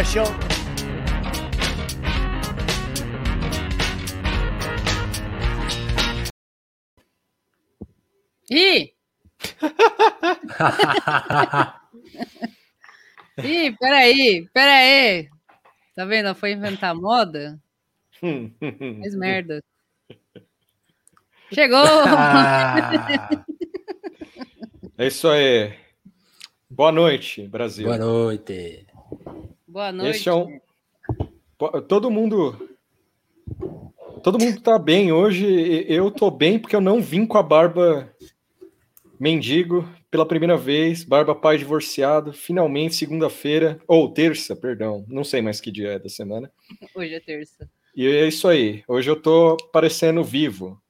Special. Ih! Ih, peraí, peraí. Tá vendo? Foi inventar moda? Fez merda. Chegou! É isso aí. Boa noite, Brasil. Boa noite. Boa noite. Esse é um... Todo mundo. Todo mundo tá bem hoje. Eu tô bem porque eu não vim com a barba mendigo pela primeira vez. Barba pai divorciado. Finalmente, segunda-feira. Ou terça, perdão. Não sei mais que dia é da semana. Hoje é terça. E é isso aí. Hoje eu tô parecendo vivo.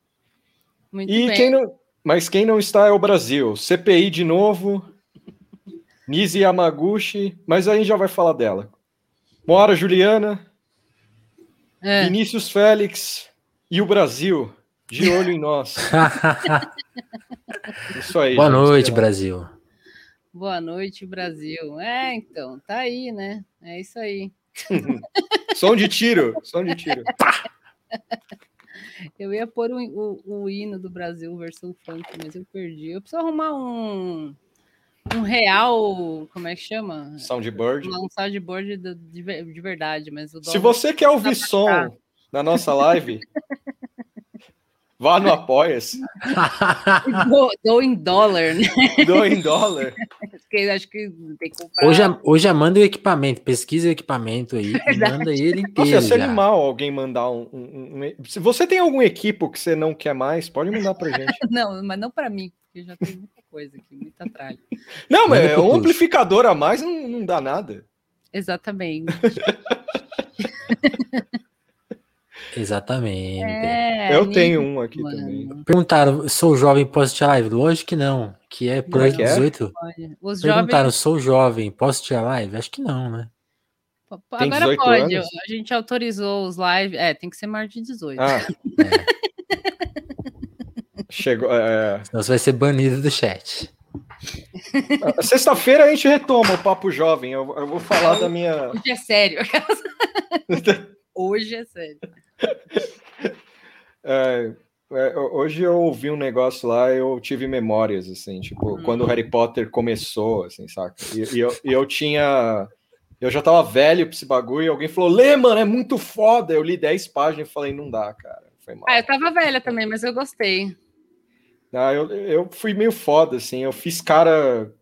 Muito E bem. quem não, mas quem não está é o Brasil. CPI de novo. Nise Yamaguchi, mas aí já vai falar dela. Mora Juliana, É. Vinícius Félix e o Brasil de olho em nós. Isso aí. Boa noite, Brasil. Boa noite, Brasil. É, então, tá aí, né? É isso aí. Som de tiro, som de tiro. Eu ia pôr o, o- o hino do Brasil versão funk, mas eu perdi. Eu preciso arrumar um, um real. Como é que chama? Soundboard. Um soundboard de, ver- de verdade, mas o Se você quer ouvir som na nossa live, vá no Apoia-se, Dou, dou em dólar, né? dou em dólar. Porque acho que tem que comprar. Hoje, hoje manda o equipamento, pesquisa o equipamento aí, e Verdade. manda ele Nossa, inteiro ia ser já. animal alguém mandar um, um- um- Se você tem algum equipo que você não quer mais, pode mandar pra gente. Não, mas não para mim, porque já tem muita coisa aqui, muita tralha. Não, mas pro um amplificador a mais não, não dá nada. Exatamente. Exatamente. É, Eu tenho um aqui mano. também. Perguntaram, sou jovem, posso tirar live? Lógico que não, que é por Não é aí que é? 18. Olha, Os Perguntaram, jovens. sou jovem, posso tirar live? Acho que não, né? Tem Agora 18 pode. anos? A gente autorizou os live. É, tem que ser maior de 18. Ah. Chegou. é, Senão você vai ser banido do chat. é. Sexta-feira a gente retoma o Papo Jovem. Eu, eu vou falar da minha. Hoje é sério. Hoje é sério. é, é, hoje eu ouvi um negócio lá, eu tive memórias, assim, tipo, Hum. quando o Harry Potter começou, assim, saca? E, e eu, e eu tinha. Eu já tava velho pra esse bagulho e alguém falou: Lê, mano, é muito foda. Eu li 10 páginas e falei: Não dá, cara. Foi mal. Ah, eu tava velha também, mas eu gostei. Ah, eu, eu fui meio foda, assim. Eu fiz cara.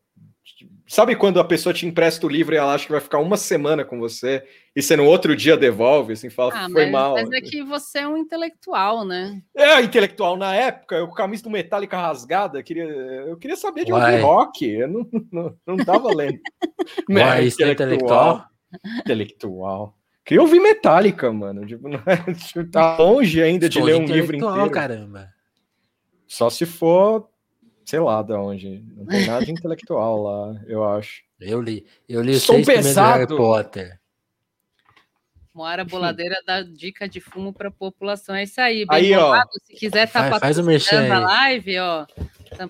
Sabe quando a pessoa te empresta o livro e ela acha que vai ficar uma semana com você e você no outro dia devolve, assim, fala, Ah, foi mas, mal. mas é que você é um intelectual, né? É, intelectual na época, eu com a camisa do Metallica rasgada, queria, eu queria saber de Uai. ouvir rock, eu não, não, não tava lendo. Uai, era isso é intelectual? Intelectual. Queria ouvir Metallica, mano. Tipo, não é, tá longe ainda de Sou ler um livro intelectual, inteiro. caramba. Só se for, sei lá de onde. Não tem nada de intelectual lá, eu acho. Eu li. Eu li os Som seis primeiros do Harry pesado. Potter. Moara Boladeira dá dica de fumo para a população. É isso aí. Bem Aí, ó. bolado. Se quiser estar Faz- patrocinando a live, ó.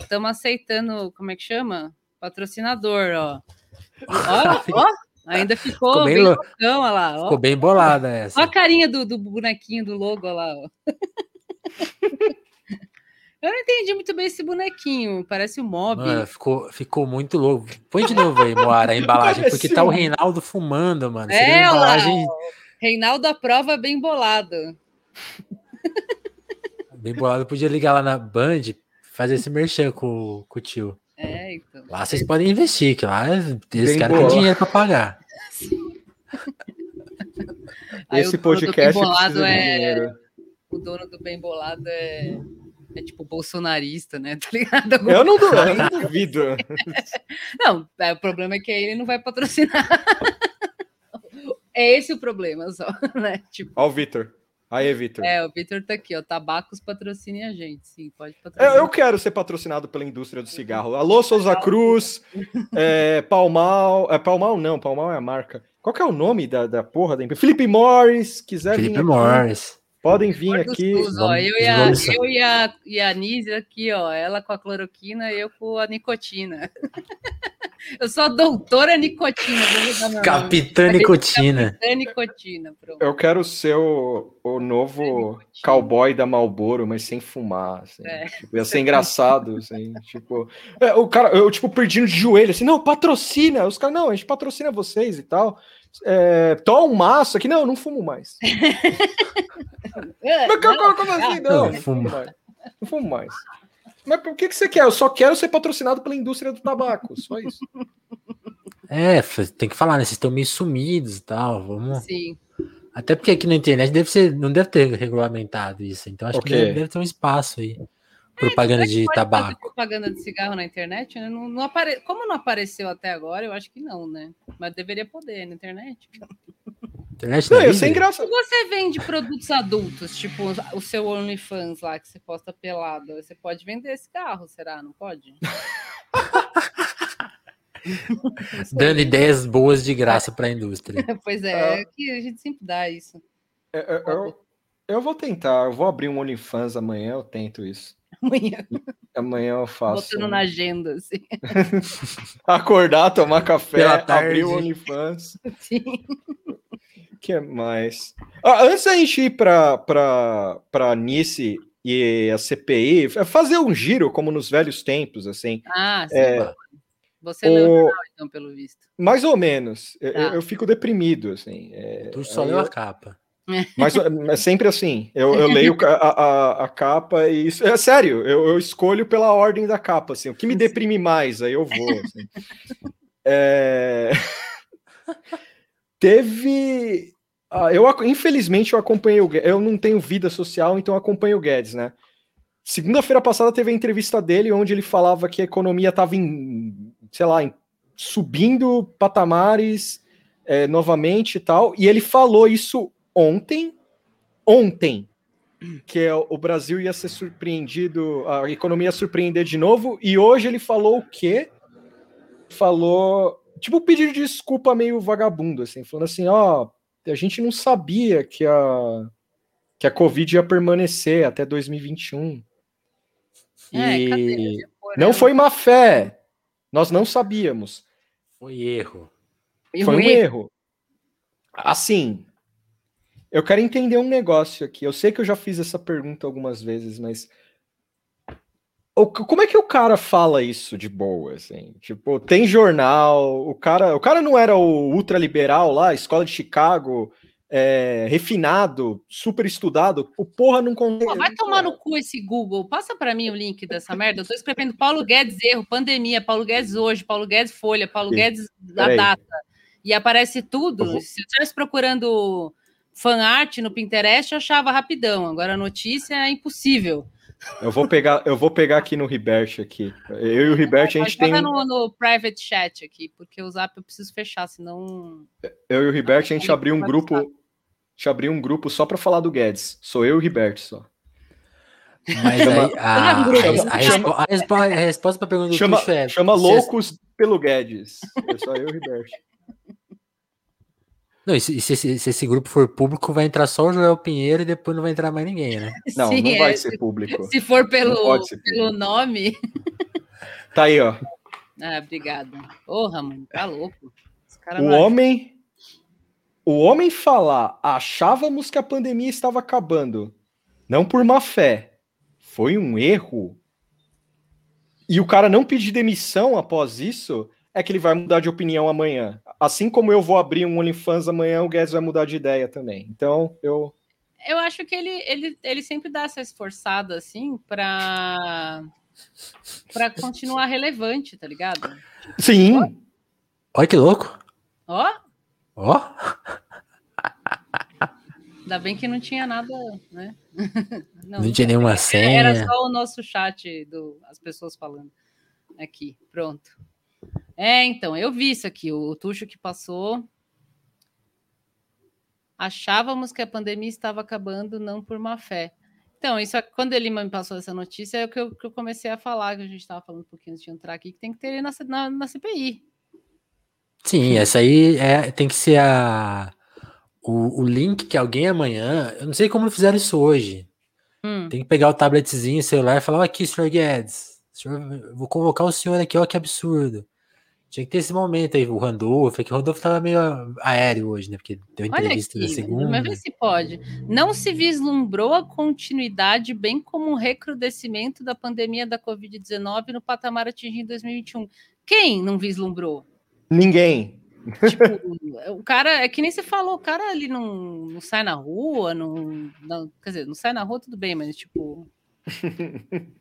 Estamos aceitando, como é que chama? Patrocinador, ó. Ó, ó. Ainda ficou, Ficou bem bem lou- loucão, olha lá. Ó. Ficou bem bolada essa. Ó a carinha do, do bonequinho do logo, olha lá, ó. Eu não entendi muito bem esse bonequinho. Parece o Mob. Mano, ficou, ficou muito louco. Põe de novo aí, Moara, a embalagem, porque tá o Reinaldo fumando, mano. Seria É, lá, embalagem Reinaldo à prova bem bolado. bem bolada. Podia ligar lá na Band, fazer esse merchan com, com o tio. É, então. Lá vocês podem investir, que lá eles querem ter dinheiro pra pagar. Aí Esse o dono do podcast Bem Bolado é-. O dono do bem bolado é, é tipo bolsonarista, né? Tá ligado? Eu não, eu não duvido. Não, é, o problema é que ele não vai patrocinar. É esse o problema só, né? Tipo, Ó o Vitor. Aí, Vitor. é, o Vitor tá aqui, ó. Tabacos patrocine a gente, sim, pode Eu, patrocinar. eu quero ser patrocinado pela indústria do cigarro. Alô, Souza Cruz, é, Palmal. É, Palmal não, Palmal é a marca. Qual que é o nome da, da porra da empresa? Felipe Morris, quiser vir Felipe aqui, Morris. Podem vir Porto aqui. Sus, ó, eu, e a, vamos- eu e, a, e a Nise aqui, ó. Ela com a cloroquina e eu com a nicotina. Eu sou a doutora nicotina. nome. Capitã Nicotina. Capitã nicotina, pronto. Eu quero ser o, o novo cowboy da Malboro, mas sem fumar. Assim. É. Tipo, ia ser engraçado, assim. tipo, é, o cara, eu, tipo, pedindo de joelho, assim, não, patrocina. Os caras, não, a gente patrocina vocês e tal. É, um maço aqui, não, eu não fumo mais. Mas não, como, como assim? Não, Não, não fumo. mais. Não fumo mais. Mas o que, que você quer? Eu só quero ser patrocinado pela indústria do tabaco, só isso. É, tem que falar, né? Vocês estão meio sumidos e tal. Vamos. Sim. Até porque aqui na internet deve ser, não deve ter regulamentado isso. Então acho O que deve, deve ter um espaço aí. Propaganda de Pode fazer tabaco. propaganda de cigarro na internet, né? Não, não apare... Como não apareceu até agora, eu acho que não, né? Mas deveria poder na internet. Internet Não, eu sem graça. Se você vende produtos adultos, tipo o seu OnlyFans lá, que você posta pelado, você pode vender esse carro, será? Não pode? Dando ideias boas de graça para a indústria. Pois é, é que a gente sempre dá isso. Eu, eu- eu- eu vou tentar, eu vou abrir um OnlyFans amanhã, eu tento isso. Amanhã, Amanhã eu faço. botando na agenda, assim. Acordar, tomar café, abrir o OnlyFans. Sim. O que mais? Ah, antes da gente ir para para Nice e a CPI, é fazer um giro como nos velhos tempos, assim. Ah, sim. É, Você leu o o- jornal, então, pelo visto. mais ou menos. Eu, Tá. eu fico deprimido, assim. é, Tu só leu eu- a capa. Mas é sempre assim. Eu, eu leio a, a- a capa e isso. É sério, eu, eu escolho pela ordem da capa. Assim, o que me deprime mais, aí eu vou. assim. É, Teve. ah, eu, infelizmente, eu acompanhei o Guedes. Eu não tenho vida social, então eu acompanho o Guedes, né? Segunda-feira passada teve a entrevista dele, onde ele falava que a economia estava em, sei lá, em- subindo patamares é, novamente e tal. E ele falou isso ontem, ontem, que é o Brasil ia ser surpreendido, a economia ia surpreender de novo, e hoje ele falou o quê? Falou, tipo, pedido de desculpa meio vagabundo, assim, falando assim, ó, a gente não sabia que a, que a Covid ia permanecer até 2021. É? E não né? foi má fé, nós não sabíamos. Foi erro. Foi um um erro. erro. Assim, eu quero entender um negócio aqui. Eu sei que eu já fiz essa pergunta algumas vezes, mas como é que o cara fala isso de boa, assim? Tipo, tem jornal, o cara, o cara não era o ultraliberal lá, escola de Chicago, é, refinado, super estudado. O porra não consegue. Vai tomar no cu esse Google. Passa para mim o link dessa merda. Eu tô escrevendo Paulo Guedes erro, pandemia, Paulo Guedes hoje, Paulo Guedes folha, Paulo. Guedes da Peraí. data. E aparece tudo. Se eu estivesse procurando fan art no Pinterest, eu achava rapidão. Agora a notícia é impossível. Eu vou pegar, eu vou pegar aqui no Ribert aqui. Eu e o Ribert a gente tem. Um- no, no private chat aqui, porque o zap eu preciso fechar, senão. Eu e o Ribert a gente abriu um grupo. A gente abriu um grupo só pra falar do Guedes. Sou eu e o Ribert só. Mas Chama- aí, a, a, Chama- a respo- a respo- a resposta para a pergunta do Chama, Tuxo é... chama se- loucos pelo Guedes. É só eu e o Ribert. Não, e se, se esse- se esse grupo for público, vai entrar só o Joel Pinheiro e depois não vai entrar mais ninguém, né? Não, Sim, não vai é, ser público. Se for pelo, ser pelo nome. Tá aí, ó. Ah, obrigada. Porra, mano, tá louco. O homem. O homem falar achávamos que a pandemia estava acabando, não por má fé, foi um erro. E o cara não pedir demissão após isso, é que ele vai mudar de opinião amanhã. Assim como eu vou abrir um OnlyFans amanhã, o Guedes vai mudar de ideia também. Então, eu. Eu acho que ele, ele, ele sempre dá essa esforçada, assim, pra, pra continuar relevante, tá ligado? Sim! Olha que louco! Ó, Ó! ainda bem que não tinha nada, né? Não tinha nenhuma Era senha. só o nosso chat, do, as pessoas falando. Aqui, pronto. É, então, eu vi isso aqui, o Tuxo que passou. Achávamos que a pandemia estava acabando, não por má fé. Então, isso é- quando ele me passou essa notícia, é o que eu, que eu comecei a falar, que a gente estava falando um pouquinho antes de entrar aqui, que tem que ter ele na, na, na CPI. Sim, essa aí é, tem que ser a, o, o link que alguém amanhã. Eu não sei como fizeram isso hoje. Hum, Tem que pegar o tabletzinho, o celular e falar: "Ó, aqui, senhor Guedes, senhor, vou convocar o senhor aqui, ó, que absurdo. Tinha que ter esse momento aí, o Randolph, é que o Randolph tava meio aéreo hoje, né? Porque deu entrevista aqui, da segunda. mas vê se pode. Não se vislumbrou a continuidade, bem como um recrudescimento da pandemia da Covid-19 no patamar atingido em 2021. Quem não vislumbrou? Ninguém. Tipo, o cara, é que nem você falou, o cara ali não, não sai na rua, não, não- Quer dizer, não sai na rua, tudo bem, mas tipo.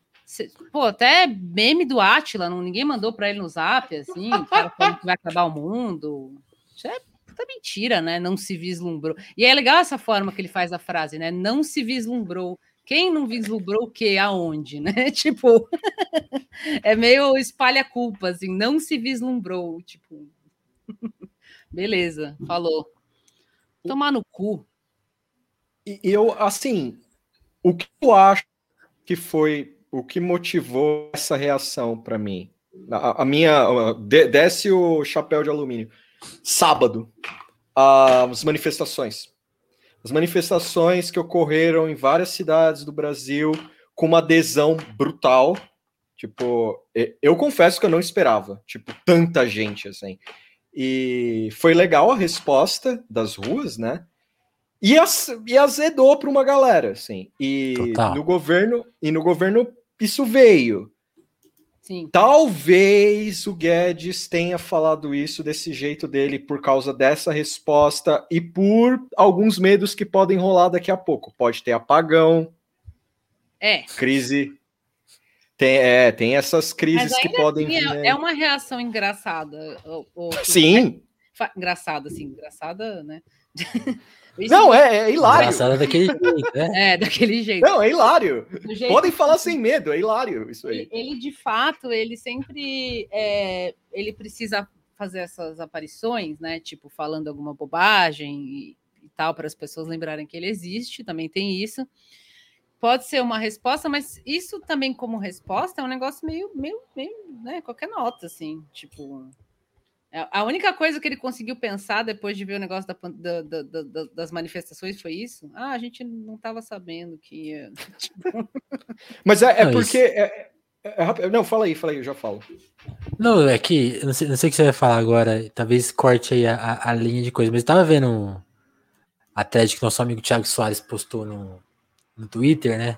pô, até meme do Atila, não, ninguém mandou pra ele no zap, assim, o cara falando que vai acabar o mundo. Isso é puta mentira, né? Não se vislumbrou. E é legal essa forma que ele faz a frase, né? Não se vislumbrou. Quem não vislumbrou o quê? Aonde, né? Tipo, é meio espalha culpa, assim, não se vislumbrou, tipo. Beleza, falou. Tomar no cu. E eu, assim, o que eu acho que foi o que motivou essa reação para mim? A, a minha. de- desce o chapéu de alumínio. Sábado, as manifestações. As manifestações que ocorreram em várias cidades do Brasil com uma adesão brutal. Tipo, eu confesso que eu não esperava. Tipo, tanta gente assim. E foi legal a resposta das ruas, né? E, as, e azedou para uma galera, assim. E Total. no governo, e no governo isso veio. Sim. Talvez o Guedes tenha falado isso desse jeito dele por causa dessa resposta e por alguns medos que podem rolar daqui a pouco. Pode ter apagão, É. crise. Tem, é, tem essas crises que podem assim, vir. é, aí. é uma reação engraçada. o- o- Sim. fa- Engraçada, assim, engraçada, né? Não, é, é hilário. Engraçado daquele jeito, né? É, daquele jeito. Não, é hilário. Jeito Podem falar sem medo, é hilário isso aí. Ele, ele, de fato, ele sempre é, ele precisa fazer essas aparições, né? Tipo, falando alguma bobagem e, e tal, para as pessoas lembrarem que ele existe, também tem isso. Pode ser uma resposta, mas isso também, como resposta, é um negócio meio, meio, meio, né? Qualquer nota, assim, tipo. É- A única coisa que ele conseguiu pensar depois de ver o negócio da da- da- da- da- das manifestações foi isso. Ah, a gente não estava sabendo que ia. Tipo, Mas é, é Não, porque. É, é- é não, fala aí, fala aí, eu já falo. Não, é que, não sei, não sei o que você vai falar agora, talvez corte aí a, a- a linha de coisa, mas eu tava vendo a thread que nosso amigo Thiago Soares postou no, no Twitter, né?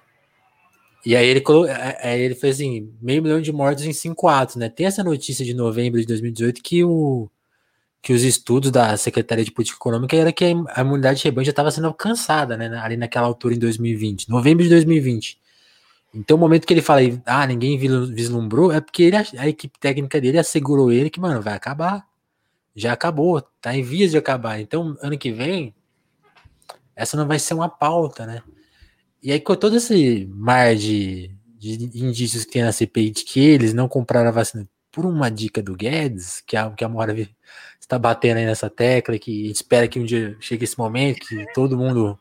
E aí ele, aí ele fez assim, meio milhão de mortos em cinco atos, né? Tem essa notícia de novembro de 2018 que, o, que os estudos da Secretaria de Política Econômica era que a imunidade de rebanho já estava sendo alcançada, né? Ali naquela altura em 2020, novembro de 2020. Então, o momento que ele fala, ah, ninguém vislumbrou, é porque ele, a equipe técnica dele assegurou ele que, mano, vai acabar. Já acabou, tá em vias de acabar. Então, ano que vem, essa não vai ser uma pauta, né? E aí, com todo esse mar de, de indícios que tem na CPI de que eles não compraram a vacina por uma dica do Guedes, que a, que a Mora está batendo aí nessa tecla, que a gente espera que um dia chegue esse momento, que todo mundo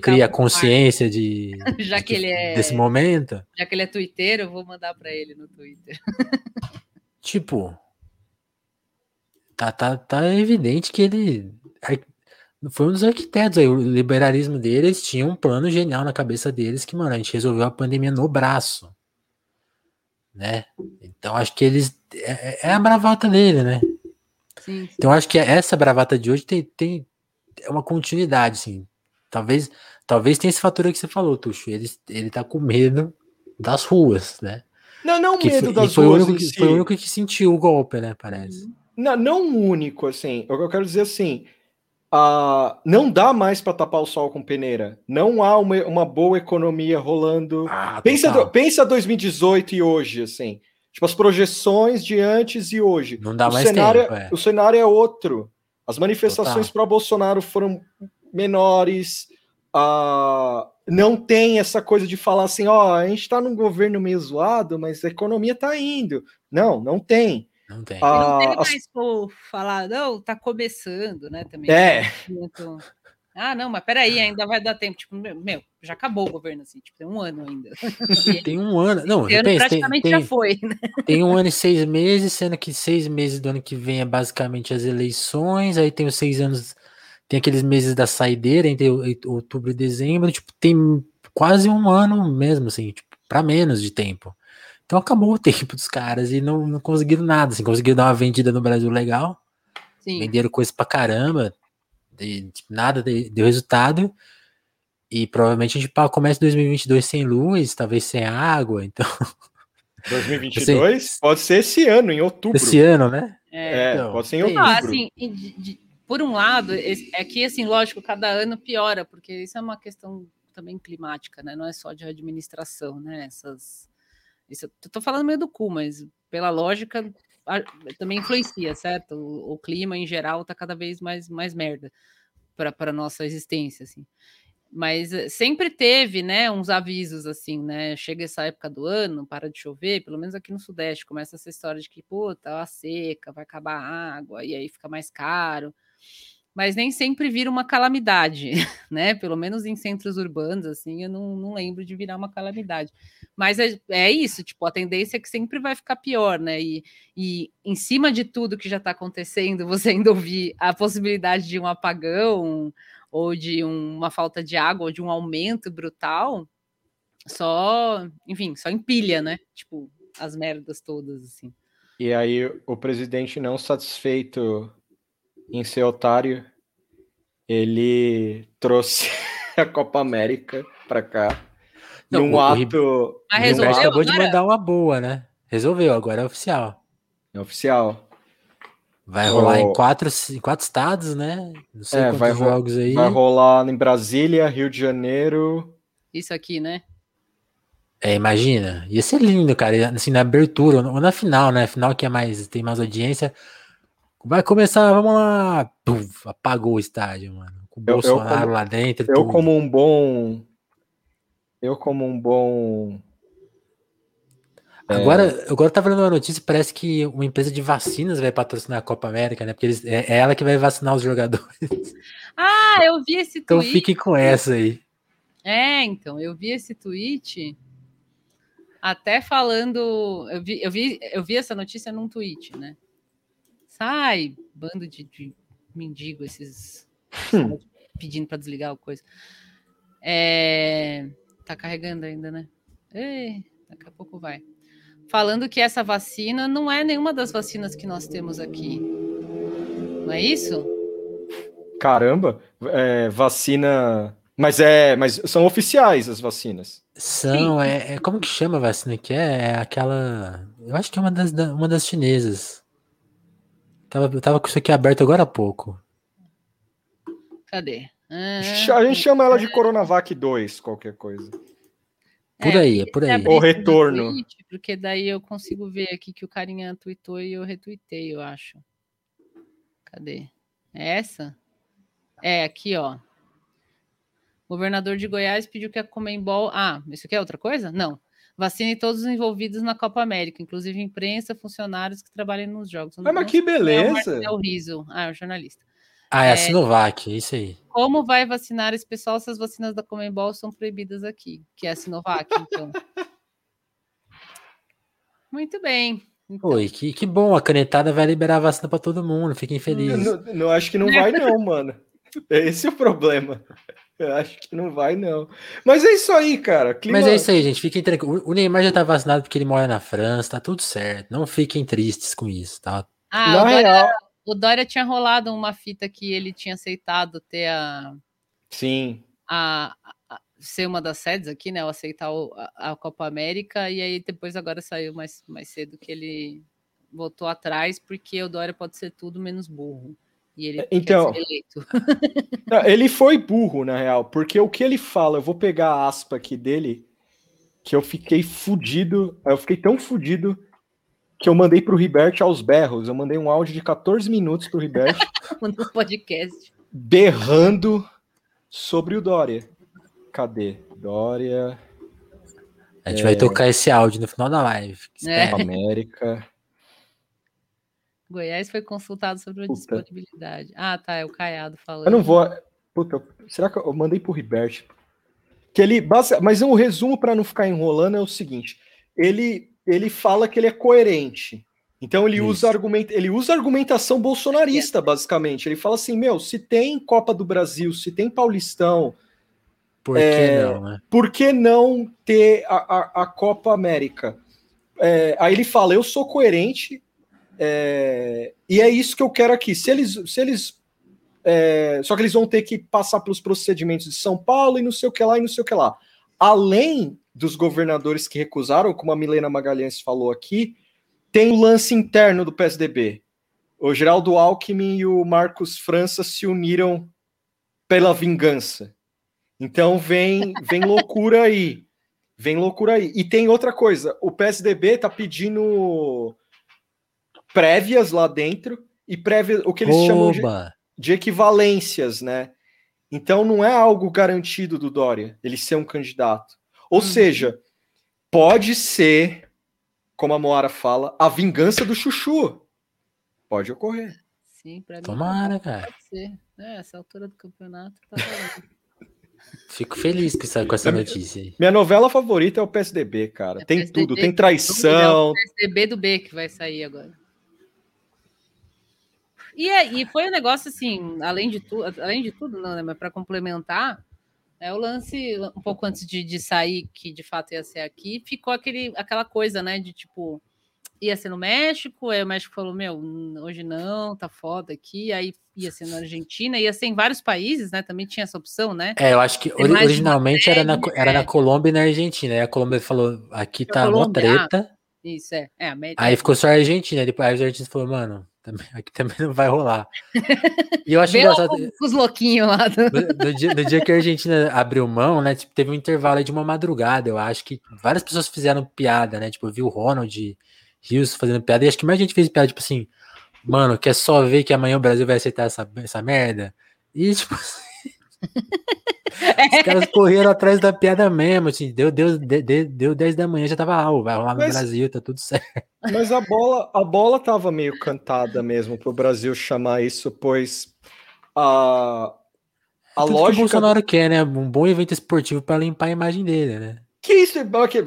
cria consciência de, Já que ele é- desse momento. Já que ele é twitteiro, eu vou mandar pra ele no Twitter. Tipo, tá, tá, tá evidente que ele foi um dos arquitetos aí, o liberalismo deles tinha um plano genial na cabeça deles que, mano, a gente resolveu a pandemia no braço, né? Então acho que eles é, é a bravata dele, né? Sim, Então acho que essa bravata de hoje tem, tem é uma continuidade, assim. Talvez, talvez tenha esse fator aí que você falou, Tuxo. Ele, ele tá com medo das ruas, né? Não, não Que medo foi, das foi o ruas único, em que, si. foi o único que sentiu o golpe, né? Parece. Não, não único, assim. O que eu quero dizer assim. Ah, não dá mais para tapar o sol com peneira. Não há uma, uma boa economia rolando. Ah, Pensa, do- pensa 2018 e hoje, assim. Tipo, as projeções de antes e hoje. Não dá o mais cenário, tempo, é. O cenário é outro. As manifestações para Bolsonaro foram menores. ah, não tem essa coisa de falar assim, ó, a gente está num governo meio zoado, mas a economia está indo. Não, não tem. Não tem. Ah, não tem mais como falar, não, tá começando, né? Também. É. Muito- Ah, não, mas peraí, ainda vai dar tempo. Tipo, meu, já acabou o governo, assim, tipo, tem um ano ainda. Tem um ano. Não, Esse ano pensa, tem, praticamente tem, já foi, né? tem um ano e seis meses, sendo que seis meses do ano que vem é basicamente as eleições, aí tem os seis anos, tem aqueles meses da saideira entre outubro e dezembro, tipo, tem quase um ano mesmo, assim, tipo, para menos de tempo. Então acabou o tempo dos caras e não, não conseguiram nada, assim, conseguiram dar uma vendida no Brasil legal, Sim. venderam coisa pra caramba, e, tipo, nada de- deu resultado. E provavelmente a gente começa 2022 sem luz, talvez sem água. Então, 2022 pode ser esse ano, em outubro. esse ano, né? É. É, Então, pode ser em outubro. Ah, assim, de- de- por um lado, é que, assim, lógico, cada ano piora, porque isso é uma questão também climática, né? Não é só de administração, né? Essas. Isso, eu tô falando meio do cu, mas pela lógica a- também influencia, certo? O, o clima em geral tá cada vez mais, mais merda para nossa existência, assim. Mas eh, sempre teve, né, uns avisos assim, né? Chega essa época do ano, para de chover, pelo menos aqui no Sudeste, começa essa história de que, puta, a seca, vai acabar a água, e aí fica mais caro. Mas nem sempre vira uma calamidade, né? Pelo menos em centros urbanos, assim, eu não, não lembro de virar uma calamidade. Mas é, é isso, tipo, a tendência é que sempre vai ficar pior, né? E, e em cima de tudo que já está acontecendo, você ainda ouvir a possibilidade de um apagão, ou de um- uma falta de água, ou de um aumento brutal, só, enfim, só empilha, né? Tipo, as merdas todas, assim. E aí o presidente não satisfeito em ser otário, ele trouxe a Copa América para cá. Não, num o- o ato, Rib- Mas O resolveu acabou de agora? mandar uma boa, né? Resolveu, agora é oficial. oficial. Vai rolar Oh. em quatro, em quatro estados, né? Não sei É, quantos vai jogos aí. Vai rolar em Brasília, Rio de Janeiro. Isso aqui, né? É, imagina. Ia ser lindo, cara. Assim, na abertura, ou na final, né? Final que é mais, tem mais audiência. Vai começar, vamos lá. Puf, apagou o estádio, mano. Com o Eu- eu Bolsonaro como- lá dentro. Eu, tudo. como um bom. Eu, como um bom. Agora, agora tá vendo uma notícia, parece que uma empresa de vacinas vai patrocinar a Copa América, né? Porque eles, é, é ela que vai vacinar os jogadores. Ah, eu vi esse Então tweet. fiquem com essa aí. É, então, eu vi esse tweet até falando. Eu vi, eu vi, eu vi essa notícia num tweet, né? Sai, bando de, de mendigo, esses Hum. pedindo para desligar o coisa. É, tá carregando ainda, né? Ei, daqui a pouco vai. Falando que essa vacina não é nenhuma das vacinas que nós temos aqui. Não é isso? Caramba, é, vacina. Mas é, mas são oficiais as vacinas. São, é, é- Como que chama a vacina que é? É aquela. Eu acho que é uma das, da- uma das chinesas. Tava, eu tava com isso aqui aberto agora há pouco. Cadê? Ah, A gente chama ela de Coronavac 2, qualquer coisa. Por É, aí, é por aí. abri O retorno. tweet, porque daí eu consigo ver aqui que o carinha tweetou e eu retuitei, eu acho. Cadê? É essa? É, aqui, ó. O governador de Goiás pediu que a Comembol. Ah, isso aqui é outra coisa? Não. Vacine todos os envolvidos na Copa América, inclusive imprensa, funcionários que trabalham nos jogos. Ah, mas que beleza! É o Riso. Ah, é o jornalista. Ah, é, É. a Sinovac, é isso aí. Como vai vacinar esse pessoal se as vacinas da Comembol são proibidas aqui? Que é a Sinovac, então. Muito bem. Então, Oi, que, que bom, a canetada vai liberar a vacina pra todo mundo, fiquem felizes. Não, não acho que não vai, não, mano. Esse é o problema. Eu acho que não vai, não. Mas é isso aí, cara. Clima... Mas é isso aí, gente, fiquem tranquilos. O Neymar já tá vacinado porque ele mora na França, tá tudo certo. Não fiquem tristes com isso, tá? Ah, Na o Dória, real, o Dória tinha rolado uma fita que ele tinha aceitado ter a, sim. a- a- ser uma das sedes aqui, né? Ou aceitar o- a, a Copa América, e aí depois agora saiu mais, mais cedo que ele voltou atrás, porque o Dória pode ser tudo menos burro. E ele Então- quer ser eleito. Não, Ele foi burro, na real, porque o que ele fala, eu vou pegar a aspa aqui dele, que eu fiquei fudido, eu fiquei tão fudido que eu mandei pro Ribert aos berros. Eu mandei um áudio de 14 minutos pro Ribert no podcast. berrando sobre o Dória. Cadê? Dória, A gente vai tocar esse áudio no final da live. É. América. Goiás foi consultado sobre a Puta. disponibilidade. Ah, tá, é o Caiado falando. Eu não vou. Puta, será que eu mandei pro Ribert? Que ele. Mas um resumo para não ficar enrolando é o seguinte: ele, ele fala que ele é coerente. Então ele Isso. usa, argument, ele usa argumentação bolsonarista, basicamente. Ele fala assim: meu, se tem Copa do Brasil, se tem Paulistão, Por que É, não, né? por que não ter a, a, a Copa América? É, aí ele fala: eu sou coerente, é, e é isso que eu quero aqui. Se eles. Se eles é, só que eles vão ter que passar pelos procedimentos de São Paulo e não sei o que lá e não sei o que lá. Além dos governadores que recusaram, como a Milena Magalhães falou aqui, tem o lance interno do PSDB. O Geraldo Alckmin e o Marcos França se uniram pela vingança. Então vem, vem loucura aí. Vem loucura aí. E tem outra coisa: o PSDB tá pedindo prévias lá dentro e prévias, o que eles chamam de, Oba! de equivalências, né? Então não é algo garantido do Dória ele ser um candidato. Ou seja, pode ser, como a Moara fala, a vingança do Chuchu. Pode ocorrer. Sim, pra mim. Tomara, cara. Pode ser. É, essa altura do campeonato tá. Fico feliz com essa, com essa notícia aí. Minha novela favorita é o PSDB, cara. É tem PSDB, tudo, tem traição. ver, o PSDB do B que vai sair agora. E, é- e foi um negócio assim, além de tudo, além de tudo, não, né? Mas para complementar, é o lance um pouco antes de, de sair, que de fato ia ser aqui, ficou aquele, aquela coisa, né? De tipo, ia ser no México, aí o México falou: Meu, hoje não, tá foda aqui, aí ia ser na Argentina, ia ser em vários países, né? Também tinha essa opção, né? É, eu acho que ori- originalmente era na, era na é. Colômbia e na Argentina. Aí a Colômbia falou, aqui tá uma ah, treta. Isso, é. é América. Aí ficou só a Argentina. Depois a Argentina falou, mano, também- aqui também não vai rolar. E eu acho engraçado. os, os louquinhos lá. do- No, no dia, no dia que a Argentina abriu mão, né? Tipo, teve um intervalo de uma madrugada. Eu acho que várias pessoas fizeram piada, né? Tipo, eu vi o Ronald Rios fazendo piada. E acho que mais gente fez piada, tipo assim, mano, quer só ver que amanhã o Brasil vai aceitar essa, essa merda? E, tipo, os caras correram atrás da piada mesmo. Assim, deu, deu, de- de- deu 10 da manhã, já tava, ah, vai rolar no Mas- Brasil, tá tudo certo. Mas a bola, a bola tava meio cantada mesmo pro Brasil chamar isso, pois a, a Tudo que o lógica. Bolsonaro quer, né? Um bom evento esportivo pra limpar a imagem dele, né? Que isso, é que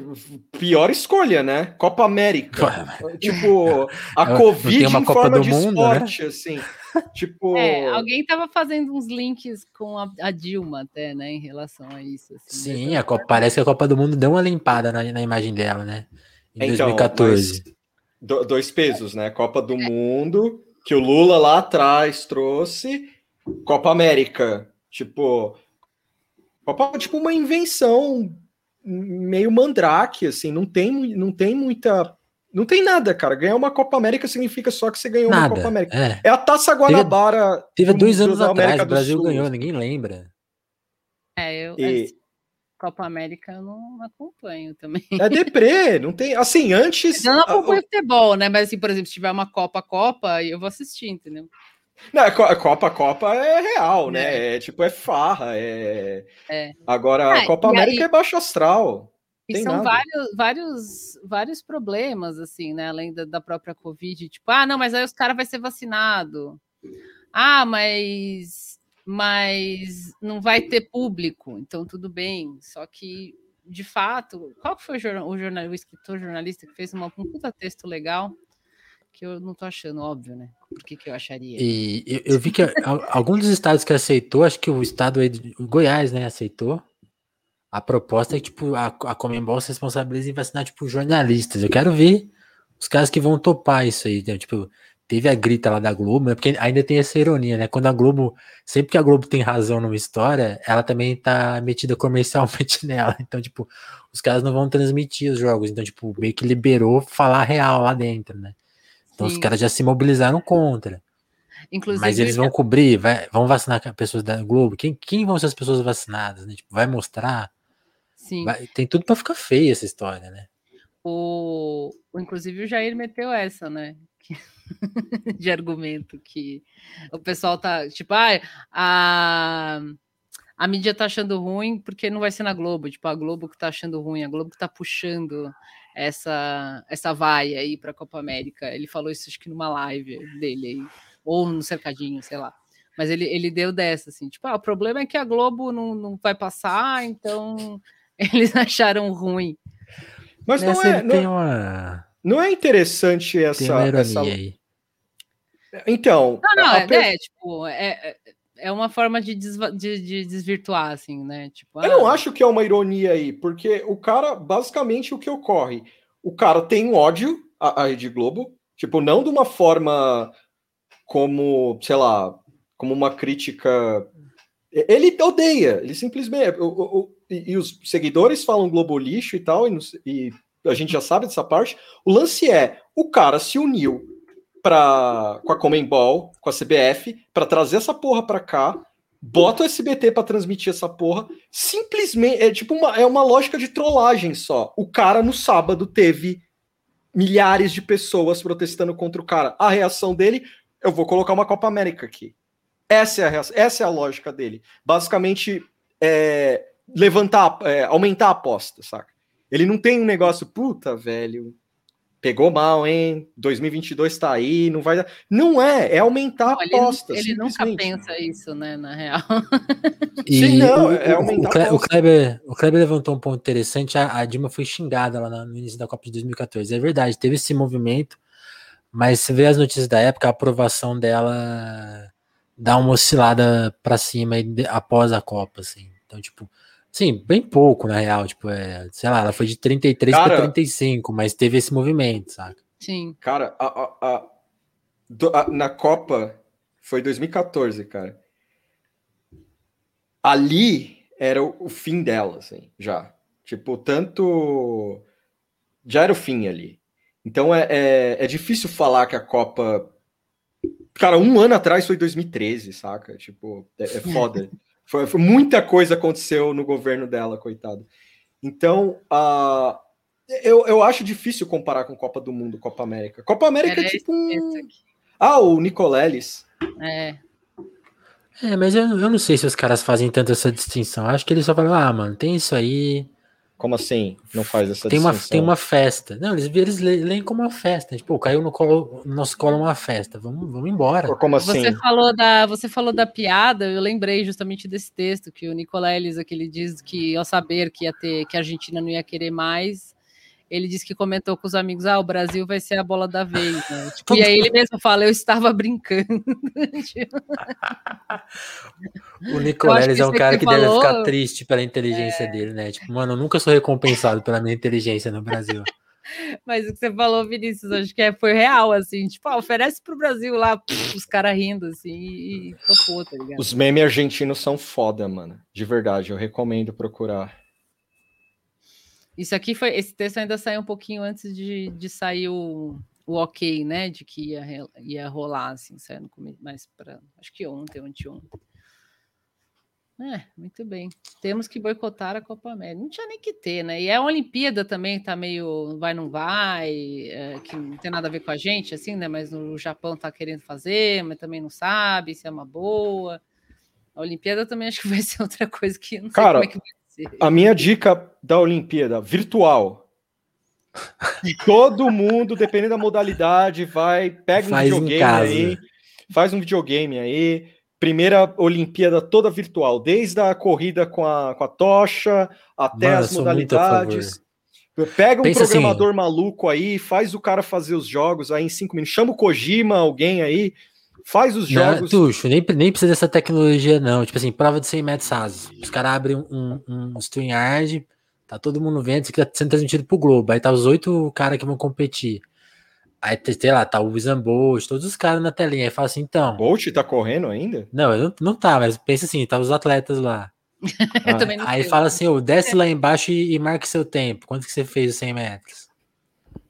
pior escolha, né? Copa América. tipo, a Covid tem uma em Copa forma do de Mundo, né? esporte, assim. Tipo, É, alguém tava fazendo uns links com a, a Dilma até, né, em relação a isso. assim, Sim, né? a Copa, parece que a Copa do Mundo deu uma limpada na, na imagem dela, né? Em Então, 2014. mas do- dois pesos, né? Copa do Mundo, que o Lula lá atrás trouxe, Copa América. Tipo, Copa, tipo uma invenção meio mandrake, assim, não tem, não tem muita. Não tem nada, cara. Ganhar uma Copa América significa só que você ganhou uma Nada. Copa América. É. É a Taça Guanabara. Teve do- dois do- anos atrás, América o do Brasil Sul. ganhou, ninguém lembra. É, eu, E- Copa América eu não acompanho também. É deprê, não tem. Assim, antes. Eu não a- acompanho futebol, né? Mas assim, por exemplo, se tiver uma Copa Copa, eu vou assistir, entendeu? Não, a Co- a Copa a Copa é real, né? É, tipo, é farra. É... É. Agora, Ah, a Copa e América aí- é baixo astral. E Tem são nada. vários, vários, vários problemas, assim, né? Além da, da própria Covid. Tipo, ah, não, mas aí os caras vão ser vacinado. Ah, mas, mas não vai ter público, então tudo bem. Só que, de fato, qual que foi o, jornal, o, jornal, o escritor jornalista que fez uma, um puta texto legal? Que eu não tô achando, óbvio, né? Por que, que eu acharia? E eu, eu vi que al- alguns dos estados que aceitou, acho que o estado aí, de- o Goiás, né, aceitou. A proposta é que, tipo, a, a Comembol se responsabiliza em vacinar, tipo, jornalistas. Eu quero ver os caras que vão topar isso aí. né? Tipo, teve a grita lá da Globo, né? Porque ainda tem essa ironia, né? Quando a Globo, sempre que a Globo tem razão numa história, ela também tá metida comercialmente nela. Então, tipo, os caras não vão transmitir os jogos. Então, tipo, meio que liberou falar real lá dentro, né? Então os Sim. caras já se mobilizaram contra. Inclusive, Mas eles vão cobrir, vai- vão vacinar pessoas da Globo. Quem, quem vão ser as pessoas vacinadas? né? Tipo, vai mostrar. sim. Vai- tem tudo pra ficar feia essa história, né? O, inclusive o Jair meteu essa, né? De argumento que o pessoal tá tipo, ah, a, a mídia tá achando ruim porque não vai ser na Globo, tipo, a Globo que tá achando ruim, a Globo que tá puxando essa essa vaia aí para a Copa América. Ele falou isso acho que numa live dele aí, ou no cercadinho, sei lá. Mas ele, ele deu dessa, assim, tipo, ah, o problema é que a Globo não, não vai passar, então eles acharam ruim. Mas não é, não, uma, não é interessante essa. essa... aí. Então. Não, não, a é, é, tipo, é, é- uma forma de, desva- de, de desvirtuar, assim, né? Tipo, Eu não ah, acho que é uma ironia aí, porque o cara, basicamente, o que ocorre? O cara tem ódio à, à Rede Globo, tipo, não de uma forma como, sei lá, como uma crítica. Ele odeia, ele simplesmente. o- o- o- e, e os seguidores falam Globo lixo e tal, e, e a gente já sabe dessa parte. O lance é: o cara se uniu pra, com a Comembol, com a CBF, para trazer essa porra pra cá, bota o SBT para transmitir essa porra, simplesmente é tipo uma, é uma lógica de trollagem só. O cara no sábado teve milhares de pessoas protestando contra o cara. A reação dele, eu vou colocar uma Copa América aqui. Essa é a, reação, essa é a lógica dele. Basicamente, é, levantar, é, aumentar a aposta, saca? Ele não tem um negócio, puta, velho, pegou mal, hein? 2022 tá aí, não vai dar. Não é, é aumentar não, a aposta. ele nunca pensa isso, né? Na real. E Sim, não, o, é aumentar o, a o. Kleber, o Kleber levantou um ponto interessante. A, a Dilma foi xingada lá no início da Copa de 2014. É verdade, teve esse movimento, mas se vê as notícias da época, a aprovação dela dá uma oscilada pra cima após a Copa, assim. Então, tipo, sim, bem pouco na real. Tipo, é, sei lá, ela foi de 33 para Cara- 35, mas teve esse movimento, saca? Sim. Cara, a, a- a- do- a- na Copa foi 2014, cara. Ali era o, o fim dela, assim, já. Tipo, tanto. Já era o fim ali. Então é, é, é difícil falar que a Copa. Cara, um ano atrás foi 2013, saca? Tipo, é, é foda. foi, foi- muita coisa aconteceu no governo dela, coitado. Então, a. Eu, eu acho difícil comparar com Copa do Mundo, Copa América. Copa América Era é tipo um. Ah, o Nicoleles. É. É, mas eu, eu não sei se os caras fazem tanto essa distinção. Acho que eles só falam, ah, mano, tem isso aí. Como assim? Não faz essa Tem uma, distinção? tem uma festa. Não, eles, eles le- leem como uma festa. Tipo, caiu no, colo, no nosso colo uma festa. Vamos, vamos embora. Como assim? Você falou da, você falou da piada, eu lembrei justamente desse texto que o Nicoleles aqui ele diz que ao saber que ia ter que a Argentina não ia querer mais, ele disse que comentou com os amigos, ah, o Brasil vai ser a bola da vez, né? Tipo, e aí ele mesmo fala, eu estava brincando. O Nicoleles é um cara que que deve falou- ficar triste pela inteligência dele, né? Tipo, mano, eu nunca sou recompensado pela minha inteligência no Brasil. Mas o que você falou, Vinícius, acho que é, foi real, assim, tipo, ah, oferece pro Brasil lá, pff, os caras rindo, assim, e, e topou, tá ligado? Os memes argentinos são foda, mano. De verdade, eu recomendo procurar. Isso aqui foi. Esse texto ainda saiu um pouquinho antes de, de sair o, o ok, né? De que ia, ia rolar, assim, saiu no começo, mais para. Acho que ontem, anteontem. É, muito bem. Temos que boicotar a Copa América. Não tinha nem que ter, né? E a Olimpíada também tá meio vai, não vai, é, que não tem nada a ver com a gente, assim, né? Mas o Japão tá querendo fazer, mas também não sabe se é uma boa. A Olimpíada também acho que vai ser outra coisa que não sei Cara, como é que vai. A minha dica da Olimpíada, virtual. Todo mundo, dependendo da modalidade, vai, pega um Faz videogame aí, faz um videogame aí. Primeira Olimpíada toda virtual, desde a corrida com a, com a tocha até Mano, as modalidades. Pega um Pensa assim- programador maluco aí, faz o cara fazer os jogos aí em cinco minutos. Chama o Kojima, alguém aí, faz os Não, jogos. Tuxo, nem, nem precisa dessa tecnologia, não. Tipo assim, prova de 100 metros rasos. Os caras abrem um, um, um StreamYard, tá todo mundo vendo, isso aqui tá sendo transmitido pro Globo. Aí tá os oito caras que vão competir. Aí, sei lá, tá o Wizan Bolt, todos os caras na telinha. Aí fala assim, então. Bolt tá correndo ainda? Não, não, não tá, mas pensa assim, tá os atletas lá. Eu também não Aí sei. fala assim, ô, desce lá embaixo e, e marque seu tempo. Quanto que você fez os 100 metros?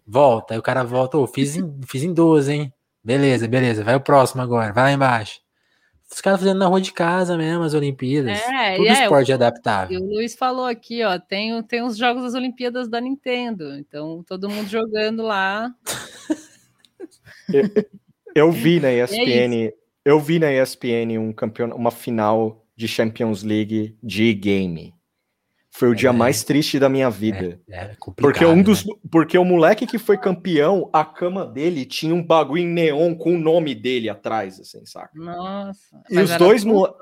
Volta. Aí o cara volta, ô, fiz em, fiz em 12, hein? Beleza, beleza. Vai o próximo agora, vai lá embaixo. Os caras fazendo na rua de casa mesmo, as Olimpíadas. É, Tudo é, esporte o- adaptável. E o Luiz falou aqui, ó, tem, tem os jogos das Olimpíadas da Nintendo. Então, todo mundo jogando lá. Eu vi É na ESPN, eu vi na ESPN um campeão, uma final de Champions League de game. Foi o dia É. mais triste da minha vida. É complicado. Porque um dos, né? porque o moleque que foi campeão, a cama dele tinha um bagulho em neon com o nome dele atrás, assim, saca? Nossa. E os era dois tudo? mole-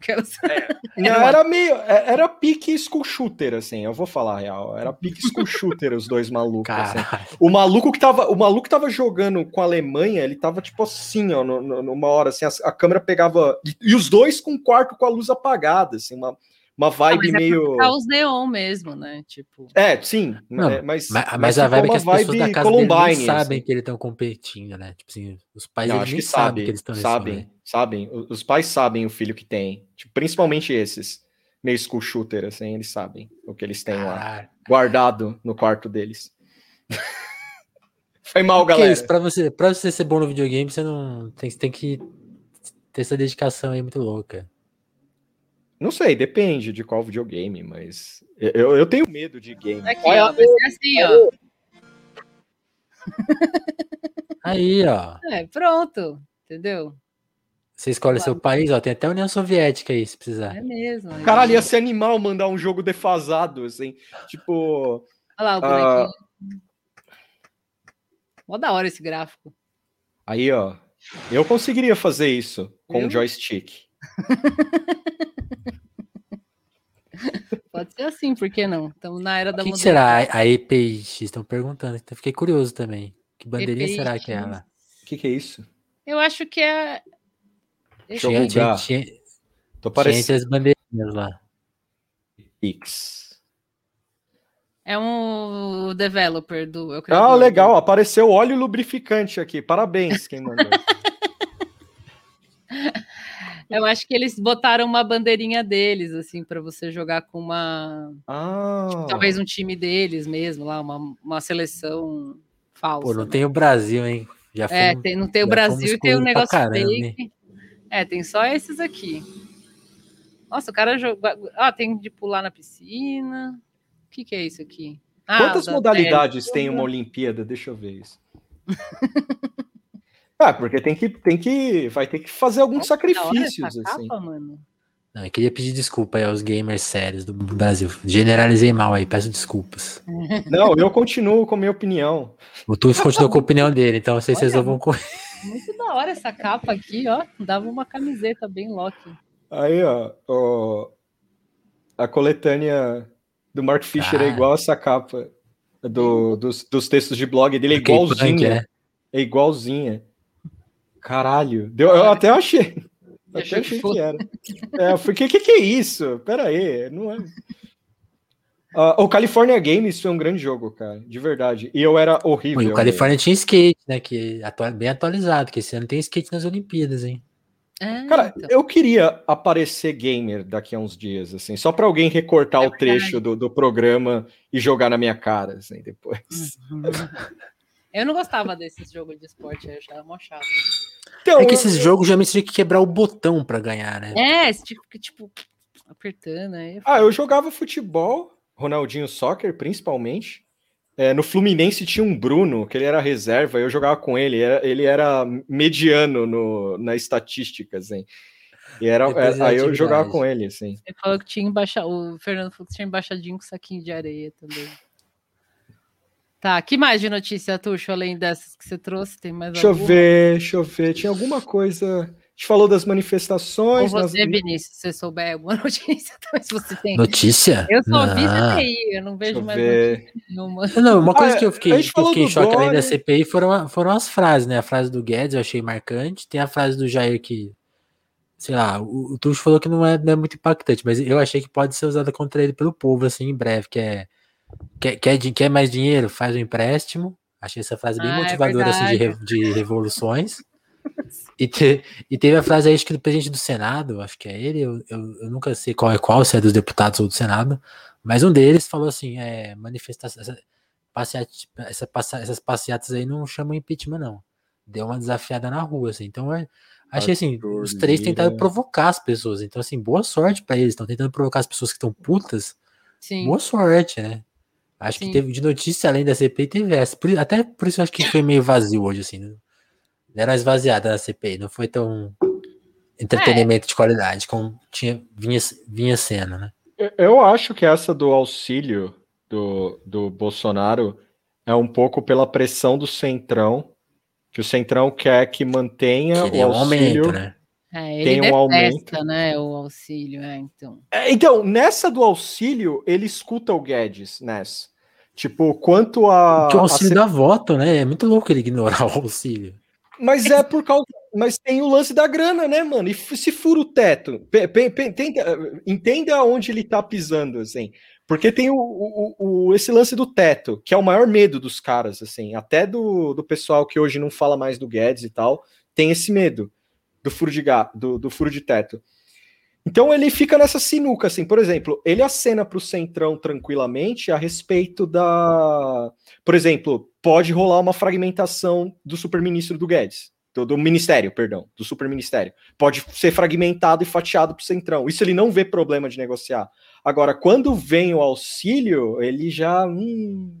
Quero saber. Não, era meio, é- era pique school shooter, assim, eu vou falar a real, era pique school shooter os dois malucos, assim. O maluco que tava, o maluco que tava jogando com a Alemanha, ele tava tipo assim, ó, no- no- numa hora assim, a, a câmera pegava e, e os dois com o quarto com a luz apagada, assim, uma, uma Ah, vibe mas é meio pra os neon mesmo, né? Tipo, É, sim, Não, é, mas Mas, mas a vibe é que uma as pessoas da vibe casa dele não Columbine, sabem assim. que eles estão competindo, né? Tipo assim, os pais Não, acho nem que sabem sabem, que eles estão nesse sabem, rolê. sabem. O- Os pais sabem o filho que tem, tipo, principalmente esses meio school shooter, assim, eles sabem o que eles têm lá Caralho. guardado no quarto deles. Foi mal, Que galera. isso, pra você, pra você ser bom no videogame, você não tem, tem que ter essa dedicação aí muito louca. Não sei, depende de qual videogame, mas eu, eu tenho medo de game. aqui, ó, vai ser assim, ó. Aí, ó. É, pronto, entendeu? Você escolhe seu país, ó. Tem até a União Soviética aí, se precisar. É mesmo. Caralho, ia ser animal mandar um jogo defasado, assim. Tipo, Olha lá o Ah. bonequinho. Mó da hora esse gráfico. aí, ó. Eu conseguiria fazer isso com um joystick. Pode ser assim, por que não? Estamos na era da que, que modernidade. será a EPX? Estão perguntando. Então fiquei curioso também. Que bandeirinha EPX? será que é ela? O que, que é isso? Eu acho que é. Deixa eu Tinha, tinha, tinha, Tô tinha parecendo as bandeirinhas lá. X. É um developer do. é o Ah, do- legal, apareceu óleo lubrificante aqui. Parabéns, quem mandou. Eu acho que eles botaram uma bandeirinha deles, assim, para você jogar com uma. Ah, Talvez um time deles mesmo, lá, uma, uma seleção falsa. Pô, não né? tem o Brasil, hein? Já É, fomos- tem, não tem o Brasil e tem o pra negócio caramba, hein? fake. É, tem só esses aqui. Nossa, o cara joga. Ah, tem de pular na piscina. O que, que é isso aqui? Ah, Quantas da modalidades terra. tem uma Olimpíada? Deixa eu ver isso. ah, porque tem que, tem que. Vai ter que fazer alguns sacrifícios, assim. capa, mano. Não, eu queria pedir desculpa aí aos gamers sérios do Brasil. Generalizei mal aí, peço desculpas. Não, eu continuo com a minha opinião. O Tuf continuou com a opinião dele, então vocês Olha, resolvam com Muito da hora essa capa aqui, ó. Dava uma camiseta bem Loki. Aí, ó, ó, a coletânea do Mark Fisher é Ah. igual essa capa do, dos, dos textos de blog dele, é Aquele punk, igualzinha. né? É igualzinha. Caralho, deu, eu até achei. Até Achou que achei que era. É, eu fiquei, o que, que é isso? Pera aí, não é. Ah, o California Games foi um grande jogo, cara, de verdade. E eu era horrível. e o Califórnia tinha skate, né? Que atua- bem atualizado, que esse ano tem skate nas Olimpíadas, hein? É, Cara, então. eu queria aparecer gamer daqui a uns dias, assim, só pra alguém recortar É o trecho do, do programa e jogar na minha cara, assim, depois. Uhum. Eu não gostava desses jogos de esporte, eu achava mó chato. Então, É que eu- esses jogos geralmente tinha que quebrar o botão pra ganhar, né? É, tipo, que, tipo apertando aí. Ah, eu jogava futebol, Ronaldinho Soccer, principalmente. É, no Fluminense tinha um Bruno, que ele era reserva, eu jogava com ele, era- ele era mediano no, na estatística, assim. E era, Representatividade. aí eu jogava com ele, assim. Ele falou que tinha embaixado. O Fernando falou que tinha embaixadinho com saquinho de areia também. Tá, que mais de notícia, Tuxo, além dessas que você trouxe? Tem mais Deixa eu alguma? ver, deixa eu ver. Tinha alguma coisa. A gente falou das Ou manifestações. nas- você, Vinícius, se você souber alguma notícia, se você tem. Notícia? Eu só vi Não. CPI, eu não vejo Deixa eu mais ver. notícia nenhuma. Não, uma coisa Ah, que eu a fiquei, que eu fiquei em choque além da. CPI foram, foram as frases, né? A frase do Guedes eu achei marcante. Tem a frase do Jair que, sei lá, o, o Tuxo falou que não é, não é muito impactante, mas eu achei que pode ser usada contra ele pelo povo, assim, em breve, que é quer, quer, quer mais dinheiro? Faz um empréstimo. Achei essa frase bem Ah, é motivadora assim, de, de revoluções. E, te- e teve a frase aí, acho que do presidente do Senado, acho que é ele, eu, eu, eu nunca sei qual é qual, se é dos deputados ou do Senado, mas um deles falou assim: é, manifestação, essa, passeata, essa, passa- essas passeatas aí não chamam impeachment, não. Deu uma desafiada na rua, assim. Então, é, achei assim: os três tentaram Lira. provocar as pessoas. Então, assim, boa sorte pra eles. Estão tentando provocar as pessoas que estão putas. Sim. Boa sorte, né? Acho Sim. que teve de notícia além da CPI, teve essa. Por- até por isso eu acho que foi meio vazio hoje, assim. Uma esvaziada na CPI, não foi tão entretenimento de qualidade como tinha, vinha, vinha sendo, né? Eu- acho que essa do auxílio do, do Bolsonaro é um pouco pela pressão do Centrão, que o Centrão quer que mantenha Queria o auxílio. aumento, né? É, ele Tem um aumento. né, o auxílio, é, então. É, Então, nessa do auxílio, ele escuta o Guedes, nessa. Tipo, quanto a. Porque o a auxílio C- dá voto, né? É muito louco ele ignorar o auxílio. Mas é por causa. Mas tem o lance da grana, né, mano? E se fura o teto? Tenta- entenda onde ele tá pisando, assim. Porque tem o, o- o- esse lance do teto, que é o maior medo dos caras, assim. Até do, do pessoal que hoje não fala mais do Guedes e tal, tem esse medo do furo de, do, do furo de teto. Então ele fica nessa sinuca, assim. Por exemplo, ele acena para o Centrão tranquilamente a respeito da. Por exemplo, pode rolar uma fragmentação do superministro do Guedes. Do, do ministério, perdão, do superministério. Pode ser fragmentado e fatiado para o Centrão. Isso ele não vê problema de negociar. Agora, quando vem o auxílio, ele já hum,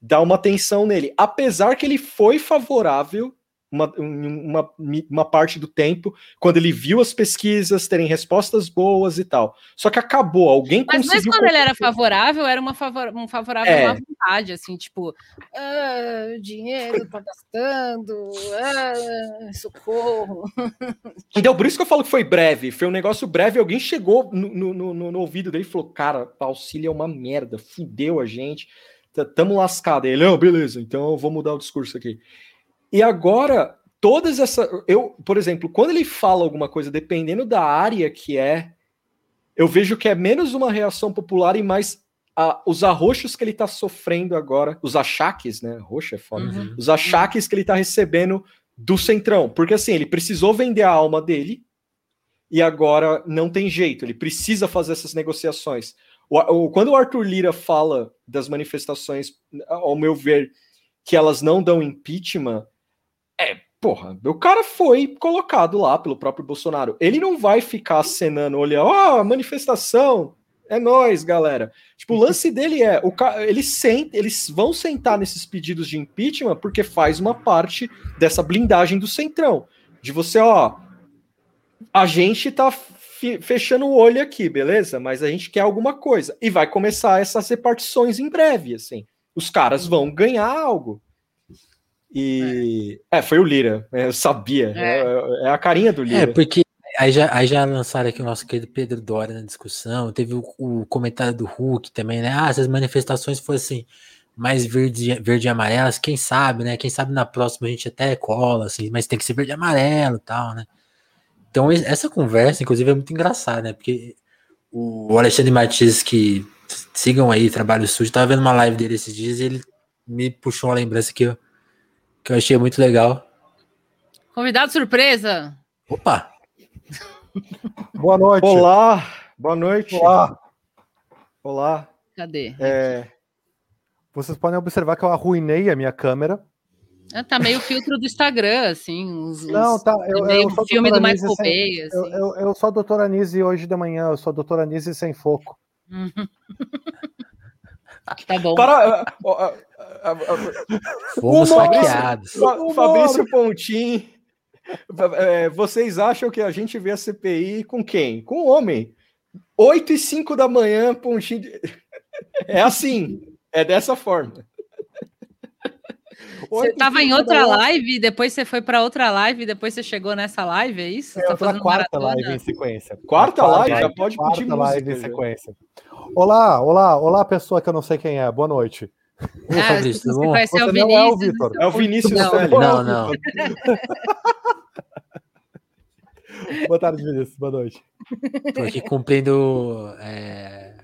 dá uma tensão nele. Apesar que ele foi favorável uma, uma, uma parte do tempo, quando ele viu as pesquisas terem respostas boas e tal. Só que acabou, alguém Mas conseguiu. quando ele era favorável, era uma favor, um favorável É. à vontade, assim, tipo, ah, dinheiro tá gastando, ah, socorro. Então, por isso que eu falo que foi breve. Foi um negócio breve. Alguém chegou no, no, no- no ouvido dele e falou: Cara, auxílio é uma merda, fudeu a gente, tamo lascado. Ele, oh, beleza, então eu vou mudar o discurso aqui. E agora, todas essas. Eu, por exemplo, quando ele fala alguma coisa, dependendo da área que é, eu vejo que é menos uma reação popular e mais a- os arroxos que ele tá sofrendo agora, os achaques, né? Roxo é foda Uhum. os achaques que ele tá recebendo do Centrão. Porque assim, ele precisou vender a alma dele e agora não tem jeito, ele precisa fazer essas negociações. O- o- quando o Arthur Lira fala das manifestações, ao meu ver, que elas não dão impeachment, é, porra, o cara foi colocado lá pelo próprio Bolsonaro. Ele não vai ficar acenando, olhando, ó, manifestação, é nós, galera. Tipo, o lance dele é, o ca... eles, sent... eles vão sentar nesses pedidos de impeachment porque faz uma parte dessa blindagem do Centrão. De você, ó, a gente tá fechando o olho aqui, beleza? Mas a gente quer alguma coisa. E vai começar essas repartições em breve, assim. Os caras vão ganhar algo. E. É, foi o Lira, é, eu sabia. É. É, é a carinha do É, Lira. porque aí já, aí já lançaram aqui o nosso querido Pedro Dória na discussão. Teve o, o comentário do Hulk também, né? Ah, se as manifestações fossem mais verde, verde e amarelas, quem sabe, né? Quem sabe na próxima a gente até cola, assim, mas tem que ser verde e amarelo e tal, né? Então, es- essa conversa, inclusive, é muito engraçada, né? Porque o Alexandre Martins, que sigam aí, Trabalho Sujo, tava vendo uma live dele esses dias e ele me puxou uma lembrança que eu, que eu achei muito legal. Convidado surpresa. Opa! Boa noite. Olá, boa noite. Olá. Olá. Cadê? É, Vocês podem observar que eu arruinei a minha câmera. Ah, Tá meio filtro do Instagram, assim. Uns, Não, tá. Eu, meio eu sou filme do Michael Bay, Eu, assim. eu, eu sou a doutora Nise hoje de manhã, eu sou a doutora Nise sem foco. Tá bom. Para. Ah, Fomos hackeados. Fa- Fabrício Pontim. é, vocês acham que a gente vê a CPI com quem? Com o homem. 8 e 5 da manhã, Pontim. de- É assim. É dessa forma. Você 8 e tava em 5 da outra live, depois você foi para outra live, depois você chegou nessa live, é isso? É tá a fazendo quarta maratona? live em sequência. Quarta A live? Já pode quarta pedir live música, em sequência. Olá, olá, olá, pessoa que eu não sei quem é. Boa noite. Oi, Ah, Fabrício, tudo bom? Você o não é o Vinícius, Vitor. É o Vinícius Não. Não, não. Boa tarde, Vinícius. Boa noite. Tô aqui cumprindo. É...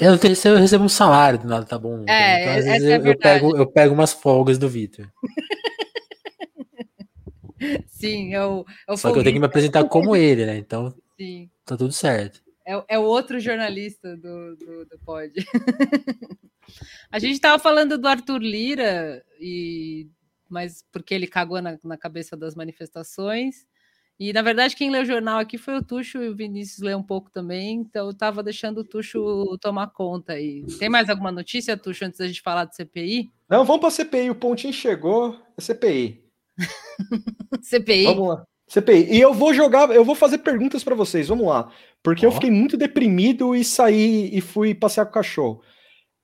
Eu, recebo, eu recebo um salário do nada, tá bom? É, às vezes é eu, eu, pego, eu pego umas folgas do Vitor. Sim, é o, é o Só que eu tenho que me apresentar como ele, né? Então Sim. tá tudo certo. É, o- é o outro jornalista do, do, do pod. a gente estava falando do Arthur Lira, e, mas porque ele cagou na, na cabeça das manifestações. E, na verdade, quem leu o jornal aqui foi o Tuxo e o Vinícius leu um pouco também, então eu estava deixando o Tuxo tomar conta aí. Tem mais alguma notícia, Tuxo, antes da gente falar do CPI? Não, vamos para CPI. O Pontinho chegou. É CPI. CPI? Vamos lá. CPI. E eu vou jogar, eu vou fazer perguntas para vocês. Vamos lá. Porque eu Ó. fiquei muito deprimido e saí e fui passear com o cachorro.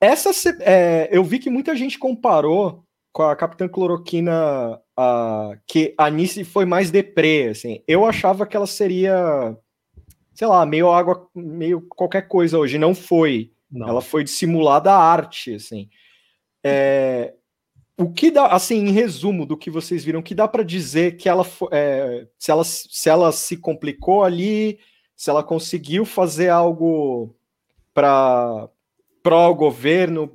Essa, é, eu vi que muita gente comparou com a Capitã Cloroquina, a, que a Nice foi mais deprê, assim. Eu achava que ela seria, sei lá, meio água, meio qualquer coisa hoje. Não foi. Não. Ela foi dissimulada a arte, assim. É, o que dá, assim, em resumo do que vocês viram, o que dá para dizer que ela, é, se ela se ela se complicou ali, se ela conseguiu fazer algo para pró governo,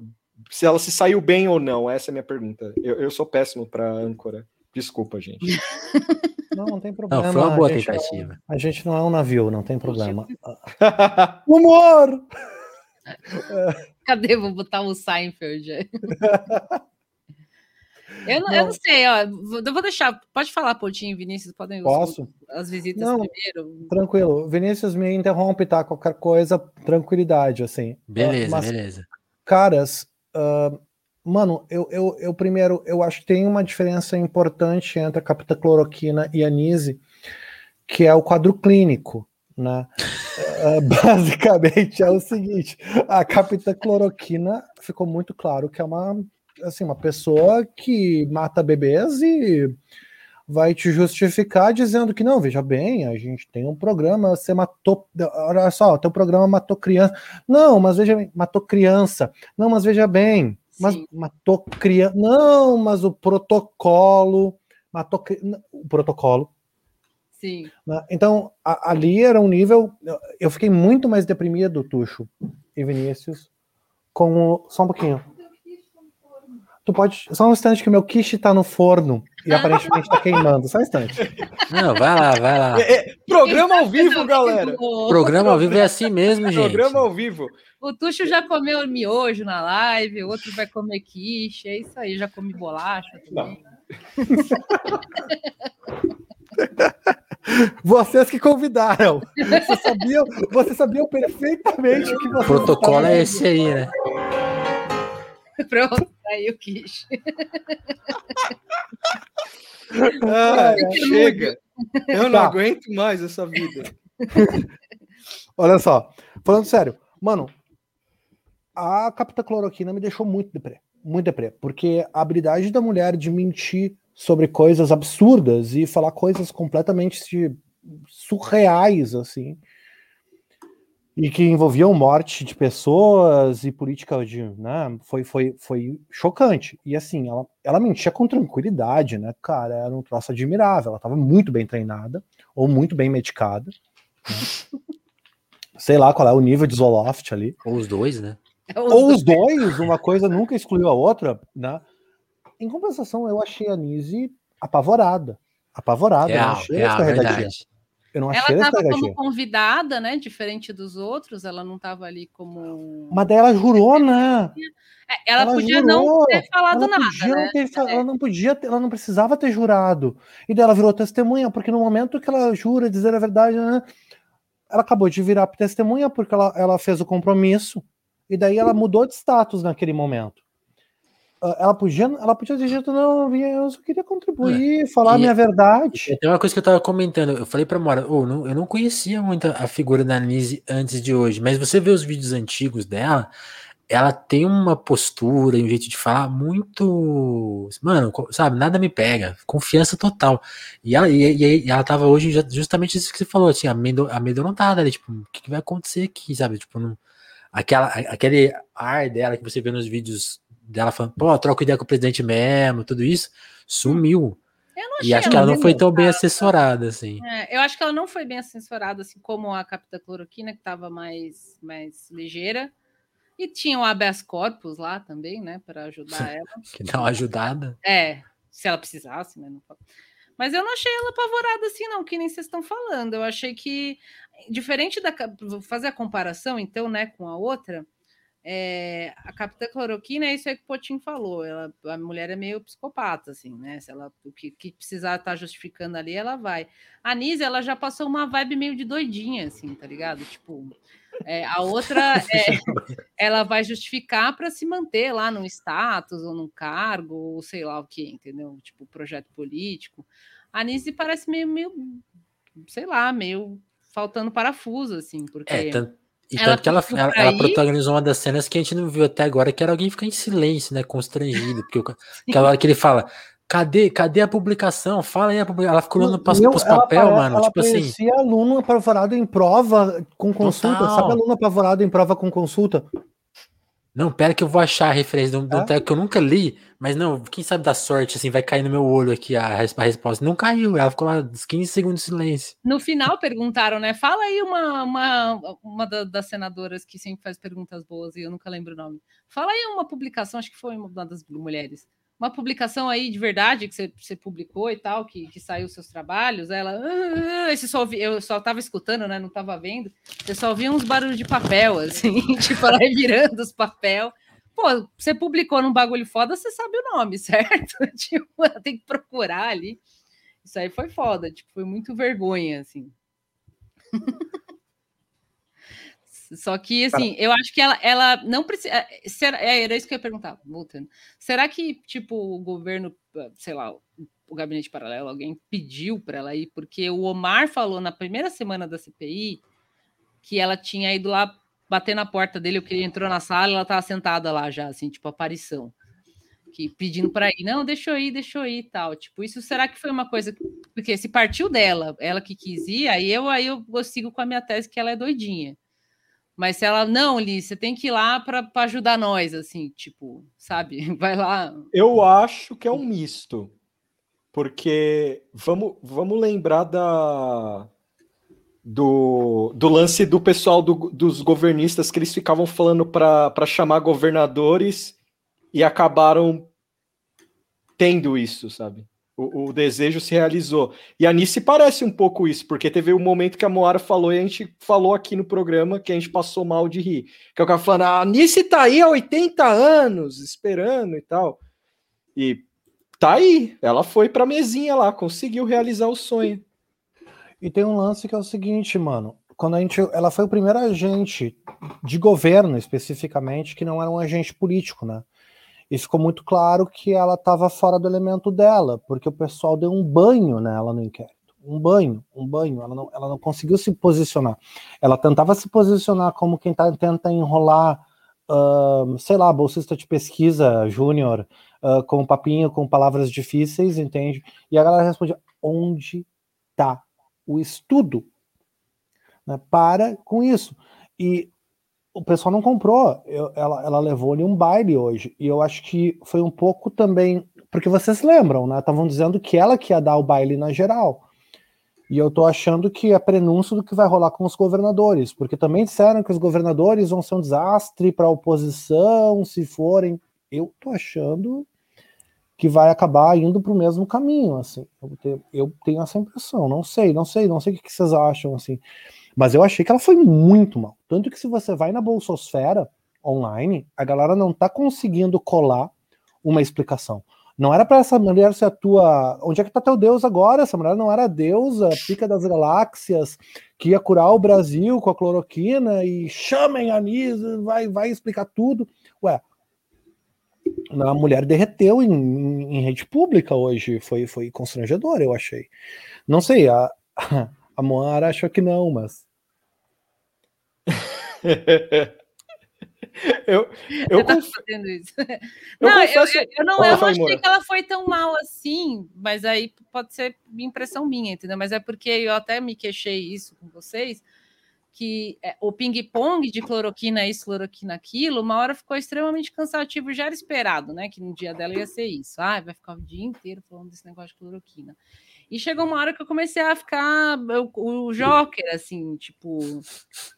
se ela se saiu bem ou não? Essa é a minha pergunta. Eu, eu sou péssimo para âncora. Desculpa, gente. Não, não tem problema. Não, foi uma boa a gente não- tentativa. A gente não é um navio, não tem problema. Humor! Cadê? Vou botar o Seinfeld aí. Eu não, eu Não. sei, ó. Eu vou deixar. Pode falar, Poutinho Vinícius, podem os- Posso? as visitas Não. primeiro. Tranquilo. Vinícius, me interrompe, tá? Qualquer coisa, tranquilidade, assim. Beleza, Mas, beleza. caras, ah, mano, eu, eu, eu primeiro, eu acho que tem uma diferença importante entre a captacloroquina e a Nise, que é o quadro clínico, né? Ah, basicamente é o seguinte, a captacloroquina ficou muito claro que é uma, assim, uma pessoa que mata bebês e vai te justificar dizendo que não, veja bem, a gente tem um programa, você matou, olha só, teu programa matou criança. Não, mas veja bem, matou criança. Não, mas veja bem, mas Sim. matou criança. Não, mas o protocolo matou o protocolo. Sim. né? Então, a- ali era um nível. eu- Eu fiquei muito mais deprimido, Tuxo e Vinícius, com o. Só um pouquinho. Tu pode. Só um instante que o meu quiche tá no forno e aparentemente tá queimando. Só um instante. Não, vai lá, vai lá. É, programa ao vivo, galera. O, Programa ao vivo é assim mesmo, gente. Programa ao vivo. o Tuxo já comeu miojo na live, o outro vai comer quiche, é isso aí, já come bolacha também. Vocês que convidaram. Vocês sabiam, vocês sabiam perfeitamente que O vocês protocolo estavam- é esse aí, né? Pronto, aí o quiche. Ah, chega. Eu não Tá. aguento mais essa vida. Olha só, falando sério, mano, a captacloroquina me deixou muito deprê, muito deprê, porque a habilidade da mulher de mentir sobre coisas absurdas e falar coisas completamente surreais, assim, e que envolviam morte de pessoas e política de, né, foi, foi, foi chocante. E assim, ela, ela mentia com tranquilidade, né, cara, era um troço admirável, ela estava muito bem treinada, ou muito bem medicada, né? sei lá qual é o nível de Zoloft ali. Ou os dois, né? Ou os dois, uma coisa nunca excluiu a outra, né? Em compensação, eu achei a Nise apavorada. Apavorada. eu Real, achei real, escorregadinha. verdade. Eu não Ela achei essa estava como convidada, né? Diferente dos outros, ela não estava ali como. Mas daí ela jurou, né? É, Ela, podia não jurou, ter falado ela nada, podia não né? ter. Ela não podia, ter- ela não precisava ter jurado. E daí ela virou testemunha, porque no momento que ela jura dizer a verdade, né, ela acabou de virar testemunha porque ela, ela fez o compromisso. E daí ela mudou de status naquele momento. Ah, Ela podia, ela podia dito, não, eu só queria contribuir, falar a e- minha verdade. Tem uma coisa que eu tava comentando, eu falei pra Mora, "Ô, não- eu não conhecia muito a figura da Nise antes de hoje, mas você vê os vídeos antigos dela, ela tem uma postura e um jeito de falar muito. Mano, sabe, nada me pega, confiança total. E ela, e, e- ela tava hoje ju- justamente isso que você falou, assim, amedro- amedrontada, ali, tipo, o que, que vai acontecer aqui, sabe? Tipo, não, aquela, a- aquele ar dela que você vê nos vídeos dela falando, pô, troca ideia com o presidente mesmo, tudo isso, sumiu. Eu não E acho que ela não foi tão bem assessorada, assim. É, eu acho que ela não foi bem assessorada, assim como a Capitã Cloroquina, que estava mais, mais ligeira. E tinha o habeas corpus lá também, né, para ajudar ela. Que dá uma ajudada. É, se ela precisasse, né? Mas eu não achei ela apavorada assim, não, que nem vocês estão falando. Eu achei que, diferente da. Vou fazer a comparação, então, né, com a outra. É, a Capitã Cloroquina é isso aí que o Potinho falou. Ela, a mulher é meio psicopata, assim, né? Se ela o que, que precisar estar justificando ali, ela vai. A Nise, ela já passou uma vibe meio de doidinha, assim, tá ligado? Tipo, é, a outra é, ela vai justificar para se manter lá num status ou num cargo, ou sei lá o que, entendeu? Tipo, projeto político. A Nise parece meio, meio, sei lá, meio faltando parafuso, assim, porque. É, tanto, e ela tanto que ela, ela, ela protagonizou uma das cenas que a gente não viu até agora, que era alguém ficar em silêncio, né? Constrangido. Porque aquela hora que ele fala. Cadê, cadê a publicação? Fala aí a publicação. Ela ficou olhando para os papel, mano. Ela Tipo assim. aluno apavorado em prova com consulta. Total. Sabe aluno apavorado em prova com consulta? Não, pera que eu vou achar a referência de um, de texto que eu nunca li, mas não, quem sabe da sorte, assim, vai cair no meu olho aqui a, a resposta. Não caiu, ela ficou lá uns 15 segundos de silêncio. No final perguntaram, né? Fala aí uma, uma, uma da- das senadoras que sempre faz perguntas boas e eu nunca lembro o nome. Fala aí uma publicação, acho que foi uma das mulheres. Uma publicação aí de verdade que você, você publicou e tal, que, que saiu seus trabalhos. Ela, "Ah, ah", esse só ouvi- eu só tava escutando, né? Não tava vendo. Eu só ouvia uns barulhos de papel, assim, tipo, ela virando os papel. Pô, você publicou num bagulho foda, você sabe o nome, certo? tipo, tem que procurar ali. Isso aí foi foda, tipo, foi muito vergonha, assim. Só que, assim, eu acho que ela, ela não precisa. é, será- é, Era isso que eu ia perguntar, voltando. Será que, tipo, o governo, sei lá, o gabinete paralelo, alguém pediu para ela ir? Porque o Omar falou na primeira semana da CPI que ela tinha ido lá bater na porta dele, que ele entrou na sala e ela estava sentada lá já, assim, tipo, aparição. Que pedindo para ir, não, deixa eu ir, deixa eu ir e tal. Tipo, isso será que foi uma coisa. que- Porque se partiu dela, ela que quis ir, aí eu, aí eu sigo com a minha tese que ela é doidinha. Mas se ela, não, Liz, você tem que ir lá para ajudar nós, assim, tipo, sabe? Vai lá. Eu acho que é um misto. Porque vamos, vamos lembrar da, do, do lance do pessoal do- dos governistas que eles ficavam falando para chamar governadores e acabaram tendo isso, sabe? O, o desejo se realizou. E a Nice parece um pouco isso, porque teve um momento que a Moara falou e a gente falou aqui no programa que a gente passou mal de rir. Que é o cara falando, a Nice tá aí há 80 anos esperando e tal. E tá aí, ela foi pra mesinha lá, conseguiu realizar o sonho. E tem um lance que é o seguinte, mano. Quando a gente, ela foi o primeiro agente de governo, especificamente, que não era um agente político, né? E ficou muito claro que ela estava fora do elemento dela, porque o pessoal deu um banho nela no inquérito. Um banho, um banho. Ela não, ela não conseguiu se posicionar. Ela tentava se posicionar como quem tá, tenta enrolar, ahn, sei lá, bolsista de pesquisa júnior, ah, com papinho, com palavras difíceis, entende? E a galera respondia: onde tá o estudo? Né? Para com isso. E o pessoal não comprou. Eu- ela, ela levou ali um baile hoje. E eu acho que foi um pouco também. Porque vocês lembram, né? Estavam dizendo que ela que ia dar o baile na geral. E eu tô achando que é prenúncio do que vai rolar com os governadores. Porque também disseram que os governadores vão ser um desastre para a oposição se forem. Eu tô achando que vai acabar indo para o mesmo caminho, assim. Eu tenho, eu tenho, essa impressão, não sei, não sei, não sei o que vocês acham, assim. Mas eu achei que ela foi muito mal. Tanto que se você vai na Bolsosfera online, a galera não tá conseguindo colar uma explicação. Não era para essa mulher ser a tua. Onde é que tá teu Deus agora? Essa mulher não era a deusa, pica das galáxias, que ia curar o Brasil com a cloroquina e chamem a Nisa, vai, vai explicar tudo. Ué, a mulher derreteu em, em, rede pública hoje. Foi, foi constrangedor, eu achei. Não sei, a, a Moara achou que não, mas. eu, eu, conf... isso. Eu não, confesso... eu, eu, não, eu não achei que ela foi tão mal assim, mas aí pode ser impressão minha, entendeu? Mas é porque eu até me queixei isso com vocês, que é, o ping-pong de cloroquina isso, cloroquina aquilo, uma hora ficou extremamente cansativo, já era esperado, né? Que no dia dela ia ser isso. Ah, vai ficar o dia inteiro falando desse negócio de cloroquina. E chegou uma hora que eu comecei a ficar o, o Joker, assim, tipo,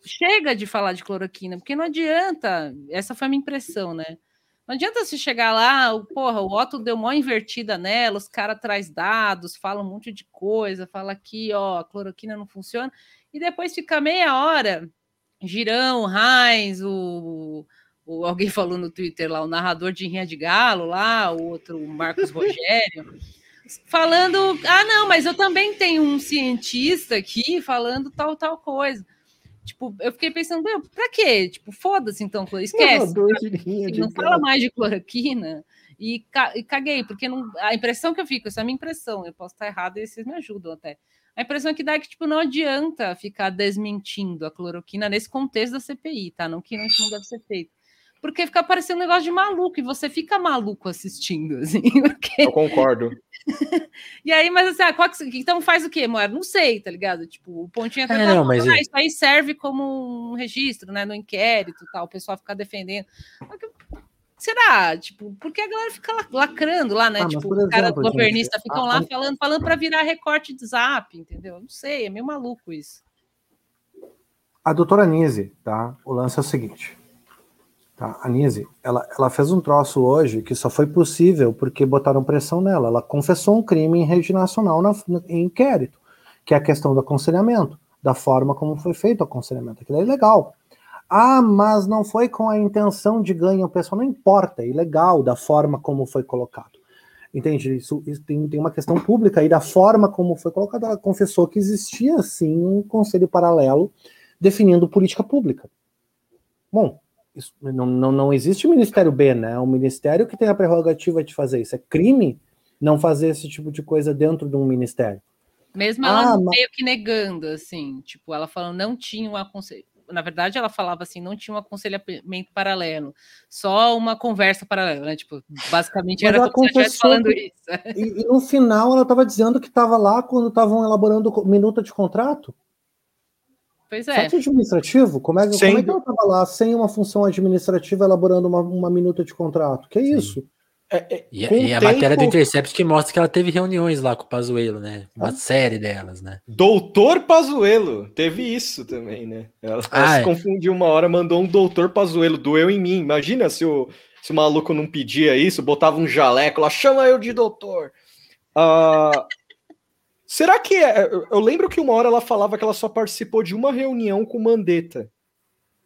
chega de falar de cloroquina, porque não adianta, essa foi a minha impressão, né? Não adianta se chegar lá, o, porra, o Otto deu uma invertida nela, os caras traz dados, falam um monte de coisa, fala aqui, ó, a cloroquina não funciona, e depois fica meia hora, Girão, Heinz, o, o, alguém falou no Twitter lá, o narrador de Rinha de Galo lá, o outro, o Marcos Rogério, falando, ah, não, mas eu também tenho um cientista aqui falando tal, tal coisa. Tipo, eu fiquei pensando, pra quê? Tipo, foda-se então, esquece. Não, não fala mais de cloroquina. E, e caguei, porque não, a impressão que eu fico, essa é a minha impressão, eu posso estar errado e vocês me ajudam até. A impressão que dá é que tipo, não adianta ficar desmentindo a cloroquina nesse contexto da CPI, tá? Não que isso não deve ser feito. Porque fica parecendo um negócio de maluco, e você fica maluco assistindo, assim. Porque... Eu concordo. e aí, mas assim, ah, que... então faz o quê, Moara? Não sei, tá ligado? Tipo, o pontinho até é, não, mas... ah, isso aí serve como um registro, né? No inquérito tal, o pessoal fica defendendo. Será? Tipo, porque a galera fica lacrando lá, né? Ah, tipo, os caras governistas ficam lá falando, falando para virar recorte de zap, entendeu? Não sei, é meio maluco isso. A doutora Nise, tá? O lance é o seguinte. Tá? A Nise, ela, ela fez um troço hoje que só foi possível porque botaram pressão nela. Ela confessou um crime em rede nacional na, em inquérito, que é a questão do aconselhamento, da forma como foi feito o aconselhamento. Aquilo é ilegal. Ah, mas não foi com a intenção de ganho pessoal. Não importa, é ilegal da forma como foi colocado. Entende? Isso, isso tem, tem uma questão pública aí da forma como foi colocado. Ela confessou que existia, sim, um conselho paralelo definindo política pública. Bom, isso, não, não, não existe Ministério B, né? É um ministério que tem a prerrogativa de fazer isso. É crime não fazer esse tipo de coisa dentro de um ministério. Mesmo ela ah, meio que negando, assim, tipo, ela falando não tinha um aconselho na verdade, ela falava assim, não tinha um aconselhamento paralelo, só uma conversa paralela, né? Tipo, basicamente Mas era como se estivesse falando isso. E, e, no final ela estava dizendo que estava lá quando estavam elaborando minuta de contrato. Pois é. Fato administrativo? Como é, como é que ela estava lá sem uma função administrativa elaborando uma, uma minuta de contrato? Que é Sim. isso? É, é, e, e a matéria do Intercept que mostra que ela teve reuniões lá com o Pazuelo, né? Uma ah. série delas, né? Doutor Pazuelo, teve isso também, né? Ela, ah, ela se é. confundiu uma hora, mandou um doutor Pazuelo, doeu em mim. Imagina se o, se o maluco não pedia isso, botava um jaleco lá, chama eu de doutor. Uh, será que é? Eu lembro que uma hora ela falava que ela só participou de uma reunião com Mandetta.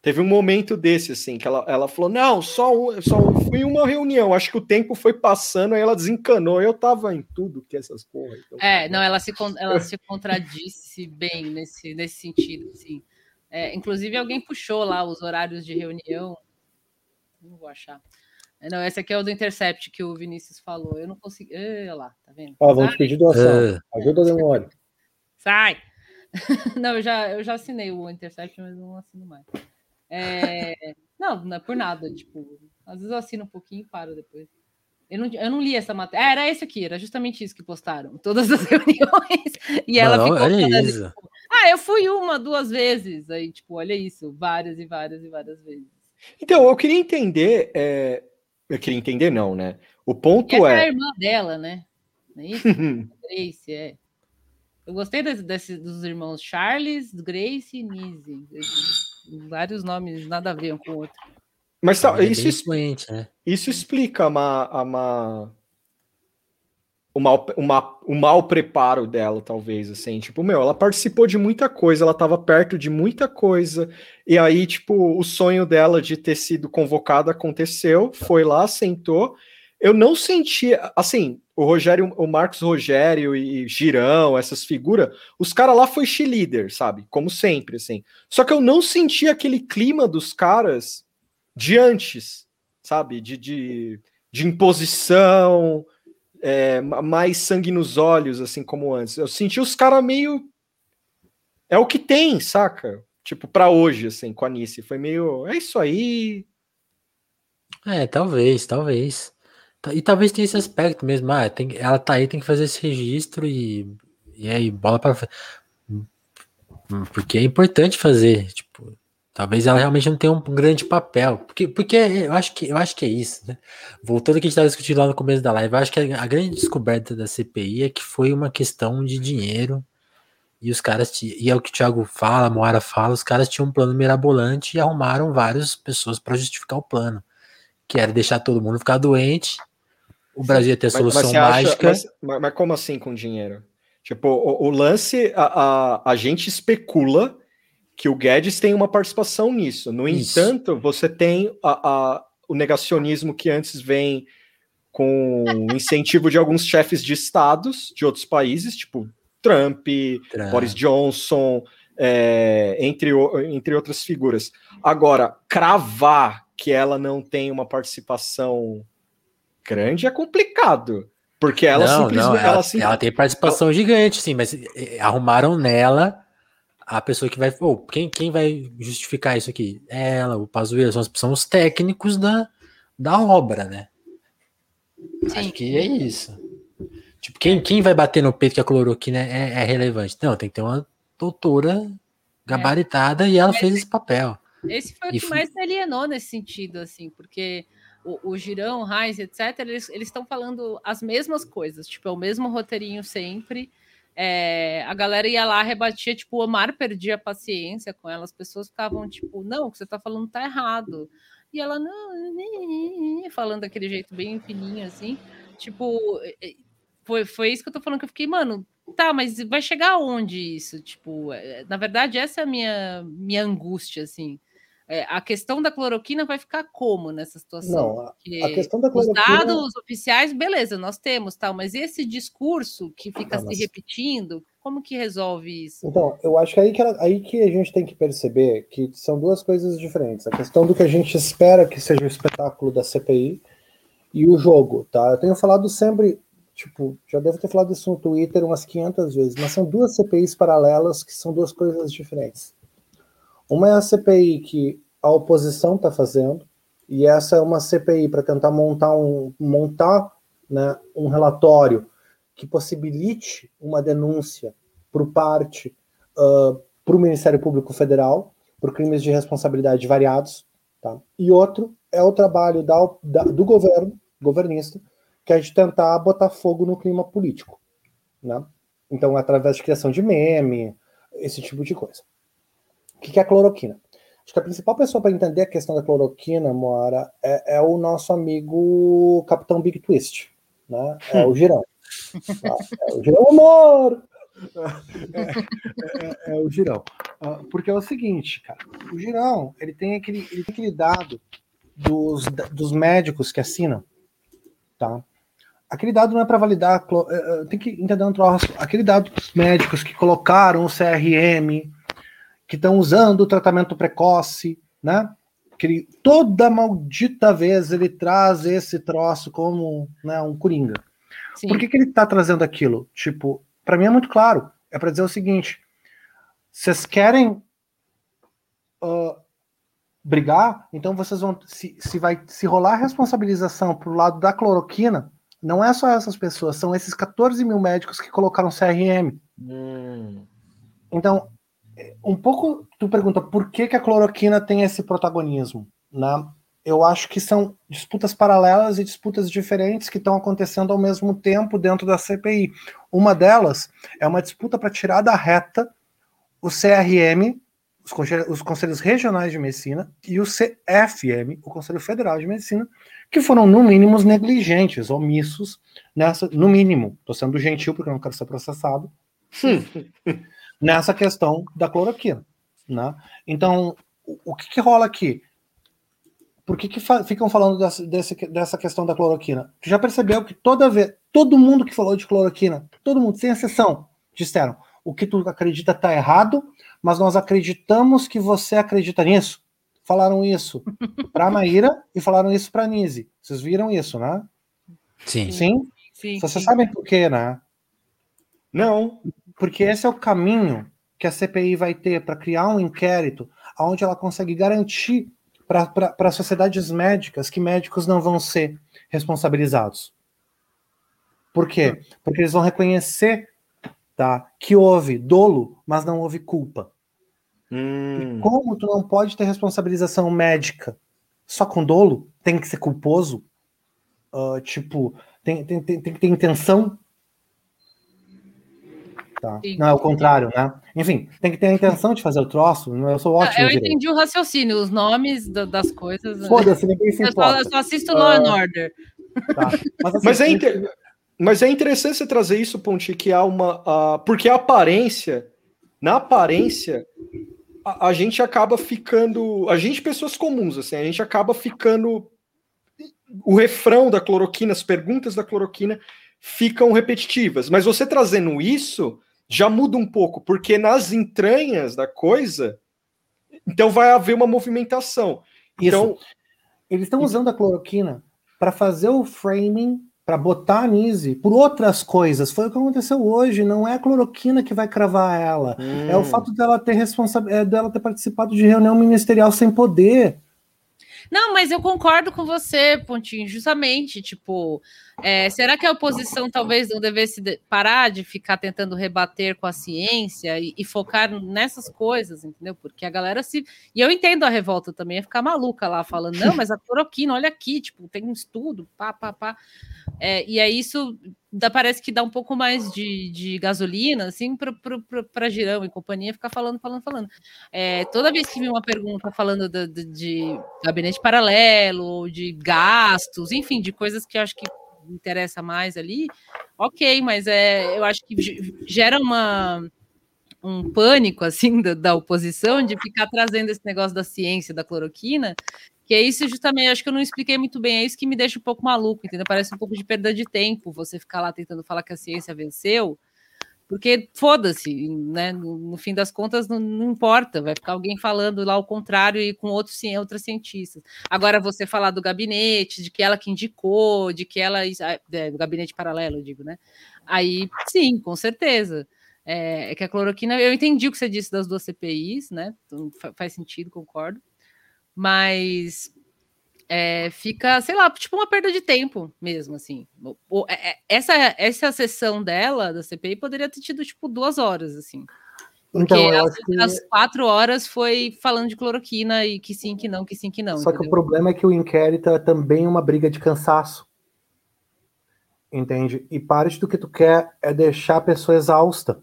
Teve um momento desse, assim, que ela, ela falou: não, só, um, só fui uma reunião. Acho que o tempo foi passando, aí ela desencanou. Eu tava em tudo que essas porra. Então... É, não, ela se, ela se contradisse bem nesse, nesse sentido, assim. É, inclusive, alguém puxou lá os horários de reunião. Não vou achar. É, não, esse aqui é o do Intercept que o Vinícius falou. Eu não consegui. Olha lá, tá vendo? Ó, vamos te pedir doação. Uh. Ajuda a demora. Sai! não, eu já, eu já assinei o Intercept, mas não assino mais. É... Não, não é por nada. Tipo, às vezes eu assino um pouquinho e paro depois. Eu não, eu não li essa matéria. Ah, era esse aqui, era justamente isso que postaram. Todas as reuniões. E ela não, ficou olha isso. Tipo, ah, eu fui uma, duas vezes. Aí, tipo, olha isso, várias e várias e várias vezes. Então, eu queria entender. É... Eu queria entender, não, né? O ponto e é. é a irmã dela, né? Não é isso? Grace, é. Eu gostei desse, desse, dos irmãos Charles, Grace e Nise vários nomes nada a ver um com o outro. Mas tá, é isso, influente, né? isso explica a má, a má o mal, o, ma, o mal preparo dela, talvez, assim, tipo, meu, ela participou de muita coisa, ela estava perto de muita coisa, e aí, tipo, o sonho dela de ter sido convocada aconteceu, foi lá, sentou, eu não senti, assim, o Rogério, o Marcos Rogério e Girão, essas figuras, os caras lá foi cheerleader, sabe? Como sempre, assim. Só que eu não senti aquele clima dos caras de antes, sabe? De, de, de imposição, é, mais sangue nos olhos, assim como antes. Eu senti os caras meio. É o que tem, saca? Tipo, para hoje, assim, com a Nice. Foi meio. É isso aí. É, talvez, talvez. E talvez tenha esse aspecto mesmo. Ah, tem, ela tá aí, tem que fazer esse registro e, e aí, bola para Porque é importante fazer. Tipo, talvez ela realmente não tenha um grande papel. Porque, porque eu, acho que, eu acho que é isso, né? Voltando ao que a gente estava discutindo lá no começo da live, eu acho que a, a grande descoberta da CPI é que foi uma questão de dinheiro. E os caras, e é o que o Thiago fala, a Moara fala, os caras tinham um plano mirabolante e arrumaram várias pessoas para justificar o plano, que era deixar todo mundo ficar doente o Brasil ia ter solução mas, mas mágica. Acha, mas, mas, como assim com dinheiro? Tipo, o, o lance, a, a, a, gente especula que o Guedes tem uma participação nisso. No Isso. entanto, você tem a, a, o negacionismo que antes vem com incentivo de alguns chefes de estados de outros países, tipo Trump, Trump. Boris Johnson, é, entre, entre outras figuras. Agora, cravar que ela não tem uma participação grande é complicado. Porque ela não, simplesmente. Não, ela, ela, sim, ela, tem participação ela... gigante, sim, mas eh, arrumaram nela a pessoa que vai. Oh, quem, quem vai justificar isso aqui? Ela, o Pazuello, são, são os técnicos da, da obra, né? Sim. Acho que é isso. Tipo, quem, quem vai bater no peito que a cloroquina é, é relevante? Não, tem que ter uma doutora gabaritada é. e ela fez esse papel. Esse foi o que mais me alienou nesse sentido, assim, porque o, o Girão, o Reis, etc., eles estão falando as mesmas coisas, tipo, é o mesmo roteirinho sempre. É, a galera ia lá, rebatia, tipo, o Omar perdia a paciência com ela, as pessoas ficavam tipo, não, o que você tá falando tá errado. E ela, não, falando daquele jeito bem fininho, assim, tipo, foi, foi isso que eu tô falando, que eu fiquei, mano, tá, mas vai chegar aonde isso? Tipo, é, na verdade, essa é a minha, minha angústia, assim. É, a questão da cloroquina vai ficar como nessa situação? Não, a, a questão da cloroquina... Os dados oficiais, beleza, nós temos, tal, mas esse discurso que fica ah, mas... se repetindo, como que resolve isso? Então, eu acho que aí que, aí que a gente tem que perceber que são duas coisas diferentes. A questão do que a gente espera que seja o espetáculo da CPI e o jogo, tá? Eu tenho falado sempre, tipo, já devo ter falado isso no Twitter umas 500 vezes, mas são duas CPIs paralelas que são duas coisas diferentes. Uma é a CPI que a oposição está fazendo, e essa é uma CPI para tentar montar um, montar, né, um relatório que possibilite uma denúncia por parte uh, para o Ministério Público Federal por crimes de responsabilidade variados, tá? E outro é o trabalho da, da, do governo, governista, que é de tentar botar fogo no clima político, né? Então, através de criação de meme, esse tipo de coisa. O que é a cloroquina? Acho que a principal pessoa para entender a questão da cloroquina, Moara, é, é, o nosso amigo Capitão Big Twist, né? É o Girão. Tá? é o Girão Amor! É, é, é, é, o Girão. Ah, porque é o seguinte, cara, o Girão, ele tem aquele, ele tem aquele dado dos, dos médicos que assinam, tá? Aquele dado não é para validar, eh, eh, tem que entender um troço. Aquele dado dos médicos que colocaram o CRM, que estão usando o tratamento precoce, né? Que ele, toda maldita vez ele traz esse troço como né, um coringa. Sim. Por que, que ele está trazendo aquilo? Tipo, para mim é muito claro. É para dizer o seguinte: vocês querem uh, brigar, então vocês vão. Se, se vai se rolar a responsabilização pro lado da cloroquina, não é só essas pessoas, são esses 14 mil médicos que colocaram CRM. Hum. Então, um pouco tu pergunta por que, que a cloroquina tem esse protagonismo, né? Eu acho que são disputas paralelas e disputas diferentes que estão acontecendo ao mesmo tempo dentro da CPI. Uma delas é uma disputa para tirar da reta o CRM, os, conselhos, os conselhos regionais de medicina e o CFM, o Conselho Federal de Medicina, que foram, no mínimo, negligentes, omissos, nessa, no mínimo, estou sendo gentil porque eu não quero ser processado, nessa questão da cloroquina. Né? Então, o, que, que rola aqui? Por que, que fa ficam falando dessa, desse, dessa questão da cloroquina? Tu já percebeu que toda vez, todo mundo que falou de cloroquina, todo mundo, sem exceção, disseram: o que tu acredita está errado, mas nós acreditamos que você acredita nisso. Falaram isso para a Maíra e falaram isso para a Nise. Vocês viram isso, né? Sim. Sim? Sim, Vocês sim. sabem por quê, né? Não. Porque esse é o caminho que a CPI vai ter para criar um inquérito onde ela consegue garantir para sociedades médicas que médicos não vão ser responsabilizados. Por quê? Porque eles vão reconhecer tá, que houve dolo, mas não houve culpa. Hum. Como tu não pode ter responsabilização médica só com dolo, tem que ser culposo, ah, tipo, tem, tem, tem, tem que ter intenção. Tá. Sim. Não é o contrário, né? Enfim, tem que ter a intenção de fazer o troço. Eu sou Ah, ótimo. eu direito. entendi o raciocínio, os nomes da- das coisas. né? Foda-se, ninguém se Eu só, importa. eu só assisto Law and Order. Tá. Mas, assim, Mas é, inter- Mas é interessante você trazer isso, Ponti, que há uma. ah, porque a aparência, na aparência, a, a gente acaba ficando. A gente, pessoas comuns, assim, a gente acaba ficando. O refrão da cloroquina, as perguntas da cloroquina ficam repetitivas. Mas você trazendo isso já muda um pouco, porque nas entranhas da coisa, então vai haver uma movimentação. Então, Eles estão usando a cloroquina para fazer o framing, para botar a Nise por outras coisas. Foi o que aconteceu hoje. Não é a cloroquina que vai cravar ela. É Hum. o fato dela ter responsa- é, dela ter participado de reunião ministerial sem poder. Não, mas eu concordo com você, Pontinho, justamente, tipo, é, será que a oposição talvez não devesse de- parar de ficar tentando rebater com a ciência e, e focar nessas coisas, entendeu? Porque a galera se... E eu entendo a revolta também, ia ficar maluca lá, falando, não, mas a cloroquina, olha aqui, tipo, tem um estudo, pá, pá, pá. É, e aí isso dá, parece que dá um pouco mais de, de gasolina, assim, para Girão e companhia ficar falando, falando, falando. É, toda vez que vem uma pergunta falando do- do- de gabinete paralelo, de gastos, enfim, de coisas que eu acho que interessa mais ali, ok, mas é, eu acho que ge- gera uma, um pânico assim da, da oposição de ficar trazendo esse negócio da ciência, da cloroquina, que é isso justamente, acho que eu não expliquei muito bem, é isso que me deixa um pouco maluco, entendeu? Parece um pouco de perda de tempo você ficar lá tentando falar que a ciência venceu, porque foda-se, né? No, no fim das contas, não, não importa, vai ficar alguém falando lá o contrário e com outros, outras cientistas. Agora, você falar do gabinete, de que ela que indicou, de que ela. ah, é, do gabinete paralelo, eu digo, né? Aí, sim, com certeza. É, é que a cloroquina, eu entendi o que você disse das duas CPIs, né? Então, fa- faz sentido, concordo. Mas é, fica, sei lá, tipo uma perda de tempo mesmo, assim. É- é- essa, essa sessão dela, da CPI, poderia ter tido, tipo, duas horas, assim. Porque Então, as, que- as quatro horas foi falando de cloroquina e que sim, que não, que sim, que não. Só que o entendeu? problema é que o inquérito é também uma briga de cansaço. Entende? E parte do que tu quer é deixar a pessoa exausta.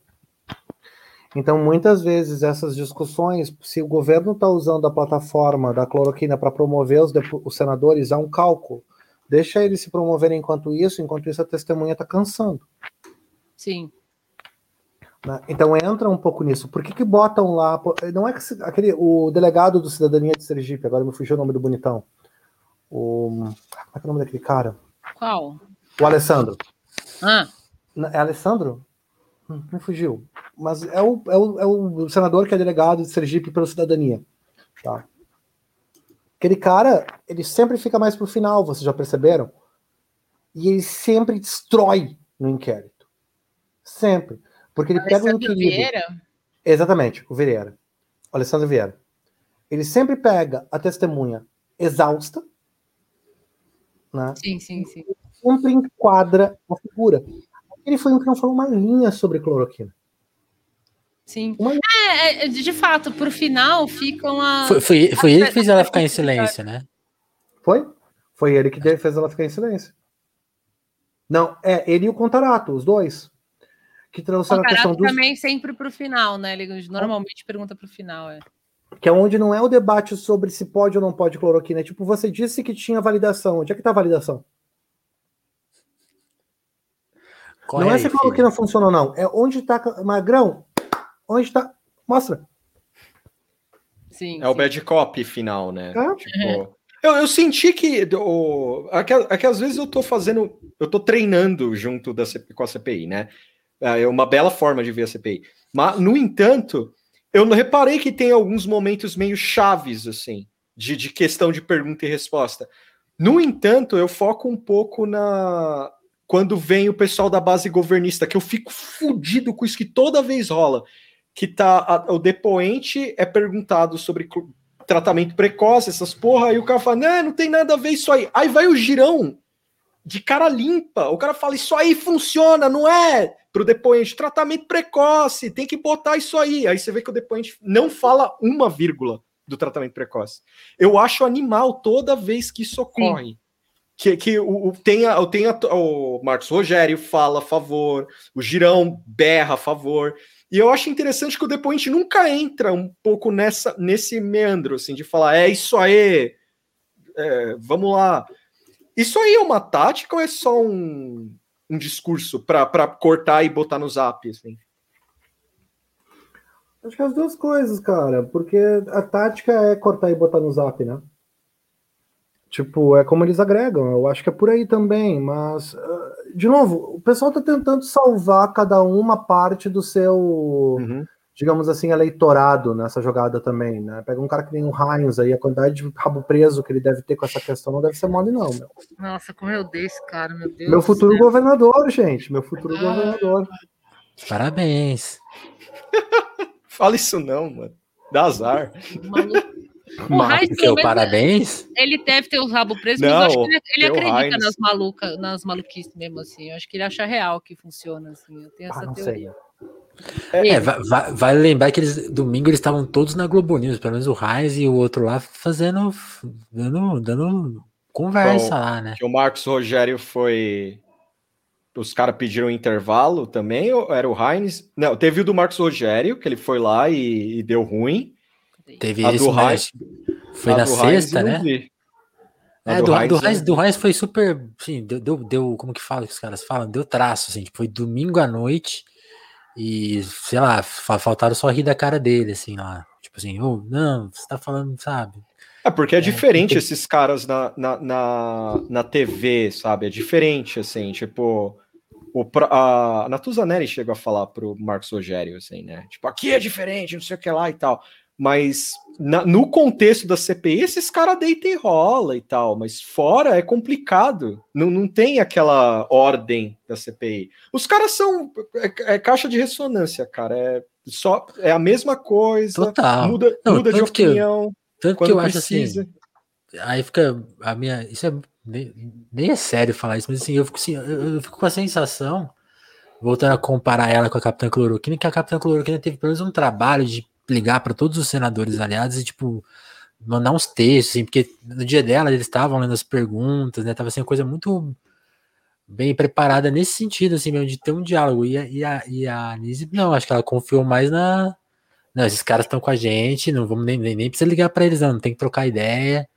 Então, muitas vezes, essas discussões, se o governo está usando a plataforma da cloroquina para promover os, os senadores, é um cálculo. Deixa eles se promoverem enquanto isso, enquanto isso a testemunha está cansando. Sim. né? Então entra um pouco nisso. Por que, que botam lá? Não é que se- aquele o delegado do Cidadania de Sergipe, agora me fugiu o nome do bonitão. O, como é que é o nome daquele cara? Qual? O Alessandro. Ah, É Alessandro? Me fugiu. Mas é o, é, o, é o senador que é delegado de Sergipe pela Cidadania. Tá? Aquele cara, ele sempre fica mais pro final, vocês já perceberam? E ele sempre destrói no inquérito. Sempre. Porque ele pega o Alessandro inquirido. Vieira? Exatamente, o Vieira. O Alessandro Vieira. Ele sempre pega a testemunha exausta, né? Sim, sim, sim. sempre enquadra a figura. Ele foi um que não falou uma linha sobre cloroquina. Sim. Uma- É, é, de fato, pro final fica uma. Foi, foi, foi ele que fez ela ficar em silêncio, né? Foi? Foi ele que fez ela ficar em silêncio. Não, é ele e o Contarato, os dois. Que trouxeram a questão dos. também sempre pro final, né? Ele normalmente pergunta pro final, é. que é onde não é o debate sobre se pode ou não pode cloroquina. É tipo, você disse que tinha validação. Onde é que tá a validação? Corre não é aí, se a filho. cloroquina funciona ou não. É onde tá. Magrão, onde tá. Mostra. Sim. É o sim. bad cop final, né? É. Tipo, eu, eu senti que o, é que, é que às vezes eu tô fazendo, eu tô treinando junto da, com a CPI, né? É uma bela forma de ver a CPI. Mas, no entanto, eu não reparei que tem alguns momentos meio chaves, assim, de, de questão de pergunta e resposta. No entanto, eu foco um pouco na. Quando vem o pessoal da base governista, que eu fico fudido com isso que toda vez rola. Que tá. a- o depoente é perguntado sobre tratamento precoce, essas porra, aí o cara fala, não, não tem nada a ver isso aí. Aí vai o girão de cara limpa. O cara fala, isso aí funciona, não é? Pro depoente, tratamento precoce, tem que botar isso aí. Aí você vê que o depoente não fala uma vírgula do tratamento precoce. Eu acho animal toda vez que isso ocorre. Que, que o, o, tem, a, tem a- o Marcos Rogério fala a favor, o Girão berra a favor. E eu acho interessante que o depoente nunca entra um pouco nessa nesse meandro, assim, de falar, é isso aí, é, vamos lá. Isso aí é uma tática ou é só um, um discurso para cortar e botar no zap? Assim? Acho que é as duas coisas, cara. Porque a tática é cortar e botar no zap, né? Tipo, é como eles agregam. Eu acho que é por aí também. Mas, ah, de novo, o pessoal tá tentando salvar cada uma parte do seu, Uhum. digamos assim, eleitorado nessa jogada também, né? Pega um cara que nem o Heinz aí, a quantidade de rabo preso que ele deve ter com essa questão não deve ser mole, não, meu. Nossa, como eu odeio esse cara, meu Deus. Meu futuro céu. governador, gente. Meu futuro Ah. governador. Parabéns. Fala isso não, mano. Dá azar. Maluco. O Mas, Heinz, Seu menos, parabéns. ele deve ter os rabos presos, mas Não, eu acho que ele, ele acredita Heinz. nas malucas, nas maluquices mesmo, assim. Eu acho que ele acha real que funciona, assim. Eu tenho Ah, essa não sei. teoria. É, va- va- vale lembrar que eles, domingo eles estavam todos na Globo News, pelo menos o Reis e o outro lá fazendo, dando, dando conversa Bom, lá, né? Que o Marcos Rogério foi. Os caras pediram intervalo também, ou era o Heinz? Não, teve o do Marcos Rogério, que ele foi lá e, e deu ruim. Teve A esse, Heinz- foi na Heinz sexta, né? É, do, do, Heinz do Reis foi super, sim, deu, deu, deu- como que fala que os caras falam? Deu traço, assim, tipo, foi domingo à noite e, sei lá, fa- faltaram só rir da cara dele, assim, lá. Tipo assim, ô, não, você tá falando, sabe? É, porque é diferente esses caras na, na, na, na TV, sabe? É diferente, assim, tipo. O, a Natuzaneri chegou a falar pro Marcos Rogério, assim, né? Tipo, aqui é diferente, não sei o que lá e tal. Mas na- no contexto da CPI, esses caras deitam e rola e tal, mas fora é complicado. Não, não tem aquela ordem da CPI. Os caras são. É, é caixa de ressonância, cara. É, só, é a mesma coisa. Total. Muda, Não, muda de tanto que eu- opinião. Tanto que eu acho assim, precisa. aí fica a minha. Isso é nem, nem é sério falar isso, mas assim, eu fico, assim, eu, eu fico com a sensação, voltando a comparar ela com a Capitã Cloroquina, que a Capitã Cloroquina teve pelo menos um trabalho de ligar para todos os senadores aliados e, tipo, mandar uns textos, assim, porque no dia dela eles estavam lendo as perguntas, né? Tava assim, uma coisa muito bem preparada nesse sentido, assim, mesmo, de ter um diálogo. E a, e a, e a Anise, não, acho que ela confiou mais na. Não, esses caras estão com a gente, não vamos nem, nem, nem precisa ligar para eles, não, não tem que trocar ideia.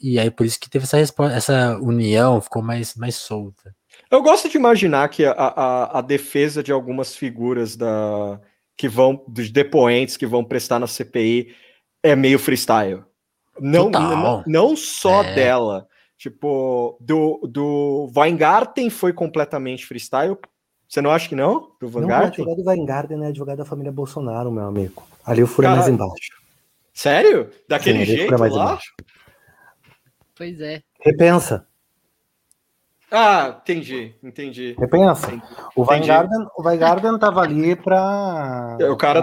E aí, por isso que teve essa resposta, essa união ficou mais, mais solta. Eu gosto de imaginar que a, a, a defesa de algumas figuras da que vão dos depoentes que vão prestar na CPI é meio freestyle. Não, não, não só É. dela. Tipo, do, do Weingarten foi completamente freestyle. Você não acha que não? Do Não, o Weingarten? advogado Weingarten é advogado da família Bolsonaro, meu amigo. Ali o furo é mais embaixo. Sério? Daquele Sim, jeito é mais lá? embaixo. Pois é. Repensa, Ah, entendi, entendi. repensa. O Entendi. Weingarten, o Weingarten tava ali pra. O cara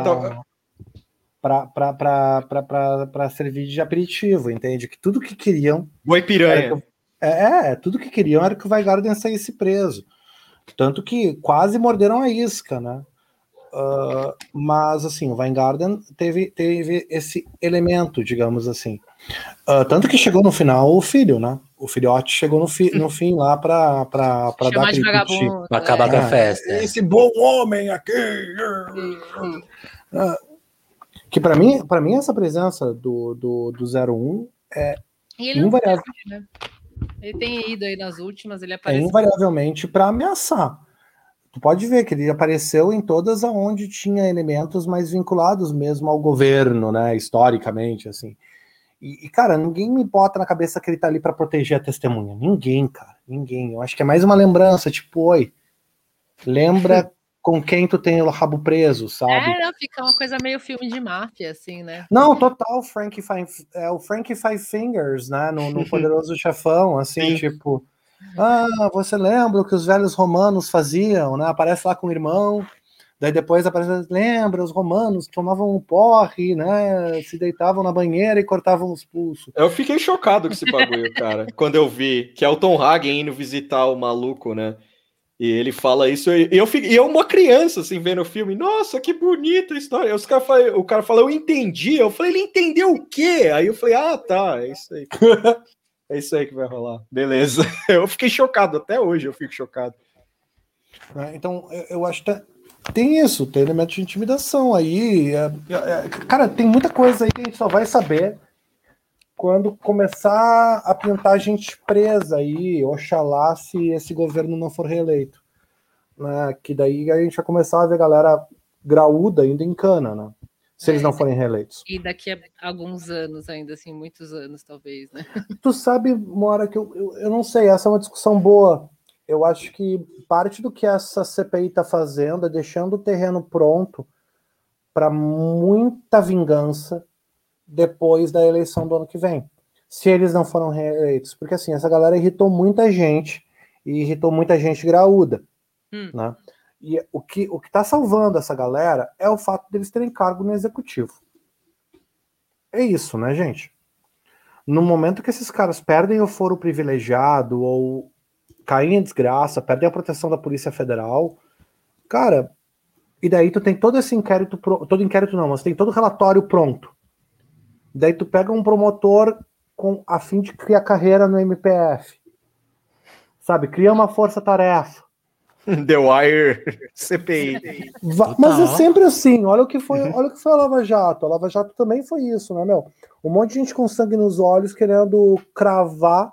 pra, pra, pra servir de aperitivo, entende? Que tudo que queriam. Boi piranha. que, é, é, tudo que queriam era que o Weingarten saísse preso. Tanto que quase morderam a isca, né? Ah, mas assim, o Weingarten teve, teve esse elemento, digamos assim. Ah, tanto que chegou no final o filho, né? O filhote chegou no, fi, no fim lá para dar Chamar de aquele vagabundo. Pra acabar com a Ah, festa. é. Esse bom homem aqui. é. Ah, Que para mim, para mim essa presença do, do, do 01 é E ele não invariável, sabe, né? Ele tem ido aí nas últimas, ele é apareceu. invariavelmente para ameaçar. Tu pode ver que ele apareceu em todas aonde tinha elementos mais vinculados mesmo ao governo, né, historicamente, assim. E, e, cara, ninguém me bota na cabeça que ele tá ali para proteger a testemunha. Ninguém, cara, ninguém. Eu acho que é mais uma lembrança, tipo, oi, lembra com quem tu tem o rabo preso, sabe? É, não, fica uma coisa meio filme de máfia, assim, né? Não, total, Frank Five, é o Frank Five Fingers, né? No, no Poderoso Chefão, assim, Sim. tipo. Ah, você lembra o que os velhos romanos faziam, né? Aparece lá com o irmão, daí depois aparece, lembra, os romanos tomavam um porre, né? Se deitavam na banheira e cortavam os pulsos. Eu fiquei chocado com esse bagulho, cara. quando eu vi que é o Tom Hagen indo visitar o maluco, né? E ele fala isso, e eu fiquei, e eu uma criança assim vendo o filme, nossa, que bonita a história. Os cara fala, o cara fala, eu entendi. Eu falei, ele entendeu o quê? Aí eu falei, ah, tá, é isso aí. é isso aí que vai rolar. Beleza. Eu fiquei chocado, até hoje eu fico chocado. né? Então, eu, acho que tem isso, tem elemento de intimidação aí. é- é- cara, tem muita coisa aí que a gente só vai saber quando começar a pintar gente presa aí, oxalá se esse governo não for reeleito. Né? Que daí a gente vai começar a ver galera graúda ainda em cana, né? Se eles É. não forem reeleitos. E daqui a alguns anos, ainda assim, muitos anos, talvez, né? Tu sabe, Mora, que eu, eu, eu não sei, essa é uma discussão boa. Eu acho que parte do que essa CPI está fazendo é deixando o terreno pronto para muita vingança depois da eleição do ano que vem, se eles não foram reeleitos. Porque assim, essa galera irritou muita gente e irritou muita gente graúda. Hum. Né? E o que o que está salvando essa galera é o fato deles terem cargo no executivo. É isso, né, gente? no momento que esses caras perdem o foro privilegiado ou caem em desgraça, perdem a proteção da Polícia Federal, cara, e daí tu tem todo esse inquérito, pro- todo inquérito não, mas tem todo o relatório pronto. Daí tu pega um promotor com a fim de criar carreira no MPF. Sabe, cria uma força-tarefa. The Wire CPI. Va- Mas é Total. sempre assim. Olha o que foi, olha o que foi a Lava Jato. A Lava Jato também foi isso, né, meu? Um monte de gente com sangue nos olhos querendo cravar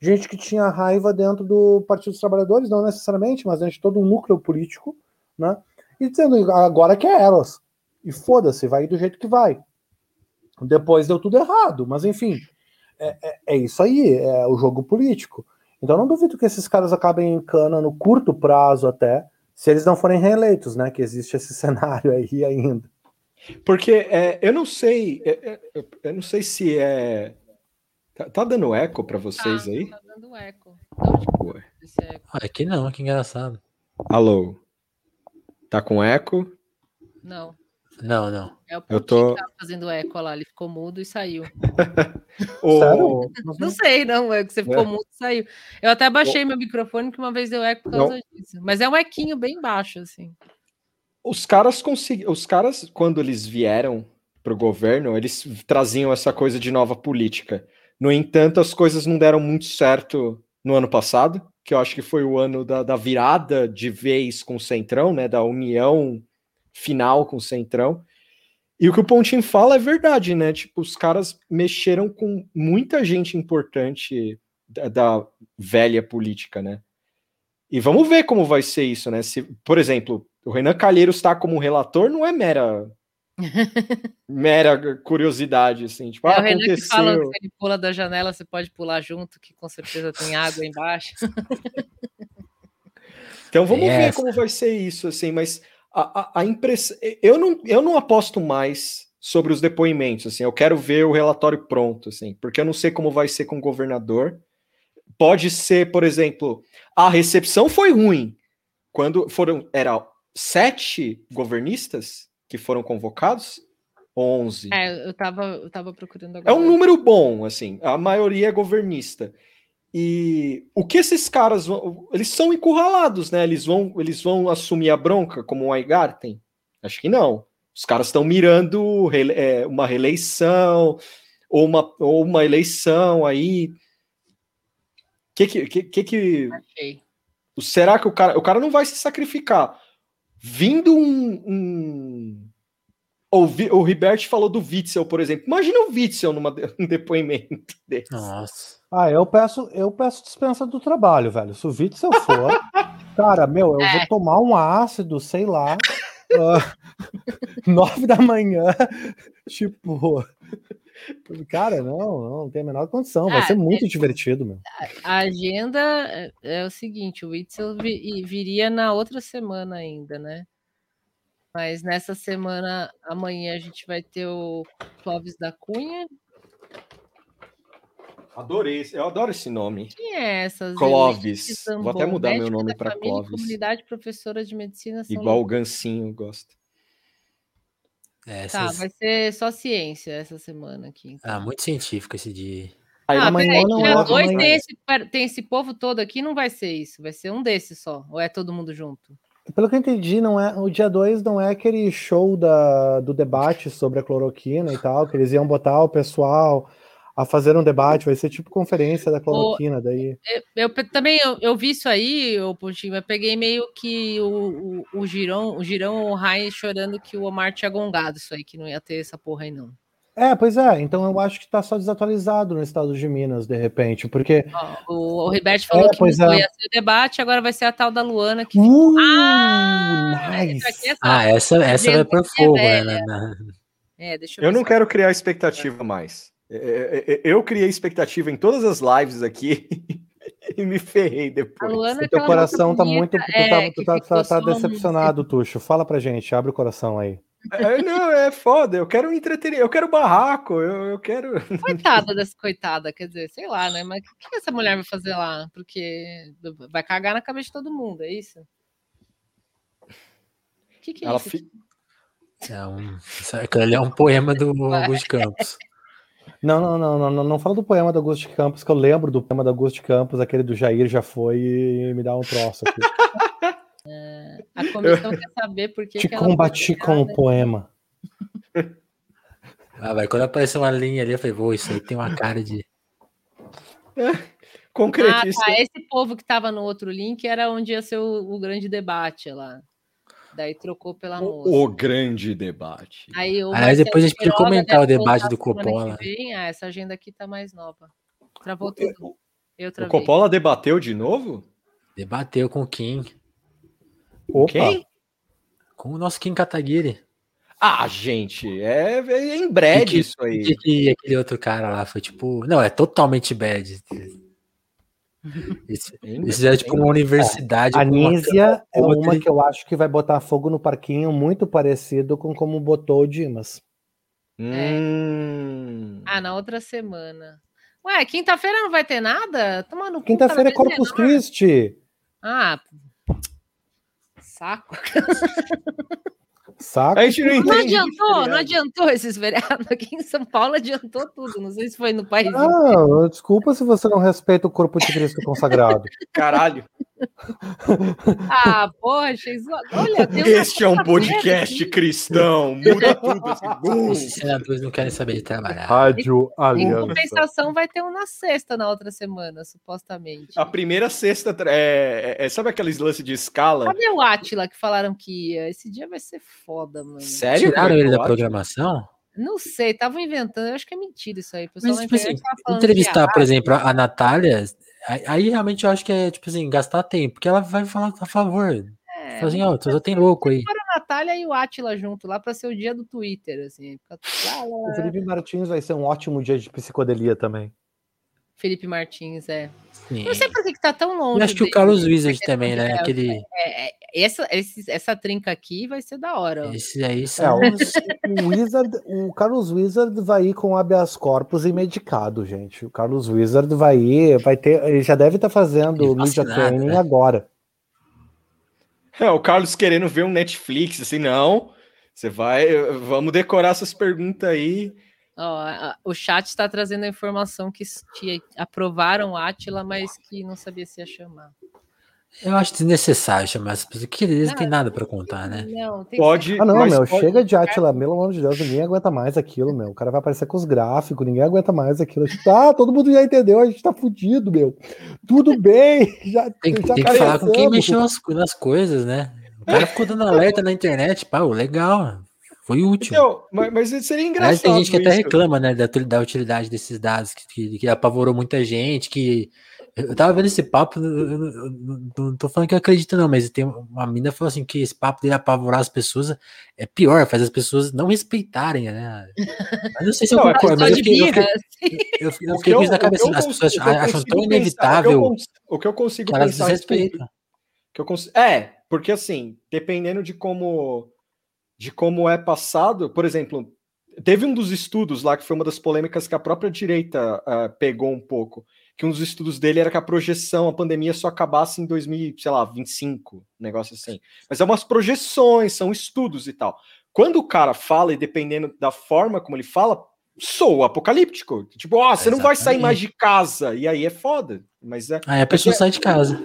gente que tinha raiva dentro do Partido dos Trabalhadores, não necessariamente, mas dentro de todo um núcleo político, né? E dizendo agora que é elas. E foda-se, vai do jeito que vai. Depois deu tudo errado, mas enfim, é, é- é isso aí, é o jogo político. Então não duvido que esses caras acabem em cana no curto prazo até, se eles não forem reeleitos, né? Que existe esse cenário aí ainda. Porque é, eu não sei, é, é, eu não sei se é. Tá, tá dando eco para vocês Tá, aí? Tá dando eco. Onde que Ué. esse eco? Ah, aqui não, que engraçado. Alô? Tá com eco? Não. Não, não. É o Eu tô- que tava fazendo eco lá, ele ficou mudo e saiu. Sério? Não sei, não, é que você ficou É. mudo e saiu. Eu até baixei meu microfone que uma vez deu eco por causa Não. disso. Mas é um equinho bem baixo, assim. Os caras conseguiram. Os caras, quando eles vieram pro governo, eles traziam essa coisa de nova política. No entanto, as coisas não deram muito certo no ano passado, que eu acho que foi o ano da, da virada de vez com o Centrão, né? Da união final com o Centrão. E o que o Pontinho fala é verdade, né? Tipo, os caras mexeram com muita gente importante da, da velha política, né? E vamos ver como vai ser isso, né? Se, por exemplo, o Renan Calheiros está como relator, não é mera mera curiosidade, assim, tipo, É ah, o Renan que fala aconteceu. que se ele pula da janela, você pode pular junto, que com certeza tem água embaixo. Então vamos Tem ver como vai ser isso, assim, mas a, a, a impressão. Eu não, eu não aposto mais sobre os depoimentos, assim, eu quero ver o relatório pronto, assim, porque eu não sei como vai ser com o governador. Pode ser, por exemplo, a recepção foi ruim. Quando foram. Era sete governistas que foram convocados? Onze. É, eu tava, eu tava procurando É agora. um número bom, assim. A maioria é governista. E o que esses caras vão. Eles são encurralados, né? Eles vão, eles vão assumir a bronca como o Aigarten? Acho que não. Os caras estão mirando rele- é, uma reeleição ou uma, ou uma eleição aí. Que que, que, que, que será que o cara, o cara não vai se sacrificar? Vindo um, um, O, o Ribert falou do Witzel, por exemplo. Imagina o Witzel num depoimento desse. Nossa. Ah, eu peço, eu peço dispensa do trabalho, velho. Se o Witzel for, cara, meu, eu É. vou tomar um ácido, sei lá, ah, nove da manhã, tipo, cara, não, não, não tem a menor condição. Vai Ah, ser muito divertido, meu. A agenda é, é o seguinte: o Witzel vi- viria na outra semana ainda, né? Mas nessa semana, amanhã, a gente vai ter o Clóvis da Cunha. Adorei, esse- eu adoro esse nome. Quem é essa? Clóvis. Vou até mudar meu nome e Clóvis. Comunidade professora de medicina. São Igual o Luís. Gancinho gosta. É, Tá, essas- vai ser só ciência essa semana aqui. então. Ah, muito científico esse dia. Aí Ah, amanhã peraí, não dia é- 2 amanhã- tem esse, tem esse povo todo aqui, não vai ser isso, vai ser um desses só, ou é todo mundo junto? Pelo que eu entendi, não é, o dia 2 não é aquele show da, do debate sobre a cloroquina e tal, que eles iam botar o pessoal a fazer um debate, vai ser tipo conferência da cloroquina, daí. Eu, eu pe- também eu, eu vi isso aí, o Pontinho, mas peguei meio que o, o, o Girão, o Girão o Rai chorando que o Omar tinha gongado isso aí, que não ia ter essa porra aí, não. É, pois é, então eu acho que tá só desatualizado no estado de Minas, de repente, porque. O, o Ribert falou É, que não é. ia ser o debate, agora vai ser a tal da Luana que. Uh, Ah, nice. essa é Ah, essa, essa vai é fogo, né? na- na- É, deixa eu, Eu não quero criar expectativa mais. É, é, é, Eu criei expectativa em todas as lives aqui e me ferrei depois. Luana O teu coração tá bonita, muito. Tu é, tá, tu tá, tá- tá no- decepcionado, Tuxo. Fala pra gente, abre o coração aí. É, não, é foda. Eu quero entretenimento, eu quero barraco, eu, eu quero. Coitada dessa coitada, quer dizer, sei lá, né? Mas o que que essa mulher vai fazer lá? Porque vai cagar na cabeça de todo mundo, é isso? O que, que é Ela isso? fi- É um, é um poema do Augusto Campos. Não, não, não, não, não, não fala do poema da Augusto de Campos, que eu lembro do poema da Augusto de Campos, aquele do Jair já foi e me dá um troço aqui. A comissão quer saber por que, Te que combati com o poema. Ah, vai, quando apareceu uma linha ali, eu falei, vou, isso aí tem uma cara de. Ah, concretista. tá. Esse povo que estava no outro link era onde ia ser o, o grande debate lá. Daí trocou pela moça. O, o grande debate. Aí o Aliás, depois a gente podia Queiroga comentar o debate do Coppola. vem. Ah, essa agenda aqui tá mais nova. Travou tudo. Eu O travei. Coppola debateu de novo? Debateu com o Kim, Opa, Quem? com o nosso Kim Kataguiri. Ah, gente, é, é em breve Que- isso O aí. que, que aquele outro cara lá foi tipo. Não, é totalmente bad. Isso, isso é tipo uma universidade. a com uma Nízia é uma que eu acho que vai botar fogo no parquinho, muito parecido com como botou o Dimas. Hum. Ah, na outra semana. Ué, quinta-feira não vai ter nada? Toma no cu, Quinta-feira é Corpus. Christi. Ah, saco. Saco. A gente não Não adiantou, não adiantou esses feriados aqui em São Paulo, adiantou tudo. Não sei se foi no país. Ah, desculpa se você não respeita o corpo de Cristo consagrado. Caralho. Ah, achei zoado. Olha, uma Este é um podcast aqui. cristão. Muda tudo assim. Esses senadores não querem saber de trabalhar. Rádio Em Aliança. compensação, vai ter um na sexta na outra semana, supostamente. A primeira sexta. É, é- é- sabe aqueles lance de escala? Cadê o Atila que falaram que ia? Esse dia vai ser foda, mano. Sério? Tiraram ele da programação? Não sei, estavam inventando. Eu acho que é mentira isso aí. O pessoal Mas, tipo assim, entrevistar, que, por exemplo, a a Natália, aí, aí realmente eu acho que é, tipo assim, gastar tempo, porque ela vai falar a favor. é, Fala assim, ó, só tem louco aí. a Natália e o Atila junto lá pra ser o dia do Twitter, assim. Fica O. Felipe Martins vai ser um ótimo dia de psicodelia também. Felipe Martins, é. Sim. Não sei por que que tá tão longe. Eu acho que o Carlos né? Wizard também, né? Aquele. é, é, essa, esse- essa trinca aqui vai ser da hora. Esse aí É, o, o Wizard, o Carlos Wizard vai ir com habeas corpus e medicado, gente. O Carlos Wizard vai ir, vai ter, ele já deve estar fazendo E media vacinado, training né? agora. É, o Carlos querendo ver um Netflix, assim, não. Você vai. Vamos decorar essas perguntas aí. Ó, o chat está trazendo a informação que, que aprovaram o Atila, mas que não sabia se ia chamar. Eu acho desnecessário chamar essas pessoas, porque eles não Ah, têm nada pra contar, né? Não, tem que Pode. Ah, não, meu, pode- chega de Atila, pelo amor de Deus, ninguém aguenta mais aquilo, meu. O cara vai aparecer com os gráficos, ninguém aguenta mais aquilo. A gente tá, todo mundo já entendeu, a gente tá fudido, meu. Tudo bem, já, Tem, que- já tem que falar com quem mexeu nas, nas coisas, né? O cara ficou dando alerta na internet, pá, legal. Foi útil. Então, mas, mas seria engraçado. tem gente que até isso. reclama, né, da, da utilidade desses dados, que, que, que apavorou muita gente, que... Eu tava vendo esse papo, eu, eu- eu- eu não tô falando que eu acredito não, mas tem uma mina falou assim que esse papo dele apavorar as pessoas é pior, faz as pessoas não respeitarem, né? Mas não sei se eu Não, é concordo, mas eu fiquei, eu fiquei, assim. eu fiquei- eu fiquei que com eu- isso na eu cabeça, as pessoas eu acham consigo tão pensar- o que eu inevitável O que eu consigo que elas pensar desrespeitam. que eu cons... É, porque assim, dependendo de como de como é passado, por exemplo, teve um dos estudos lá que foi uma das polêmicas que a própria direita ah, pegou um pouco, que um dos estudos dele era que a projeção, a pandemia só acabasse em 2000, sei lá, 25, um negócio assim. Mas é umas projeções, são estudos e tal. Quando o cara fala e dependendo da forma como ele fala, sou apocalíptico. Tipo, ó, você não vai sair mais de casa. E aí é foda. Mas é, Aí a pessoa sai de casa.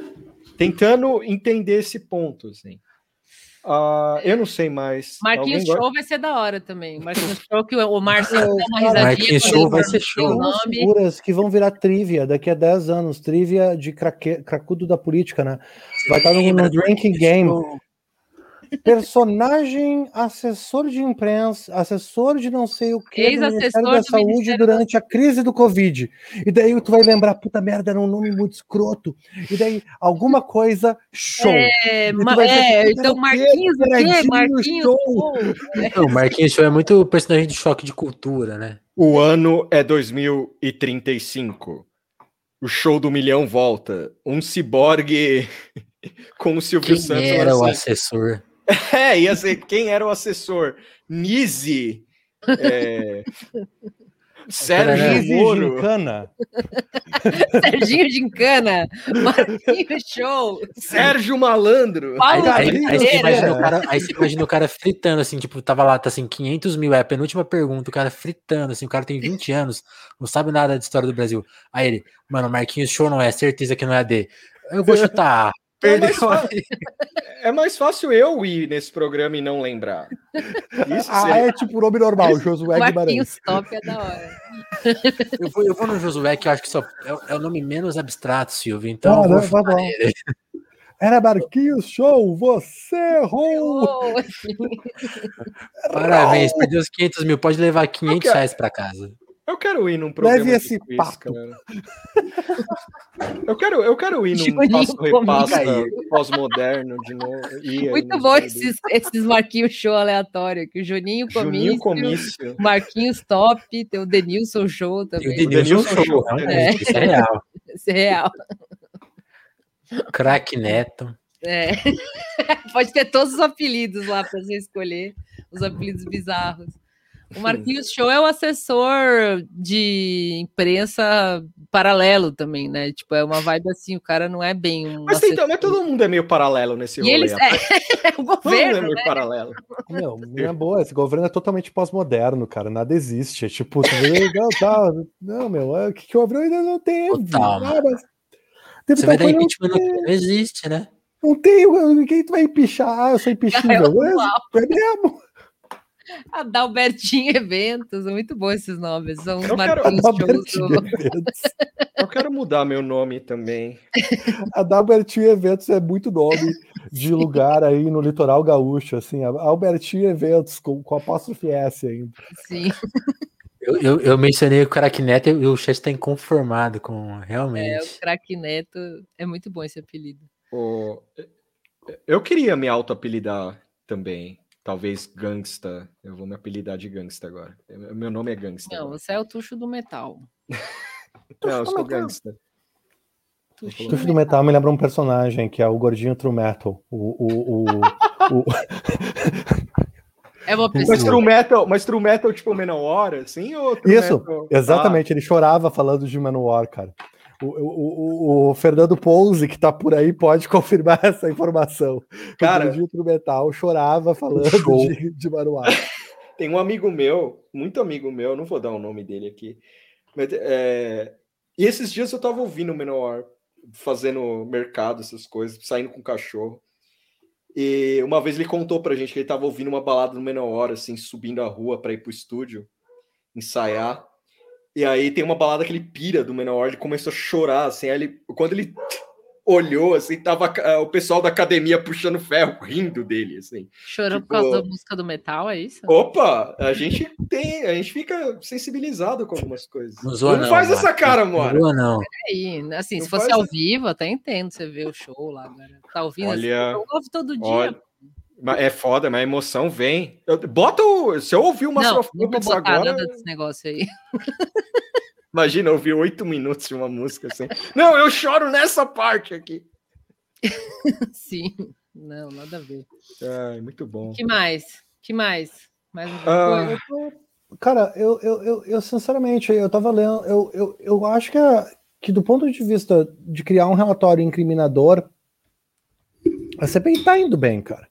tentando entender esse ponto, assim. Ah, eu não sei mais. Marquinhos Alguém Show vai ser da hora também. Marquinhos Show que o- o Marcinho dá uma risadinha. Marquinhos Show vai ser show. figuras que vão virar trivia daqui a 10 anos, trivia de craque, cracudo da política, né? Vai estar no, no drinking game. Personagem, assessor de imprensa, assessor de não sei o que do Ex-assessor Ministério da do Saúde Ministério durante a crise do Covid. E daí tu vai lembrar, puta merda, era um nome muito escroto. E daí, alguma coisa, show. É, ma- é, "Puta, então era o quê? Marquinhos o quê? Marquinhos Show." Show. Não, o Marquinhos Show é muito personagem de choque de cultura, né? O ano é 2035. O show do milhão volta. Um ciborgue com o Silvio Quem Santos. era o assim. assessor? É, ia ser quem era o assessor? Nise. É... Sérgio Moro. gincana. Serginho Gincana. Marquinhos Show. Sérgio Malandro. Paulo Aí, aí- aí você imagina o cara, aí você imagina o cara fritando, assim, tipo, tava lá, tá assim, 500 mil, é a penúltima pergunta, o cara fritando, assim, o cara tem 20 anos, não sabe nada de história do Brasil. Aí ele, mano, Marquinhos Show não é, certeza que não é a D. Eu vou chutar. A. É mais, é mais fácil eu ir nesse programa e não lembrar. Isso Ah, seria- é tipo o nome normal, Josué Guimarães. Top é da hora. Eu vou, eu vou no Josué, que eu acho que só é, o- é o nome menos abstrato, Silvio, então Ah, eu vou não, tá bom. Era Marquinhos Show, você errou! Parabéns, perdeu os 500 mil, pode levar 500 quero- reais pra casa. Eu quero ir num programa Leve de esse papo. cara. Eu quero, eu quero ir num Juninho passo repassa comigo. pós-moderno de novo. muito bom esses, esses Marquinhos Show aleatório aqui. O Juninho Juninho Comício, Comício. Marquinhos Top, tem o Denilson Show E o também. Denilson Denilson Show, realmente, isso é real. Esse é real. Crack Neto. É. Pode ter todos os apelidos lá para você escolher, os apelidos bizarros. O Marquinhos Show é o assessor de imprensa paralelo também, né? Tipo, é uma vibe assim, o cara não é bem um. Mas, tem, assessor. mas todo mundo é meio paralelo nesse E rolê. eles. É, é o Todo mundo é governo, meio né? paralelo. Meu, não é boa, esse governo é totalmente pós-moderno, cara, nada existe. É tipo, vê, não, tá, não, meu, é, o que, que o governo ainda não teve? Total, Ah, Você vai dar impeachment no não existe, né? Não tem, quem tu vai empichar? Ah, eu sou impeachível. É, é mesmo? Adalbertinho Eventos, muito bom esses nomes. São os Eu quero-. Eu quero mudar meu nome também. Adalbertinho Eventos é muito nome de lugar aí no litoral gaúcho, assim, Albertinho Eventos, com, com apóstrofe S ainda. Sim. Eu, eu, eu mencionei o Crack Neto e o chat está inconformado com É, realmente. o craque Neto é muito bom esse apelido. O- Eu queria me auto-apelidar também. Talvez Gangsta. Eu vou me apelidar de Gangsta agora. Meu nome é Gangsta. Não, agora. você é o tuxo do metal. Não, eu sou Gangsta. Tuxo Tuxo do Metal me lembra um personagem que é o gordinho True Metal. O, o, o, o- É uma Mas pessoa. True Metal, mas True Metal tipo Menor, assim? Ou True Isso, Metal- exatamente, ele chorava falando de Manowar, cara. O, o, o, Fernando Pouso, que tá por aí, pode confirmar essa informação. Cara- o True Metal chorava falando Show. de, de Tem um amigo meu, muito amigo meu, não vou dar o nome dele aqui. Mas, é, E esses dias eu tava ouvindo o Menor fazendo mercado, essas coisas, saindo com o cachorro. E uma vez ele contou pra gente que ele tava ouvindo uma balada no Menor, assim, subindo a rua para ir pro estúdio ensaiar. E aí tem uma balada que ele pira do Menor, ele começou a chorar, assim, aí ele, quando ele olhou, assim, tava uh, o pessoal da academia puxando ferro, rindo dele, assim. Chorou tipo, por causa da música do metal, é isso? Opa, a gente tem, a gente fica sensibilizado com algumas coisas. Não, zoa, não, não faz essa cara, mano. Não, não. Aí, assim, não se fosse ao vivo, até entendo você ver o show lá, agora. Tá ouvindo? Olha, assim, eu ouvo todo dia. Olha, é foda, mas a emoção vem. Eu, bota o. Se eu ouvir o Master não, of Puppets não vou botar agora. Nada desse negócio aí. Imagina ouvir oito minutos de uma música assim. Não, eu choro nessa parte aqui. Sim, não, nada a ver. Ai, muito bom. que mais? que mais? Mais um Ah, Cara, eu, eu, eu, eu, sinceramente, eu tava lendo, eu, eu, eu acho que, a- que do ponto de vista de criar um relatório incriminador, a CPI tá indo bem, cara.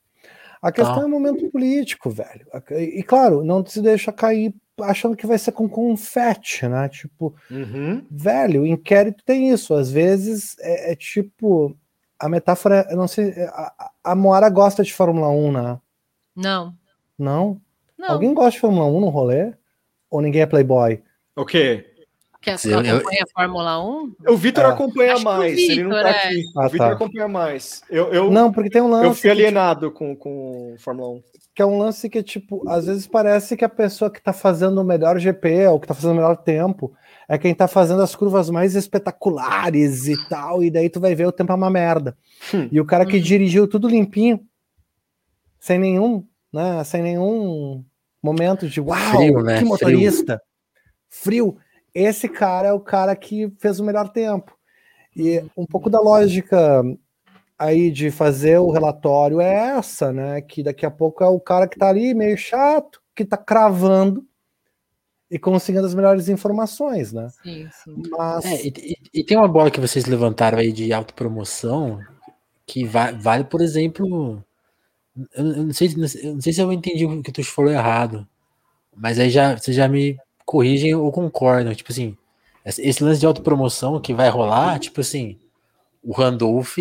A questão Tá. é o momento político, velho. E, claro, não se deixa cair achando que vai ser com confete, né? Tipo, uhum. velho, o inquérito tem isso. Às vezes é, é tipo. A metáfora, eu não sei. é, A, a- Moara gosta de Fórmula 1, né? Não, Não? não. Alguém gosta de Fórmula 1 no rolê? Ou ninguém é playboy? O quê? Quer Eu- eu- acompanha a Fórmula 1? O Vitor Ah. acompanha Acho que o mais, ele não tá é. aqui. Ah, o Vitor tá. acompanha mais. Eu, eu, Não, porque tem um lance. eu fui que, alienado com, com Fórmula 1. que é um lance que, tipo, às vezes parece que a pessoa que tá fazendo o melhor GP, ou que tá fazendo o melhor tempo, é quem tá fazendo as curvas mais espetaculares e tal, e daí tu vai ver o tempo é uma merda. Hum. E o cara que Uhum. dirigiu tudo limpinho, sem nenhum, né, sem nenhum momento de uau, Frio, né? que motorista. Frio. Esse cara é o cara que fez o melhor tempo. E um pouco da lógica aí de fazer o relatório é essa, né? Que daqui a pouco é o cara que tá ali meio chato, que tá cravando e conseguindo as melhores informações, né? Sim, sim. Mas É, e, e- e tem uma bola que vocês levantaram aí de autopromoção que va- vale, por exemplo. Eu, eu não sei, se- eu não sei se eu entendi o que tu falou errado, mas aí já, vocês já me corrigem ou concordam. Tipo assim, esse lance de autopromoção que vai rolar, tipo assim, o Randolph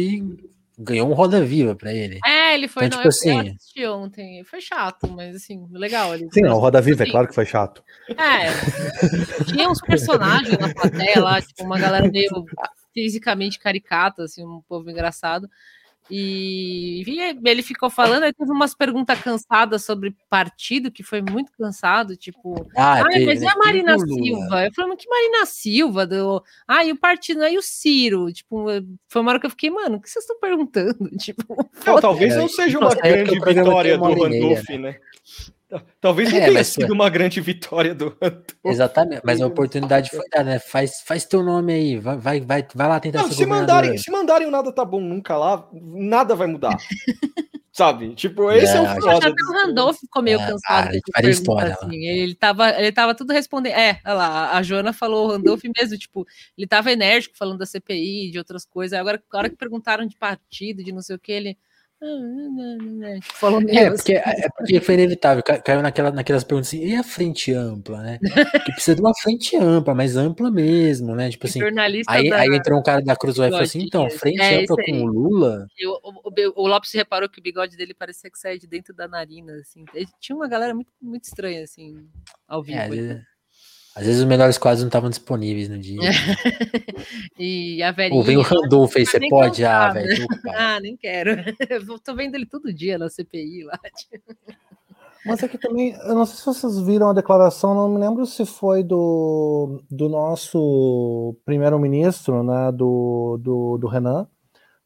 ganhou um Roda Viva pra ele. É, ele foi. Então, não, tipo eu- eu assim- assisti ontem. Foi chato, mas assim, legal. Ele, sim, não, o Roda Viva, é Sim. claro que foi chato. É, tinha uns personagens na plateia lá, tipo, uma galera meio fisicamente caricata, assim, um povo engraçado. E, e ele ficou falando, aí teve umas perguntas cansadas sobre partido, que foi muito cansado, tipo, Ah, ah, teve, mas e a Marina. Silva? Eu falei, mas que Marina Silva? Do... Ah, e o partido, aí o Ciro? Tipo, foi uma hora que eu fiquei, mano, o que vocês estão perguntando? Tipo, Não, talvez É, não seja uma grande vitória do Randolph, né? Talvez não É, tenha sido foi- uma grande vitória do Randolph. Exatamente, mas a oportunidade foi dada, né? Faz, faz teu nome aí, vai, vai, vai, vai lá tentar Não, ser se mandarem, se mandarem o nada tá bom nunca lá, nada vai mudar. Sabe? Tipo, esse é, Não, o acho Acho foda. até o Randolph ficou meio É, cansado ah, história, assim. Ele tava, ele tava tudo respondendo. É, olha lá, a Joana falou o Randolph mesmo, tipo, ele tava enérgico falando da CPI, de outras coisas. Agora, hora que perguntaram de partido, de não sei o que, ele. "Ah, Tipo, falou É, porque, é porque foi inevitável, ca- caiu naquela, naquelas perguntas assim, e a frente ampla, né? Que precisa de uma frente ampla, mas ampla mesmo, né? Tipo assim, jornalista aí, da- aí entrou um cara da Cruzoé e falou assim, então, frente É, ampla com o Lula, o, o- o- o Lopes reparou que o bigode dele parecia que saía de dentro da narina, assim. Ele tinha uma galera muito, muito estranha, assim, ao vivo. é, às, vezes, os melhores quadros não estavam disponíveis no dia. E a velhinha... Ou vem o Randolph aí, Mas você pode? Ah, velho. Ah, nem quero. Eu tô vendo ele todo dia na CPI lá. Mas aqui também, eu não sei se vocês viram a declaração, não me lembro se foi do, do nosso primeiro-ministro, né, do, do, do Renan,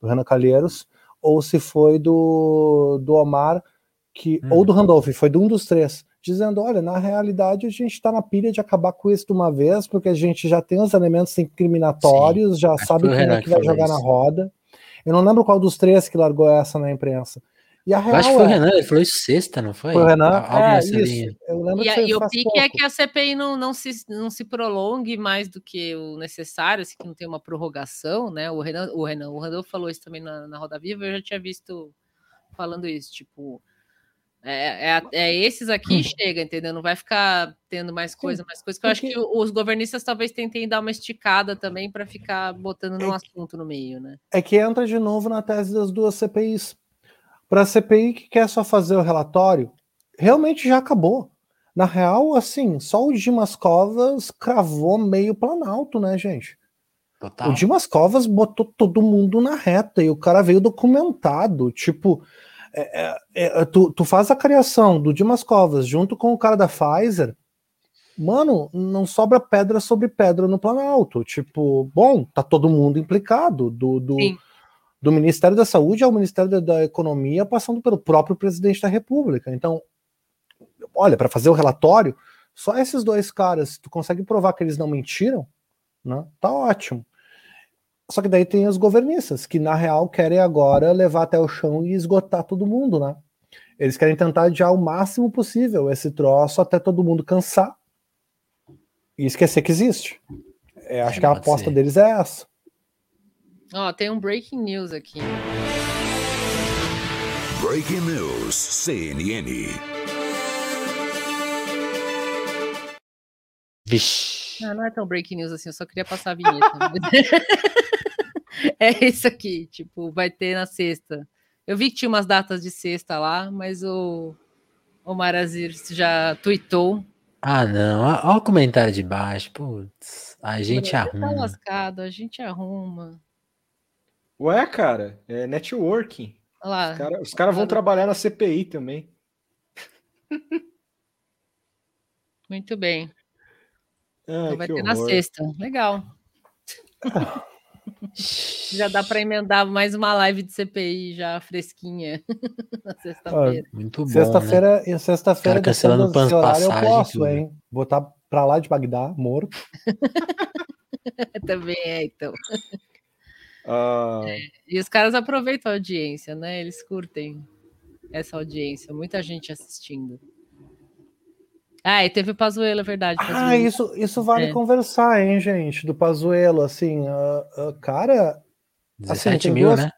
do Renan Calheiros, ou se foi do, do Omar, que, Hum. ou do Randolph, foi de um dos três, dizendo, olha, na realidade a gente está na pilha de acabar com isso de uma vez, porque a gente já tem os elementos incriminatórios, já que sabe quem é que vai jogar na isso. roda. Eu não lembro qual dos três que largou essa na imprensa. E a Eu real acho que foi o é, Renan, ele falou isso sexta, não foi? foi o Renan? É, isso. linha. Eu lembro E, que e o pique é pouco. que a CPI não, não, se, não se prolongue mais do que o necessário, assim, que não tem uma prorrogação, né? O Renan, o Renan, o Randolph falou isso também na, na Roda Viva, eu já tinha visto falando isso, tipo. É, é, é esses aqui chega, entendeu? Não vai ficar tendo mais coisa, mais coisa. Que eu acho que os governistas talvez tentem dar uma esticada também para ficar botando É no assunto no meio, né? É que entra de novo na tese das duas CPIs. Para a CPI que quer só fazer o relatório, realmente já acabou. Na real, assim, só o Dimas Covas cravou meio planalto, né, gente? Total. O Dimas Covas botou todo mundo na reta e o cara veio documentado. Tipo, é, é, é, tu, tu faz a criação do Dimas Covas junto com o cara da Pfizer, mano, não sobra pedra sobre pedra no Planalto. Tipo, bom, tá todo mundo implicado, do, do, do Ministério da Saúde ao Ministério da, da Economia, passando pelo próprio presidente da República. Então, olha, para fazer o relatório, só esses dois caras, tu consegue provar que eles não mentiram, né, tá ótimo. Só que daí tem os governistas, que na real querem agora levar até o chão e esgotar todo mundo, né? Eles querem tentar adiar o máximo possível esse troço até todo mundo cansar e esquecer que existe. É, acho que a aposta ser. deles é essa. Ó, tem um breaking news aqui. Breaking News CNN. Vixe. Ah, não é tão breaking news assim, eu só queria passar a vinheta. é isso aqui, tipo, vai ter na sexta. Eu vi que tinha umas datas de sexta lá, mas o, o Marazir já tweetou. Ah, não. Olha o comentário de baixo. Putz, a gente Tá arruma. lascado, a gente arruma. Ué, cara, é networking. Olha lá. Os caras cara vão trabalhar na CPI também. Muito bem. Ai, Então vai ter na horror. sexta. Legal. já dá para emendar mais uma live de CPI já fresquinha na sexta-feira. Muito bom. né? Sexta-feira, e sexta-feira, cancelando pan- horário, eu passagem, posso, hein? Botar pra lá de Bagdá, morto. Também é, então. Ah, E os caras aproveitam a audiência, né? Eles curtem essa audiência. Muita gente assistindo. Ah, e teve o Pazuello, é verdade. Ah, Pazuello. isso, isso vale É. conversar, hein, gente? Do Pazuello, assim, ah, ah, cara, 17 tem mil, duas- né?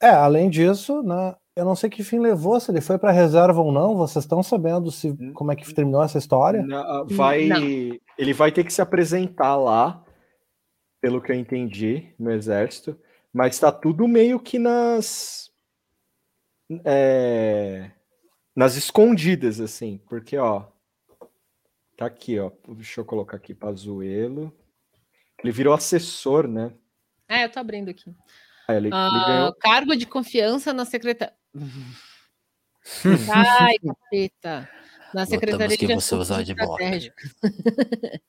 É, além disso, né, eu não sei que fim levou, se ele foi para reserva ou não. Vocês estão sabendo se como é que terminou essa história? na- vai, Não. ele vai ter que se apresentar lá, pelo que eu entendi, no exército, mas tá tudo meio que nas é, nas escondidas, assim, porque ó, tá aqui, ó, deixa eu colocar aqui Pazuello. Ele virou assessor, né? É, eu tô abrindo aqui. Ah, ele, ele Ah, ganhou cargo de confiança na secretaria. Ai, capeta. Na Secretaria que de você Assuntos usar de bloco. Estratégicos.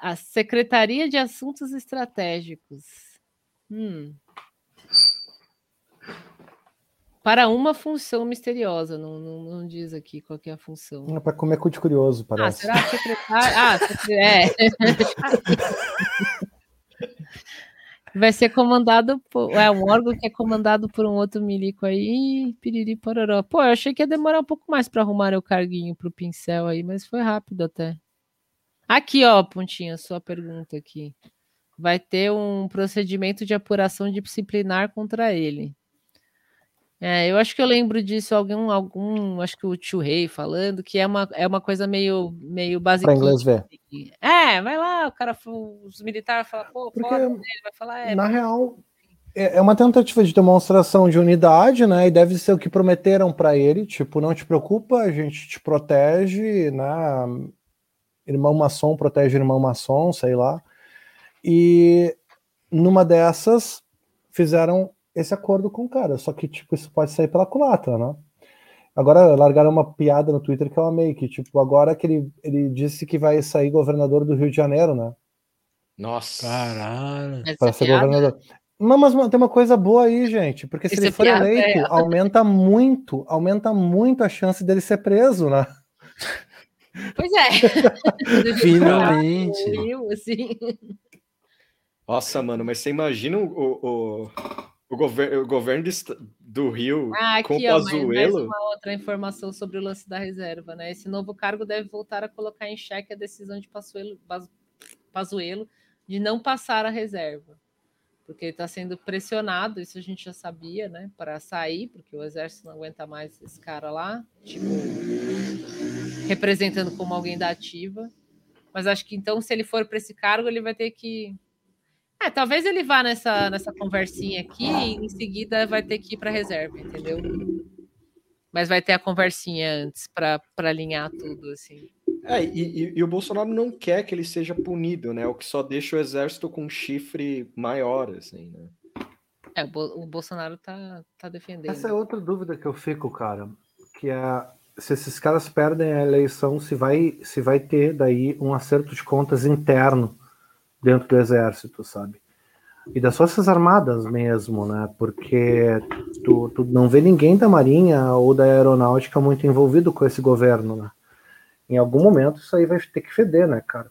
A Secretaria de Assuntos Estratégicos. Hum. Para uma função misteriosa, não, não, não diz aqui qual que é a função. É para comer cu de curioso, Ah, parece. será que secretário? Ah, é. Vai ser comandado por. É um órgão que é comandado por um outro milico aí. Piriri pororó. Pô, eu achei que ia demorar um pouco mais para arrumar o carguinho pro pincel aí, mas foi rápido até. Aqui, ó, Pontinha, sua pergunta aqui. Vai ter um procedimento de apuração disciplinar contra ele. É, eu acho que eu lembro disso, algum, algum, acho que o tio Rei falando, que é uma, é uma coisa meio, meio básica. Para inglês ver. É, vai lá, o cara, os militares falam, pô, Porque, fora dele, vai falar, é, Na real, é é uma tentativa de demonstração de unidade, né? E deve ser o que prometeram para ele, tipo, não te preocupa, a gente te protege, né? Irmão maçom protege irmão maçom, sei lá. E numa dessas fizeram esse acordo com o cara, só que tipo isso pode sair pela culatra, né? Agora largaram uma piada no Twitter que eu amei, que tipo, agora que ele, ele disse que vai sair governador do Rio de Janeiro, né? Nossa. Caralho. Para ser piada, governador. Não, mas tem uma coisa boa aí, gente, porque se Essa ele for piada eleito, é- aumenta muito, aumenta muito a chance dele ser preso, né? Pois é. Finalmente. Assim. Nossa, mano, mas você imagina o, o, o, gover o governo do, Rio Ah, com aqui, ó, mais, mais uma outra informação sobre o lance da reserva, né? Esse novo cargo deve voltar a colocar em xeque a decisão de Pazuello, Paz- Pazuello de não passar a reserva. Porque ele está sendo pressionado, isso a gente já sabia, né? Para sair, porque o exército não aguenta mais esse cara lá, tipo, representando como alguém da ativa. Mas acho que então, se ele for para esse cargo, ele vai ter que. É, talvez ele vá nessa, nessa conversinha aqui e em seguida vai ter que ir para reserva, entendeu? Mas vai ter a conversinha antes para alinhar tudo, assim. É, e, e, e, o Bolsonaro não quer que ele seja punido, né? O que só deixa o exército com um chifre maior, assim, né? É, o Bolsonaro tá, tá defendendo. Essa é outra dúvida que eu fico, cara, que é se esses caras perdem a eleição, se vai, se vai ter daí um acerto de contas interno dentro do exército, sabe? E das Forças Armadas mesmo, né? Porque tu, tu não vê ninguém da Marinha ou da Aeronáutica muito envolvido com esse governo, né? Em algum momento isso aí vai ter que feder, né, cara?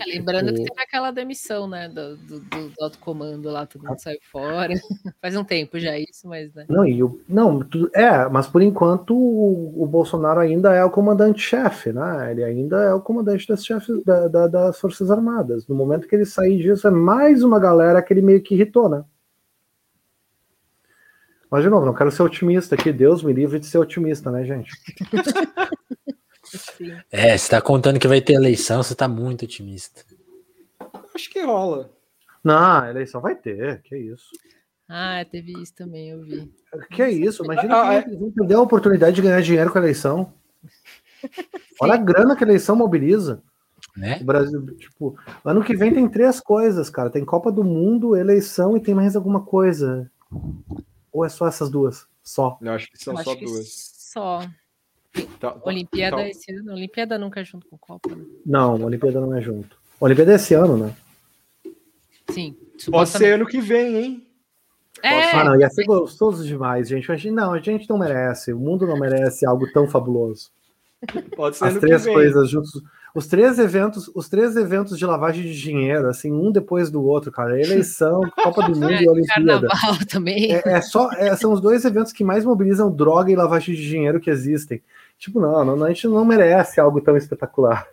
É, lembrando que teve aquela demissão, né, do, do, do, alto comando lá, todo mundo saiu fora. Faz um tempo já isso, mas né. Não, e o, não, é, mas por enquanto o, o Bolsonaro ainda é o comandante-chefe, né? Ele ainda é o comandante das chefes da, da, das Forças Armadas. No momento que ele sair disso, é mais uma galera que ele meio que irritou, né? Mas de novo, não quero ser otimista aqui, Deus me livre de ser otimista, né, gente? É, você tá contando que vai ter eleição, você tá muito otimista. Acho que rola. Não, eleição vai ter, que isso. Ah, teve isso também, eu vi. Que é isso, imagina ah, que é... vão perder a oportunidade de ganhar dinheiro com a eleição. Olha a grana que a eleição mobiliza. Né? O Brasil, tipo, ano que vem tem três coisas, cara. Tem Copa do Mundo, eleição e tem mais alguma coisa. Ou é só essas duas? Só. Eu acho que são eu só duas. Só. Tá, tá, Olimpíada tá. esse ano. Olimpíada nunca é junto com Copa. Né? Não, Olimpíada não é junto. Olimpíada é esse ano, né? Sim. Pode ser ano que vem, hein? É. Ah, não, ia ser gostoso demais, gente. Mas, não, a gente não merece. O mundo não merece algo tão fabuloso. Pode ser As três coisas juntos. Os três eventos, os três eventos de lavagem de dinheiro, assim, um depois do outro, cara. Eleição, Copa do Mundo é, e Olimpíada. Carnaval também. É, é só, é, são os dois eventos que mais mobilizam droga e lavagem de dinheiro que existem. Tipo, não, não, a gente não merece algo tão espetacular.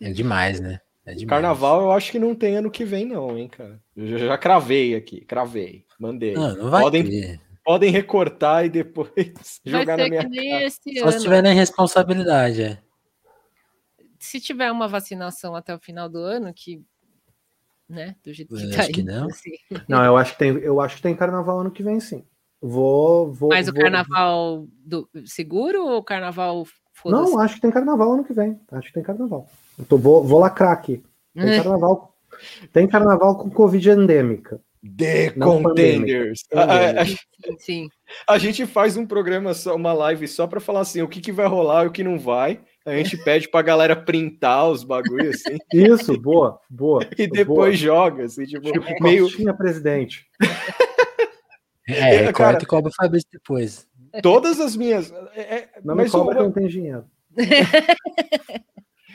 É demais, né? É demais. Carnaval eu acho que não tem ano que vem, não, hein, cara. Eu já, já cravei aqui, cravei, mandei. Não, não vai podem, ter. podem recortar e depois vai jogar na minha cara. Só se tiver na responsabilidade, é. Se tiver uma vacinação até o final do ano, que né, do jeito que Eu tá acho que indo, não. assim. Não, eu acho que tem, eu acho que tem carnaval ano que vem, sim. Vou, vou. Mas o vou- carnaval do seguro ou o carnaval? Não, acho que tem carnaval ano que vem. Acho que tem carnaval. Tô- vou, vou lacrar aqui. Tem carnaval. Tem carnaval com Covid endêmica. The Não Contenders. pandêmica. A, a- Sim, sim. a gente faz um programa, só, uma live só pra falar assim, o que, que vai rolar e o que não vai. A gente pede pra galera printar os bagulhos assim Isso, boa, boa. e depois joga, assim, tipo, boa. Tipo, meio presidente. É, É, recorta cara- e cobra o Fabrício depois. todas as minhas. é- é- Não me mas cobra o- não tenho dinheiro.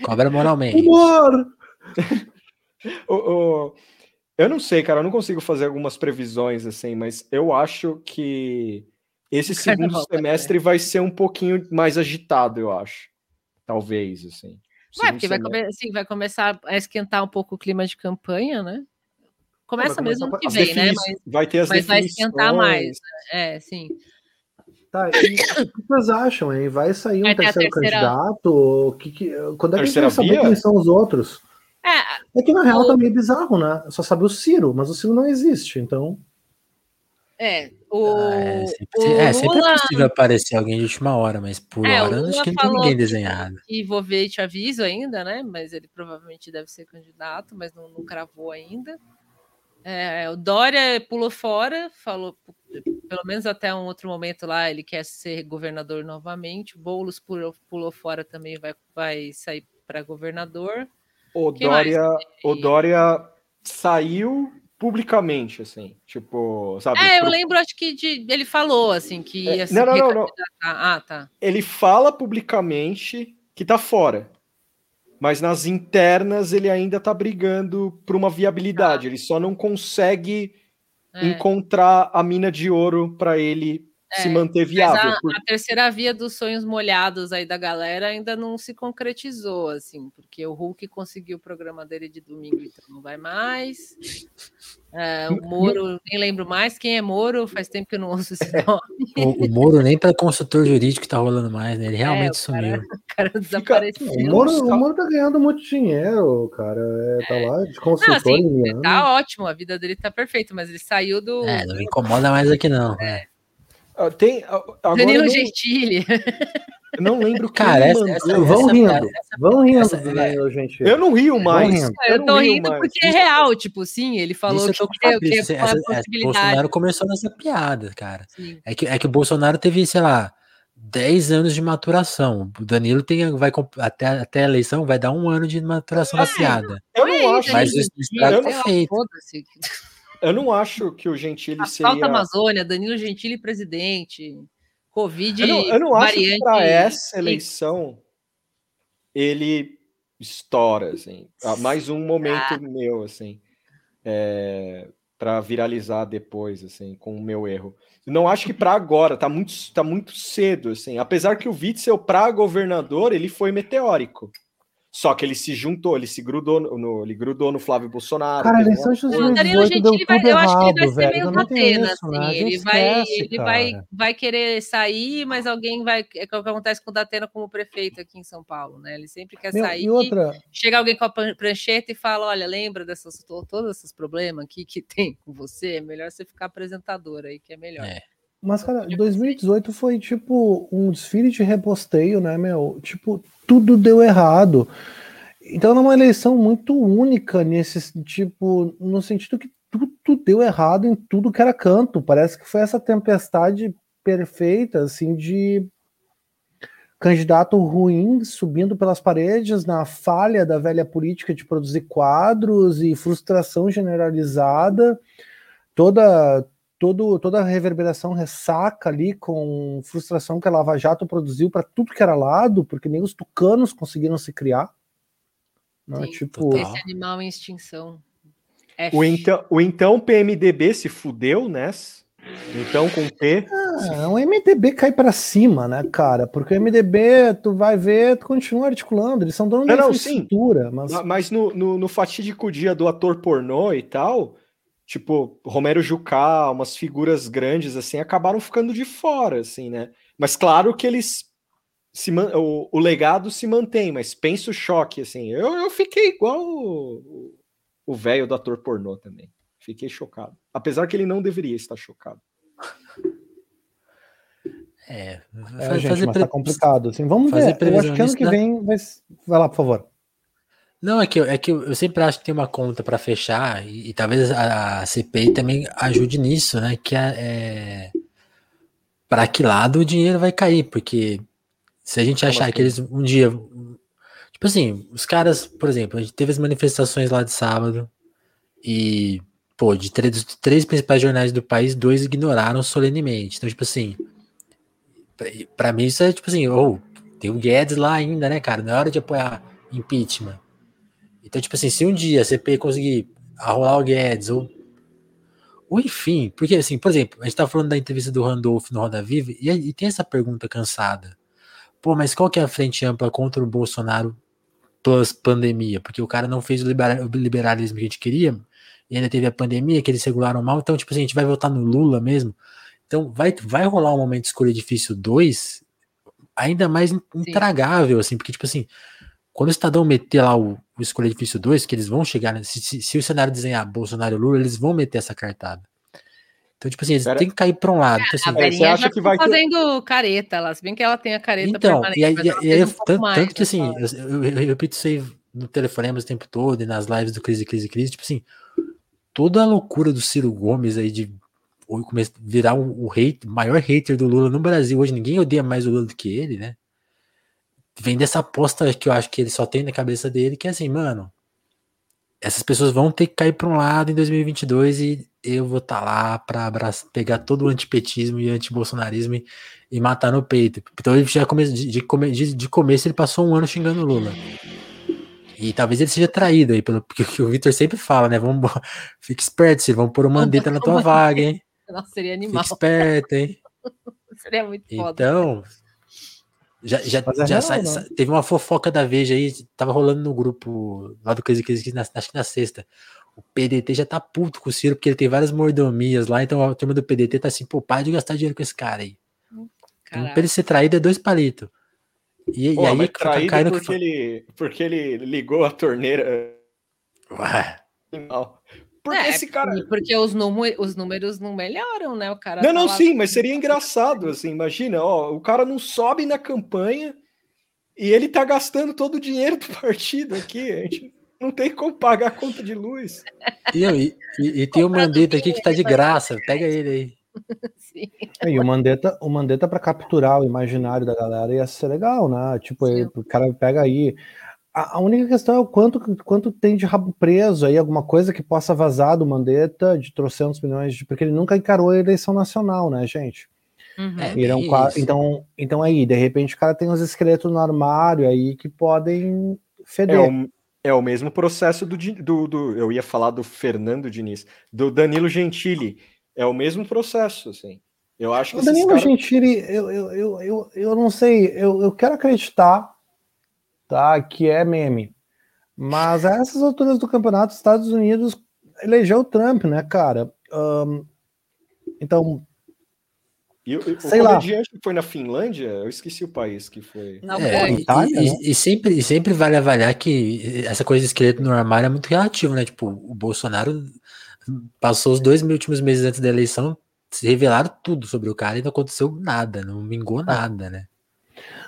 Cobra moralmente. Humor! O- o- eu não sei, cara, eu não consigo fazer algumas previsões assim, mas eu acho que esse segundo semestre vai ser um pouquinho mais agitado, eu acho. Talvez, assim. Ué, porque vai, come- assim, vai começar a esquentar um pouco o clima de campanha, né? Começa vai mesmo que vem, né? Mas, vai ter as mas vai definições. esquentar mais. É, sim. Tá, e o que vocês acham, hein? Vai sair um Vai terceiro terceira- candidato? O que que- quando é que a gente vai saber via? quem são os outros? É, É que na real O- tá meio bizarro, né? Só sabe o Ciro, mas o Ciro não existe, então. é. O, Ah, é, sempre, o é, sempre Lula é possível aparecer alguém de última hora, mas por É, hora eu acho que não tem ninguém desenhado. e vou ver e te aviso ainda, né? Mas ele provavelmente deve ser candidato, mas não, não cravou ainda. É, o Dória pulou fora, falou, pelo menos até um outro momento lá, ele quer ser governador novamente. Boulos pulou, pulou fora também, vai, vai sair para governador. O Quem mais? Dória, o Dória saiu publicamente, assim, tipo, sabe? É, eu pro- lembro, acho que de, ele falou assim que É, ia se não, não, não, não. Ah, tá. Ele fala publicamente que tá fora. Mas nas internas ele ainda tá brigando por uma viabilidade. Ele só não consegue É. encontrar a mina de ouro para ele se É, manter Mas viável. a, Por- a terceira via dos sonhos molhados aí da galera ainda não se concretizou, assim, porque o Hulk conseguiu o programa dele de domingo, então não vai mais. É, o Moro, nem lembro mais quem é Moro, faz tempo que eu não ouço esse nome. O, o Moro nem para consultor jurídico tá rolando mais, né? Ele realmente É, o cara-. O cara desapareceu. O Moro, o Moro tá ganhando muito dinheiro, cara. É, tá lá de Não, consultor assim, em Miami. tá ótimo, a vida dele tá perfeita, mas ele saiu do. É, não me incomoda mais aqui não. É. Ah, Tem, agora Danilo eu não, Gentili. eu não lembro Cara, essa, essa, Vão essa rindo, piada- vão rindo essa- do é, Danilo, gente. Eu não rio mais. rindo. Eu não tô rindo mais. porque é real, tipo, sim, ele falou Isso eu que, que, que é assim, uma essa- essa- possibilidade. Bolsonaro começou nessa piada, cara. sim. É que, é que o Bolsonaro teve, sei lá, 10 anos de maturação. O Danilo tem, vai até, até a eleição vai dar um ano de maturação da piada. Eu não acho, Mas o estrago eu tá feito. eu não acho que o Gentili Asfalto seria. Amazônia, Danilo Gentili presidente, Covid Eu não, eu não acho que variante. para essa eleição ele estoura, assim. Ah, Mais um momento meu, assim, para viralizar depois, assim, com o meu erro. Não acho que para agora, tá muito, tá muito cedo, assim. Apesar que o Witzel para governador ele foi meteórico. Só que ele se juntou, ele se grudou no, no- ele grudou no Flávio Bolsonaro. Cara, eleição uma de coisa- O Danilo 2018 deu Gentili vai, tudo eu acho que ele vai ser velho. meio catena, né? assim. A Ele, vai, esquece, ele vai, vai querer sair, mas alguém vai. É o que acontece com o Datena como prefeito aqui em São Paulo, né? Ele sempre quer Meu, sair. e outra, Chega alguém com a prancheta e fala: olha, lembra dessas to- todos esses problemas aqui que tem com você? É melhor você ficar apresentador aí, que é melhor. É. Mas, cara, 2018 foi tipo um desfile de reposteio, né, meu? Tipo, tudo deu errado. Então, é uma eleição muito única nesse tipo, no sentido que tudo deu errado em tudo que era canto. Parece que foi essa tempestade perfeita, assim, de candidato ruim subindo pelas paredes na falha da velha política de produzir quadros e frustração generalizada. Toda todo, toda a reverberação ressaca ali com frustração que a Lava Jato produziu para tudo que era lado, porque nem os tucanos conseguiram se criar. Né? Sim, Tipo. Esse animal em extinção. F. O então, o então PMDB se fudeu, né? Então com P. ah, o MDB cai para cima, né, cara? Porque o MDB, tu vai ver, tu continua articulando, eles são donos da Não, não, sim. infraestrutura, mas Ma- Mas no, no, no fatídico dia do ator pornô e tal, tipo, Romero Jucá, umas figuras grandes assim, acabaram ficando de fora, assim, né? Mas claro que eles se man- o, o legado se mantém, mas pensa o choque, assim. Eu, eu fiquei igual o o velho do ator pornô também. Fiquei chocado. Apesar que ele não deveria estar chocado. É, é, fa- gente, fazer mas pre- tá complicado, assim. Vamos fazer ver. Eu acho que ano que vem vai, vai lá, por favor. Não, é que, eu- é que eu sempre acho que tem uma conta para fechar e, e talvez a, CPI também ajude nisso, né? Que é, é para que lado o dinheiro vai cair, porque se a gente achar assim? que eles um dia, tipo assim, os caras, por exemplo, a gente teve as manifestações lá de sábado e pô, de três, três principais jornais do país, dois ignoraram solenemente. Então, tipo assim, pra mim isso é tipo assim, ou tem o Guedes lá ainda, né, cara? Não é hora de apoiar impeachment. Então, tipo assim, se um dia a CPI conseguir arrolar o Guedes, ou, ou enfim, porque assim, por exemplo, a gente tá falando da entrevista do Randolph no Roda Viva, e, e tem essa pergunta cansada. Pô, mas qual que é a frente ampla contra o Bolsonaro plus pandemia? Porque o cara não fez o libera- o liberalismo que a gente queria, e ainda teve a pandemia, que eles regularam mal, então, tipo assim, a gente vai votar no Lula mesmo. Então, vai, vai rolar um momento de escolha difícil 2, ainda mais intragável, assim, porque, tipo assim, quando o Estadão meter lá o, o Escolha Difícil 2, que eles vão chegar, né, se, se, se o cenário desenhar Bolsonaro e Lula, eles vão meter essa cartada. Então, tipo assim, eles Pera- têm que cair para um lado. Então, A assim, Verinha acha que tá vai ter- fazendo careta lá, se bem que ela tem a careta então, permanente, e aí, mas e aí- um tanto, mais, tanto que assim, eu, eu- eu repito isso aí no telefonemas o tempo todo e nas lives do Crise, Crise, Crise, tipo assim, toda a loucura do Ciro Gomes aí de virar o, o hate, maior hater do Lula no Brasil hoje, ninguém odeia mais o Lula do que ele, né? Vem dessa aposta que eu acho que ele só tem na cabeça dele, que é assim, mano, essas pessoas vão ter que cair para um lado em 2022 e eu vou estar lá para pegar todo o antipetismo e antibolsonarismo e, e matar no peito. Então ele já come, de, de, de- começo ele passou um ano xingando o Lula. E talvez ele seja traído aí, pelo porque o Vitor sempre fala, né? Vamos, fica esperto, Ciro, vamos pôr uma mandeta na tua vaga, hein? Nossa, seria Fica animal. esperto, hein? Seria muito foda. Então, já, já, é já real, sai- né? sa- teve uma fofoca da Veja aí, tava rolando no grupo lá do Crise, Crise, na- acho que na sexta. O PDT já tá puto com o Ciro, porque ele tem várias mordomias lá, então a turma do PDT tá assim, pô, para de gastar dinheiro com esse cara aí. Então, pra ele ser traído é dois palitos. E, Pô, e aí traído caindo que porque ele, porque ele ligou a torneira Ué, animal. Porque É, esse cara. Porque os, os números não melhoram, né? O cara Não, tá não, lá- sim, mas seria engraçado, assim, imagina, ó, o cara não sobe na campanha e ele tá gastando todo o dinheiro do partido aqui, a gente não tem como pagar a conta de luz. E, e, e- e tem o Mandetta aqui que tá de graça. Pega ele aí. Sim. E o Mandetta, o Mandetta para capturar o imaginário da galera ia ser legal, né? Tipo, ele- o cara pega aí. A, a única questão é o quanto, quanto tem de rabo preso aí, alguma coisa que possa vazar do Mandetta de trocentos milhões, de, porque ele nunca encarou a eleição nacional, né, gente? Uhum. É, Irão então, então aí, de repente, o cara tem uns esqueletos no armário aí que podem É feder. o, é o mesmo processo do, do, do- Eu ia falar do Fernando Diniz, do Danilo Gentili. É o mesmo processo, assim. Eu acho que O Danilo caras- Gentili, eu, eu, eu, eu, eu não sei, eu, eu quero acreditar tá, que é meme. Mas a essas alturas do campeonato, os Estados Unidos elegeu o Trump, né, cara? Ahn, então, E o- o Sei lá. comediante que foi na Finlândia, eu esqueci o país que foi. Não, É, foi. e, Itália, e- né? e sempre, e sempre vale avaliar que essa coisa de esqueleto no armário é muito relativo, né? Tipo, o Bolsonaro passou os dois mil últimos meses antes da eleição, se revelaram tudo sobre o cara e não aconteceu nada, não vingou nada, né?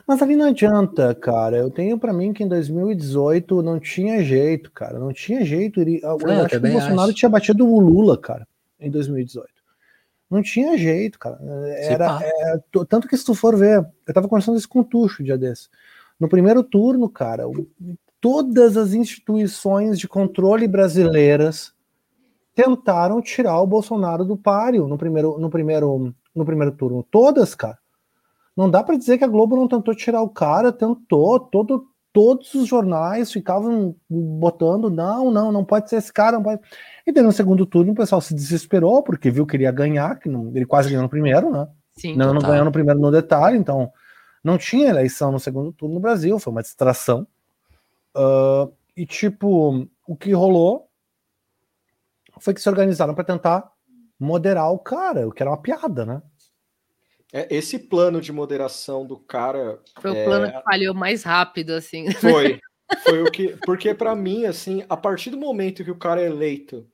Mas ali não adianta, cara. Eu tenho pra mim que em 2018 não tinha jeito, cara. Não tinha jeito. Ele, eu eu acho que o Bolsonaro acho. tinha batido o Lula, cara, em 2018. Não tinha jeito, cara. Era, é, tanto que se tu for ver, eu tava conversando isso com o Tuxo dia desse. No primeiro turno, cara, o- todas as instituições de controle brasileiras tentaram tirar o Bolsonaro do páreo no primeiro, no primeiro, no primeiro turno. Todas, cara. Não dá pra dizer que a Globo não tentou tirar o cara, tentou, todo, todos os jornais ficavam botando, não, não, não pode ser esse cara, não pode. E daí no segundo turno o pessoal se desesperou, porque viu que ele ia ganhar, que não- ele quase ganhou no primeiro, né? Sim. Não, não ganhou no primeiro no detalhe, então não tinha eleição no segundo turno no Brasil, foi uma distração. Ah, e tipo, o que rolou foi que se organizaram para tentar moderar o cara, o que era uma piada, né? É, esse plano de moderação do cara Foi o é, plano que falhou mais rápido, assim. Foi. Foi o que. Porque pra mim, assim, a partir do momento que o cara é eleito,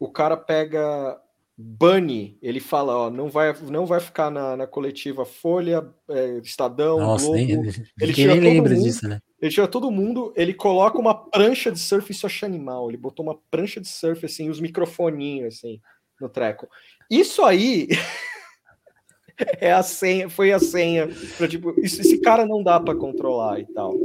o cara pega. Bane, ele fala, ó, não vai, não vai ficar na, na coletiva Folha, é, Estadão, Nossa, Globo. nem, ele tira nem todo lembra mundo. disso, né? Ele tira todo mundo, ele coloca uma prancha de surf, isso achei animal. Ele botou uma prancha de surf, assim, os microfoninhos, assim, no treco. Isso aí é a senha, foi a senha pra, tipo, isso- esse cara não dá pra controlar e tal.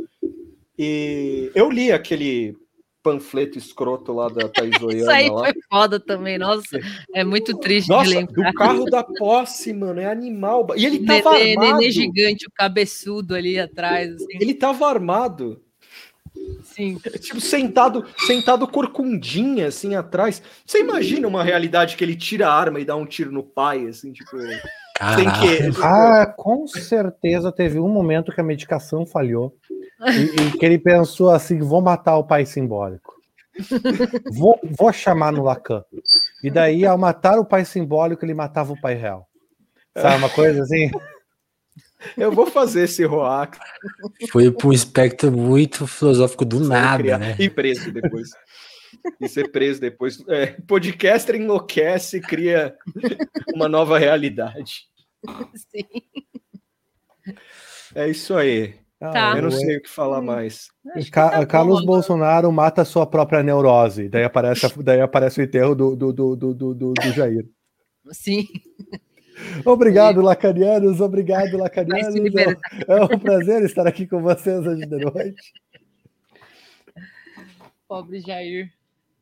E eu li aquele panfleto escroto lá da Thaís Isso Oiana aí lá. foi foda também, nossa. É muito triste de Nossa, lembrar. do carro da posse, mano, é animal. E ele tava Nenê, armado. nenê gigante, o cabeçudo ali atrás, assim. Ele tava armado. Sim. tipo, sentado, sentado corcundinha, assim, atrás. Você imagina uma realidade que ele tira a arma e dá um tiro no pai, assim, tipo... Sem Caralho. querer. Ah, com certeza teve um momento que a medicação falhou e, e que ele pensou assim: vou matar o pai simbólico. Vou, vou chamar no Lacan. E daí, ao matar o pai simbólico, ele matava o pai real. Sabe uma coisa assim? Eu vou fazer esse Roac. Foi para um espectro muito filosófico do nada, criar- né? E preso depois. E ser preso depois. É, podcaster enlouquece e cria uma nova realidade. Sim. É isso aí. Tá. Eu não sei o que falar mais. Acho que Ca- tá bom Carlos agora. Bolsonaro mata a sua própria neurose. Daí aparece, daí aparece o enterro do, do, do, do, do, do- do Jair. Sim. Obrigado, lacanianos. Obrigado, lacanianos. É, é um prazer estar aqui com vocês hoje de noite. Pobre Jair.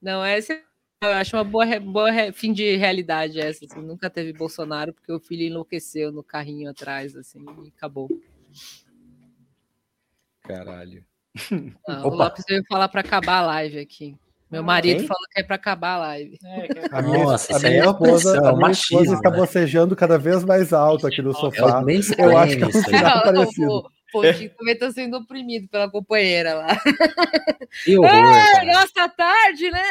Não, essa eu acho uma boa, boa fim de realidade essa. assim. Nunca teve Bolsonaro porque o filho enlouqueceu no carrinho atrás, assim, e acabou. Caralho. Ah, o. Lopes veio falar para acabar a live aqui. Meu marido Quem? falou que é para acabar a live. A minha, Nossa, a minha é esposa, a minha machismo, esposa está né? bocejando cada vez mais alto aqui no É sofá. mansplaining Eu acho que é um aí. sinal parecido. o Pontinho também está sendo oprimido pela companheira lá. Que horror, É, cara. nossa, tarde, né?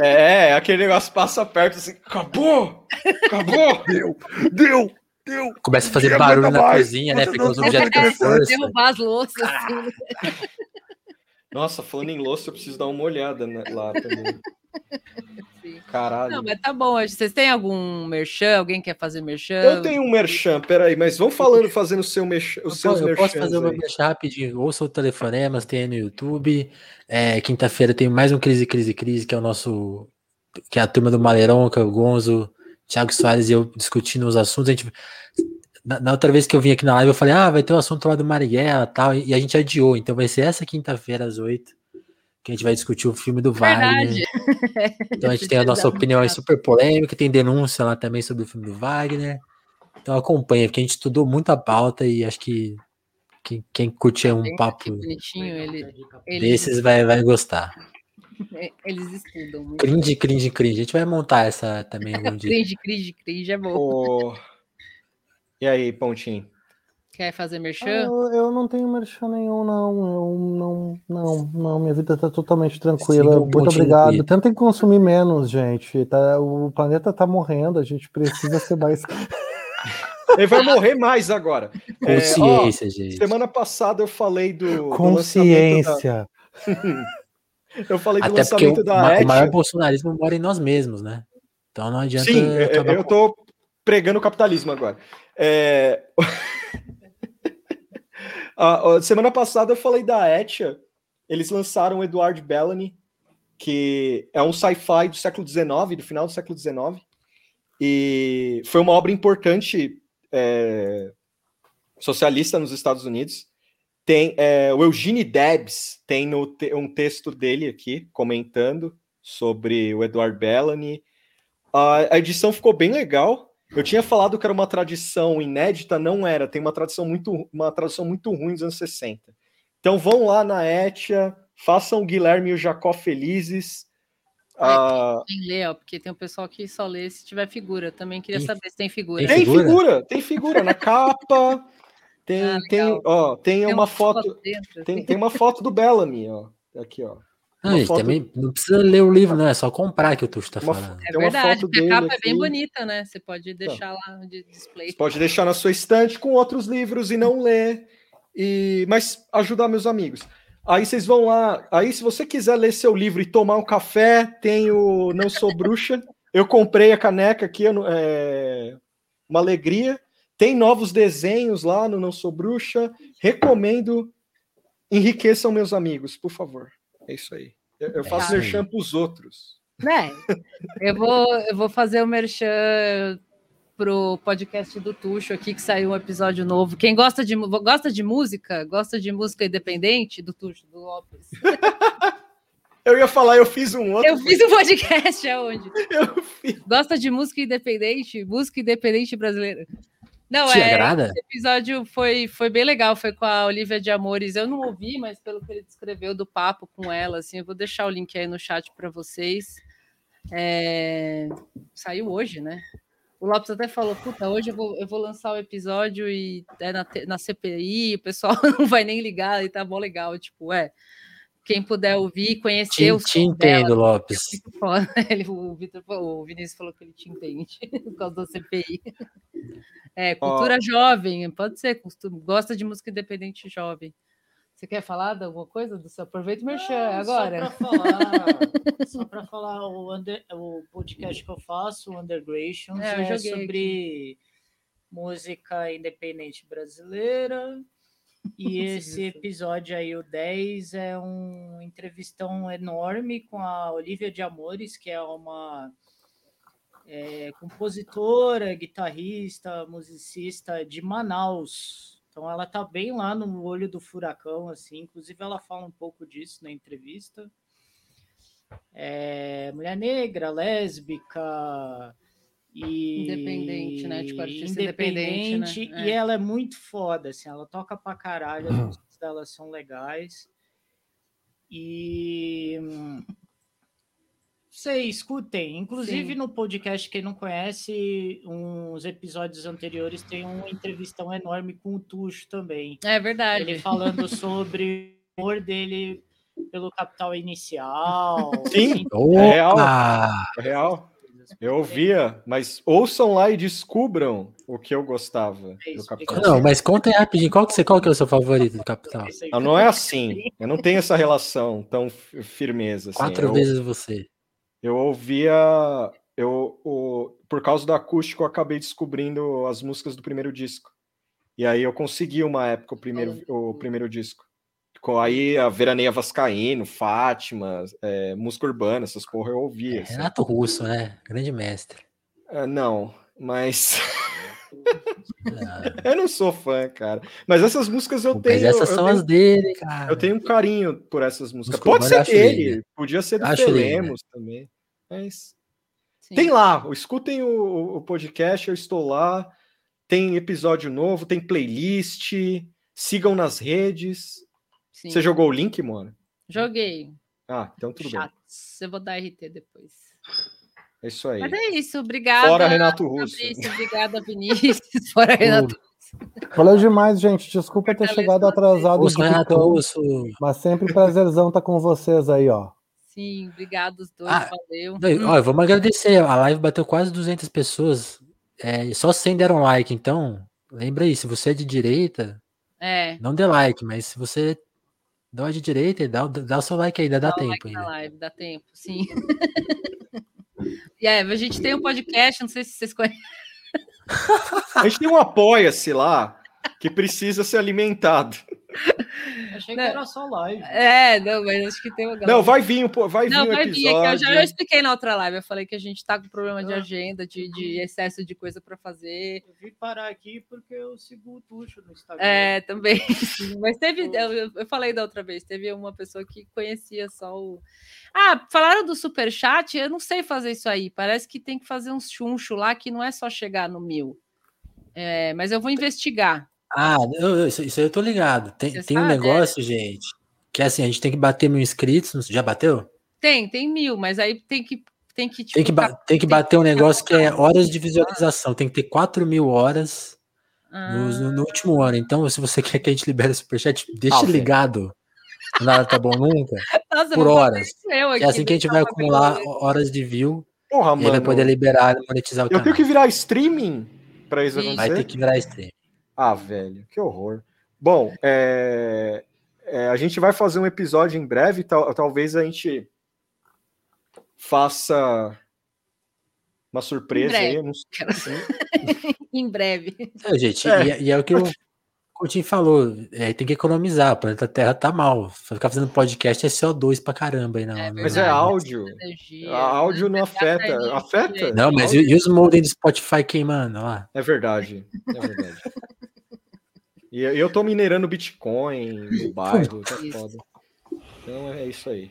É, aquele negócio passa perto assim. Acabou! Acabou! Deu, deu, deu. Começa a fazer barulho na mais. cozinha, né? Porque os tá objetos têm força. derrubar as louças, assim. Nossa, falando em louça, eu preciso dar uma olhada né, lá também. Caralho. Não, mas tá bom. Vocês têm algum merchan? Alguém quer fazer merchan? Eu tenho um merchan, peraí, mas vamos falando, fazendo o seu merchan, os Eu, seus po- eu posso fazer uma aí. merchan rapidinho. Ouça o Telefonemas, tem aí no YouTube. É, Quinta-feira tem mais um Crise, Crise, Crise, que é o nosso. Que é a turma do Maleronca, o Gonzo, Thiago Soares e eu discutindo os assuntos. A gente, na, na outra vez que eu vim aqui na live, eu falei, ah, vai ter o assunto lá do Marighella e tal, e, e a gente adiou. Então vai ser essa quinta-feira, às oito, que a gente vai discutir o filme do Verdade. Wagner. Então a gente tem a nossa opinião aí super polêmica, tem denúncia lá também sobre o filme do Wagner. Então acompanha, porque a gente estudou muito a pauta e acho que quem, quem curtir um Bem papo bonitinho, ele, desses vai, vai gostar. eles estudam muito. Cringe, cringe, cringe. A gente vai montar essa também algum dia. Cringe, cringe, cringe é bom. Ô, E aí, Pontinho? Quer fazer Ah, merchan? Eu, eu não tenho merchan nenhum, não. Eu não, não, não. Minha vida tá totalmente tranquila. O Muito obrigado. Tentem consumir menos, gente. Tá, o planeta tá morrendo. A gente precisa ser mais. Ele vai morrer mais agora. É, ó, Consciência, gente. semana passada eu falei do, do lançamento Consciência. da, eu falei do Até porque o, lançamento da o maior bolsonarismo mora em nós mesmos, né? Então não adianta. Sim, é, acabar eu tô pregando o capitalismo agora. É... a semana passada eu falei da Etia. Eles lançaram o Edward Bellamy, que é um sci-fi do século XIX, do final do século XIX. E foi uma obra importante é, socialista nos Estados Unidos. Tem é, o Eugene Debs tem no um texto dele aqui comentando sobre o Edward Bellamy. A, a edição ficou bem legal. Eu tinha falado que era uma tradição inédita, não era. Tem uma tradição muito, uma tradução muito ruim dos anos 60. Então vão lá na Etia, façam o Guilherme e o Jacó felizes. Ah, Tem ler, ó, porque tem um pessoal que só lê se tiver figura. Também queria Tem- saber se tem figura. tem tem figura? tem figura na capa. Tem, Ah, tem, ó, tem, Tem uma foto, dentro, tem, assim. tem uma foto do Bellamy, ó. Aqui, ó. Não, foto- também não precisa ler o livro, não. É só comprar que o Tuxo tá Uma falando. É verdade, foto a capa é bem aqui. bonita, né? Você pode deixar lá de display. Você pode deixar na sua estante com outros livros e não ler, e mas ajudar meus amigos. Aí vocês vão lá. Aí, se você quiser ler seu livro e tomar um café, tem o Não Sou Bruxa. Eu comprei a caneca aqui, é uma alegria. Tem novos desenhos lá no Não Sou Bruxa. Recomendo. Enriqueçam meus amigos, por favor. É isso aí. Eu, eu faço É. merchan pros outros. Né? Eu vou, eu vou fazer o merchan pro podcast do Tuxo aqui, que saiu um episódio novo. Quem gosta de, gosta de música, gosta de música independente, do Tuxo, do Lopes. Eu ia falar, eu fiz um outro. Eu fiz um podcast aonde? Eu fiz. Gosta de música independente? Música independente brasileira. Não, Te é. agrada? Esse episódio foi, foi bem legal, foi com a Olivia de Amores. Eu não ouvi, mas pelo que ele descreveu do papo com ela, assim, eu vou deixar o link aí no chat para vocês. É, Saiu hoje, né? O Lopes até falou: puta, hoje eu vou, eu vou lançar o episódio e é na, na CPI, o pessoal não vai nem ligar e tá bom legal. Tipo, é. Quem puder ouvir, conhecer Te, o te som dela, entendo, Lopes. Ele, o, Vitor, falou- o Vinícius falou que ele te entende por causa da CPI. É, cultura jovem, pode ser, gosta de música independente jovem. Você quer falar de alguma coisa do seu? Aproveita o merchan Não, agora. Só para falar, falar o, under- o podcast que eu faço, o Undergrations, É, é, sobre música independente brasileira. E esse episódio aí, o 10, é um entrevistão enorme com a Olivia de Amores, que é uma é, compositora, guitarrista, musicista de Manaus. Então ela tá bem lá no olho do furacão, assim. Inclusive ela fala um pouco disso na entrevista. É, mulher negra, lésbica e Independente, né? Tipo, artista independente, né? independente, É. E ela é muito foda, assim. Ela toca pra caralho, as músicas dela são legais. E hum, sei, escutem. Inclusive Sim. no podcast, quem não conhece, uns episódios anteriores tem uma entrevistão enorme com o Tuxo também. É verdade. Ele falando sobre o amor dele pelo capital inicial. Sim. assim, É real. É Eu ouvia, mas ouçam lá e descubram o que eu gostava É do Capitão. fica- Não, mas conta aí rapidinho, qual que, você, qual que é o seu favorito do Capital? aí. Não, não é assim. Eu não tenho essa relação tão firmeza. Assim. Quatro eu, vezes você. Eu ouvia. Eu, o, por causa do acústico, eu acabei descobrindo as músicas do primeiro disco. E aí eu consegui uma época o primeiro, o primeiro disco. Com aí a Veraneia Vascaíno, Fátima, é, música urbana, essas porra eu ouvia. assim. Renato Russo, né? Grande mestre. É, não, mas Ah, eu não sou fã, cara. Mas essas músicas eu Mas tenho. essas eu são tenho- as dele, cara. Eu tenho um carinho por essas músicas. Música Pode urbana ser dele, podia ser do linda. Felemos também. Mas Sim. tem lá, escutem o, o podcast, eu estou lá. Tem episódio novo, tem playlist. Sigam nas redes. Sim. Você jogou o link, mano? Joguei. Ah, então tudo bem. Chato. Eu vou dar RT depois. É isso aí. Mas é isso. Obrigada. Fora Renato Russo. Fabrício, obrigada, Vinícius. Fora Renato. Valeu demais, gente. Desculpa ter chegado atrasado. Russo, Renato Russo. Mas sempre prazerzão estar com vocês aí, ó. Sim, obrigado os dois. Ah, valeu. Vamos agradecer. A live bateu quase 200 pessoas. É, só 100 deram like. Então, lembra aí, se você é de direita, É. não dê like, mas se você é de direita, dá, o- dá o seu like aí, ainda dá, Dá tempo like na ainda. live, dá tempo, sim. e aí, a gente tem um podcast, não sei se vocês conhecem. A gente tem um apoia-se lá que precisa ser alimentado. Achei que Não. era só live. É, não, mas acho que tem uma galera. Não, vai vir, um po- vai vir Não, um vai vir aqui. episódio. Eu já eu expliquei na outra live. Eu falei que a gente tá com problema de Ah. agenda, de, de excesso de coisa para fazer. Eu vim parar aqui porque eu sigo o Tuxo no Instagram. É, também. sim. Mas teve, eu, eu- eu falei da outra vez, teve uma pessoa que conhecia só o. Ah, falaram do superchat, eu não sei fazer isso aí. Parece que tem que fazer uns chuncho lá que não é só chegar no mil. É, mas eu vou investigar. Ah, eu- eu- isso, isso aí eu tô ligado. Tem, Você tem um é? negócio, gente, que é assim, a gente tem que bater mil inscritos. Já bateu? Tem, tem mil, mas aí tem que. Tem que, tipo, Tem que, ba- tem que bater um negócio que é horas de visualização. Tem que ter 4 mil horas no, no- no último ano. Então, se você quer que a gente libere o superchat, deixa Ah, ligado. Nada tá bom nunca. Nossa, eu por horas. eu é assim que a gente vai acumular coisa- horas de view Porra, e aí vai mano. poder liberar e monetizar o Eu canal. tenho que virar streaming pra isso acontecer. Vai ter que virar stream. Ah, velho, que horror. Bom, é, é, a gente vai fazer um episódio em breve, tal- talvez a gente faça uma surpresa aí. breve. eu não sei. Em breve. É, gente, É. E, é- e é o que o Coutinho falou, é, tem que economizar, o planeta Terra tá mal. Ficar fazendo podcast é CO2 pra caramba aí, não. Mas é áudio. Energia. A áudio não afeta. energia. Afeta? Não, mas e, e os modem do Spotify queimando? Lá. É verdade. É verdade. E eu tô minerando Bitcoin no bairro, tá foda. Então é isso aí.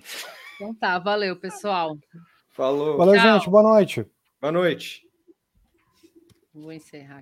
Então tá, valeu, pessoal. Falou. Valeu, Tchau. gente. Boa noite. Boa noite. Vou encerrar aqui.